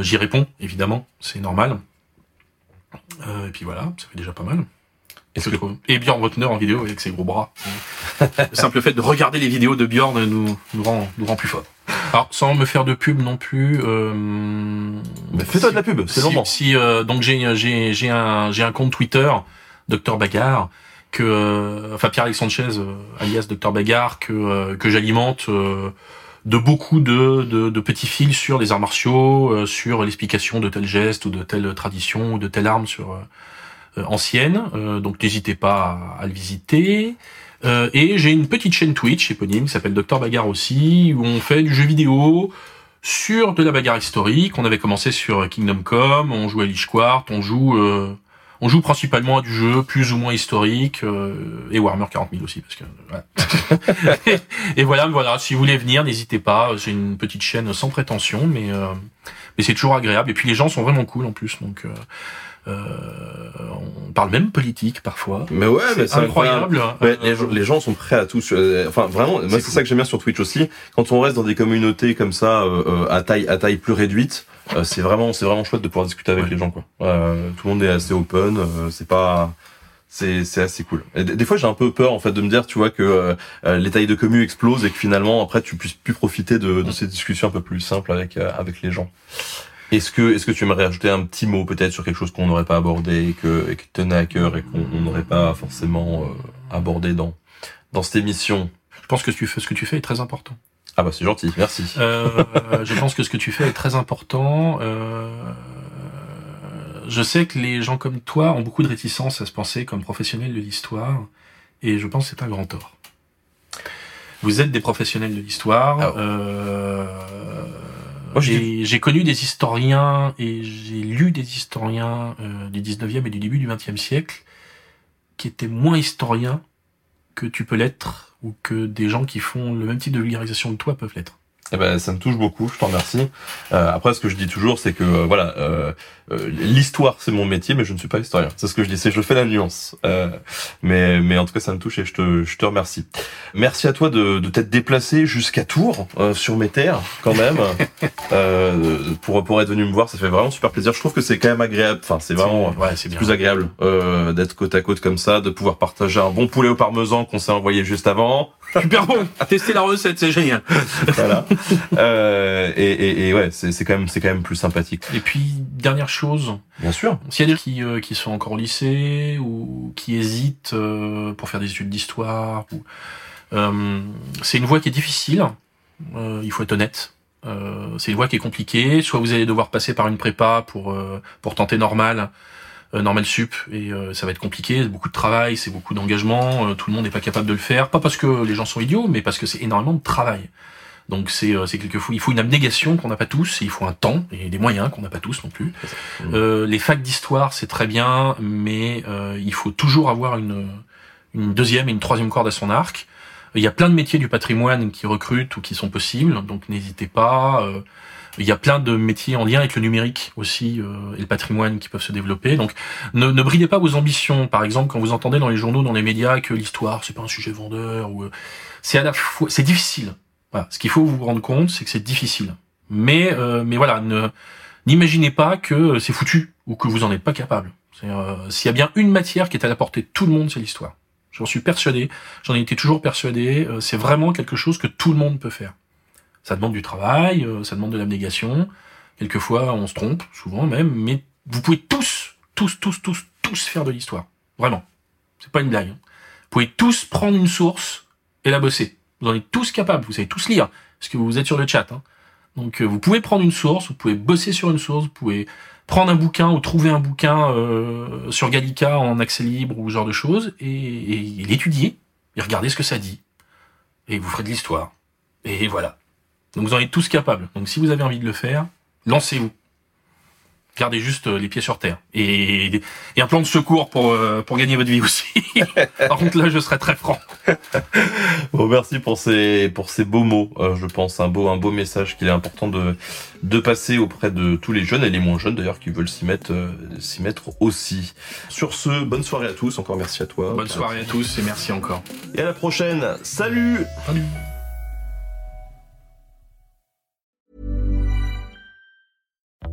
J'y réponds, évidemment, c'est normal. Euh, et puis voilà, ça fait déjà pas mal. Et Bjorn Rotner en vidéo avec ses gros bras. le simple fait de regarder les vidéos de Bjorn nous, nous, rend, nous rend plus fort. Alors, sans me faire de pub non plus. Euh, fais-toi de la pub, c'est si, Si, euh, donc j'ai j'ai j'ai un j'ai un compte Twitter, Docteur Bagarre, que euh, enfin Pierre Alexandre Chaise, euh, alias Docteur Bagarre, que que j'alimente de beaucoup de, de, de, petits fils sur les arts martiaux, euh, sur l'explication de tel geste ou de telle tradition ou de telle arme sur euh, euh, ancienne. donc n'hésitez pas à, le visiter. Et j'ai une petite chaîne Twitch éponyme qui s'appelle Docteur Bagarre aussi, où on fait du jeu vidéo sur de la bagarre historique. On avait commencé sur Kingdom Come, on joue à Lich Quart, on joue on joue principalement à du jeu plus ou moins historique euh, et Warhammer 40 000 aussi parce que et, voilà voilà si vous voulez venir n'hésitez pas. C'est une petite chaîne sans prétention mais euh, mais c'est toujours agréable. Et puis les gens sont vraiment cool en plus donc euh, euh on parle même politique parfois. Mais ouais, c'est incroyable. Ouais, les, les, gens sont prêts à tout. Enfin, vraiment, moi c'est ça que j'aime bien sur Twitch aussi. Quand on reste dans des communautés comme ça, euh, à taille à taille plus réduite, euh, c'est vraiment c'est vraiment chouette de pouvoir discuter avec les gens quoi. Euh, tout le monde est assez open, euh, c'est pas c'est c'est assez cool. Et des fois j'ai un peu peur en fait de me dire tu vois que les tailles de commu explosent et que finalement après tu puisses plus profiter de, de ces discussions un peu plus simples avec avec les gens. Est-ce que est-ce que tu aimerais ajouter un petit mot peut-être sur quelque chose qu'on n'aurait pas abordé et que et qui tenait à cœur et qu'on n'aurait pas forcément abordé dans dans cette émission? Je pense que tu fais ce que tu fais est très important. Ah bah c'est gentil, merci. Euh, je pense que ce que tu fais est très important. Euh, je sais que les gens comme toi ont beaucoup de réticence à se penser comme professionnels de l'histoire, et je pense que c'est un grand tort. Vous êtes des professionnels de l'histoire. Ah euh, j'ai connu des historiens et j'ai lu des historiens euh, du 19e et du début du 20e siècle qui étaient moins historiens que tu peux l'être ou que des gens qui font le même type de vulgarisation que toi peuvent l'être. Eh ben, ça me touche beaucoup, je t'en remercie. Euh, après, ce que je dis toujours, c'est que euh, voilà, euh, euh, l'histoire c'est mon métier, mais je ne suis pas historien. C'est ce que je dis, c'est je fais la nuance. Euh, mais mais en tout cas, ça me touche et je te je te remercie. Merci à toi de, de t'être déplacé jusqu'à Tours sur mes terres quand même pour pour être venu me voir. Ça fait vraiment super plaisir. Je trouve que c'est quand même agréable. Enfin, c'est vraiment ouais, c'est plus agréable d'être côte à côte comme ça, de pouvoir partager un bon poulet au parmesan qu'on s'est envoyé juste avant. Super bon. Tester la recette, c'est génial. voilà. Euh, et, et, et, ouais, c'est quand même c'est quand même plus sympathique. Et puis dernière chose. Bien sûr. S'il y a des qui euh, qui sont encore au lycée ou qui hésitent euh, pour faire des études d'histoire ou Euh, c'est une voie qui est difficile, euh, il faut être honnête. Euh, c'est une voie qui est compliquée. Soit vous allez devoir passer par une prépa pour euh, pour tenter normal, euh, normal sup, et euh, ça va être compliqué. C'est beaucoup de travail, c'est beaucoup d'engagement. euh, tout le monde n'est pas capable de le faire, pas parce que les gens sont idiots, mais parce que c'est énormément de travail. Donc c'est euh, c'est quelquefois il faut une abnégation qu'on n'a pas tous, et il faut un temps et des moyens qu'on n'a pas tous non plus. Euh, les facs d'histoire c'est très bien, mais euh, il faut toujours avoir une une deuxième et une troisième corde à son arc. Il y a plein de métiers du patrimoine qui recrutent ou qui sont possibles, donc n'hésitez pas. Euh, il y a plein de métiers en lien avec le numérique aussi euh, et le patrimoine qui peuvent se développer. Donc ne, ne bridez pas vos ambitions. Par exemple, quand vous entendez dans les journaux, dans les médias que l'histoire c'est pas un sujet vendeur ou euh, c'est à la fois c'est difficile. Voilà. Ce qu'il faut vous rendre compte, c'est que c'est difficile. Mais euh, mais voilà, ne n'imaginez pas que c'est foutu ou que vous en êtes pas capable. Euh, S'il y a bien une matière qui est à la portée de tout le monde, c'est l'histoire. J'en suis persuadé. J'en ai été toujours persuadé. Euh, c'est vraiment quelque chose que tout le monde peut faire. Ça demande du travail, euh, ça demande de l'abnégation. Quelquefois, on se trompe, souvent même, mais vous pouvez tous, tous, tous, tous, tous faire de l'histoire. Vraiment. C'est pas une blague. hein. Vous pouvez tous prendre une source et la bosser. Vous en êtes tous capables, vous savez tous lire, parce que vous êtes sur le chat. hein. Donc euh, vous pouvez prendre une source, vous pouvez bosser sur une source, vous pouvez prendre un bouquin ou trouver un bouquin euh, sur Gallica en accès libre ou ce genre de choses et, et l'étudier et regarder ce que ça dit. Et vous ferez de l'histoire. Et voilà. Donc vous en êtes tous capables. Donc si vous avez envie de le faire, lancez-vous. Gardez juste euh, les pieds sur terre. Et, et un plan de secours pour, euh, pour gagner votre vie aussi. Par contre là, je serai très franc. Bon, merci pour ces pour ces beaux mots. euh, je pense un beau un beau message qu'il est important de de passer auprès de tous les jeunes et les moins jeunes d'ailleurs qui veulent s'y mettre s'y mettre aussi. Sur ce, bonne soirée à tous. Encore merci à toi. Bonne soirée à tous et merci encore. Et à la prochaine. Salut.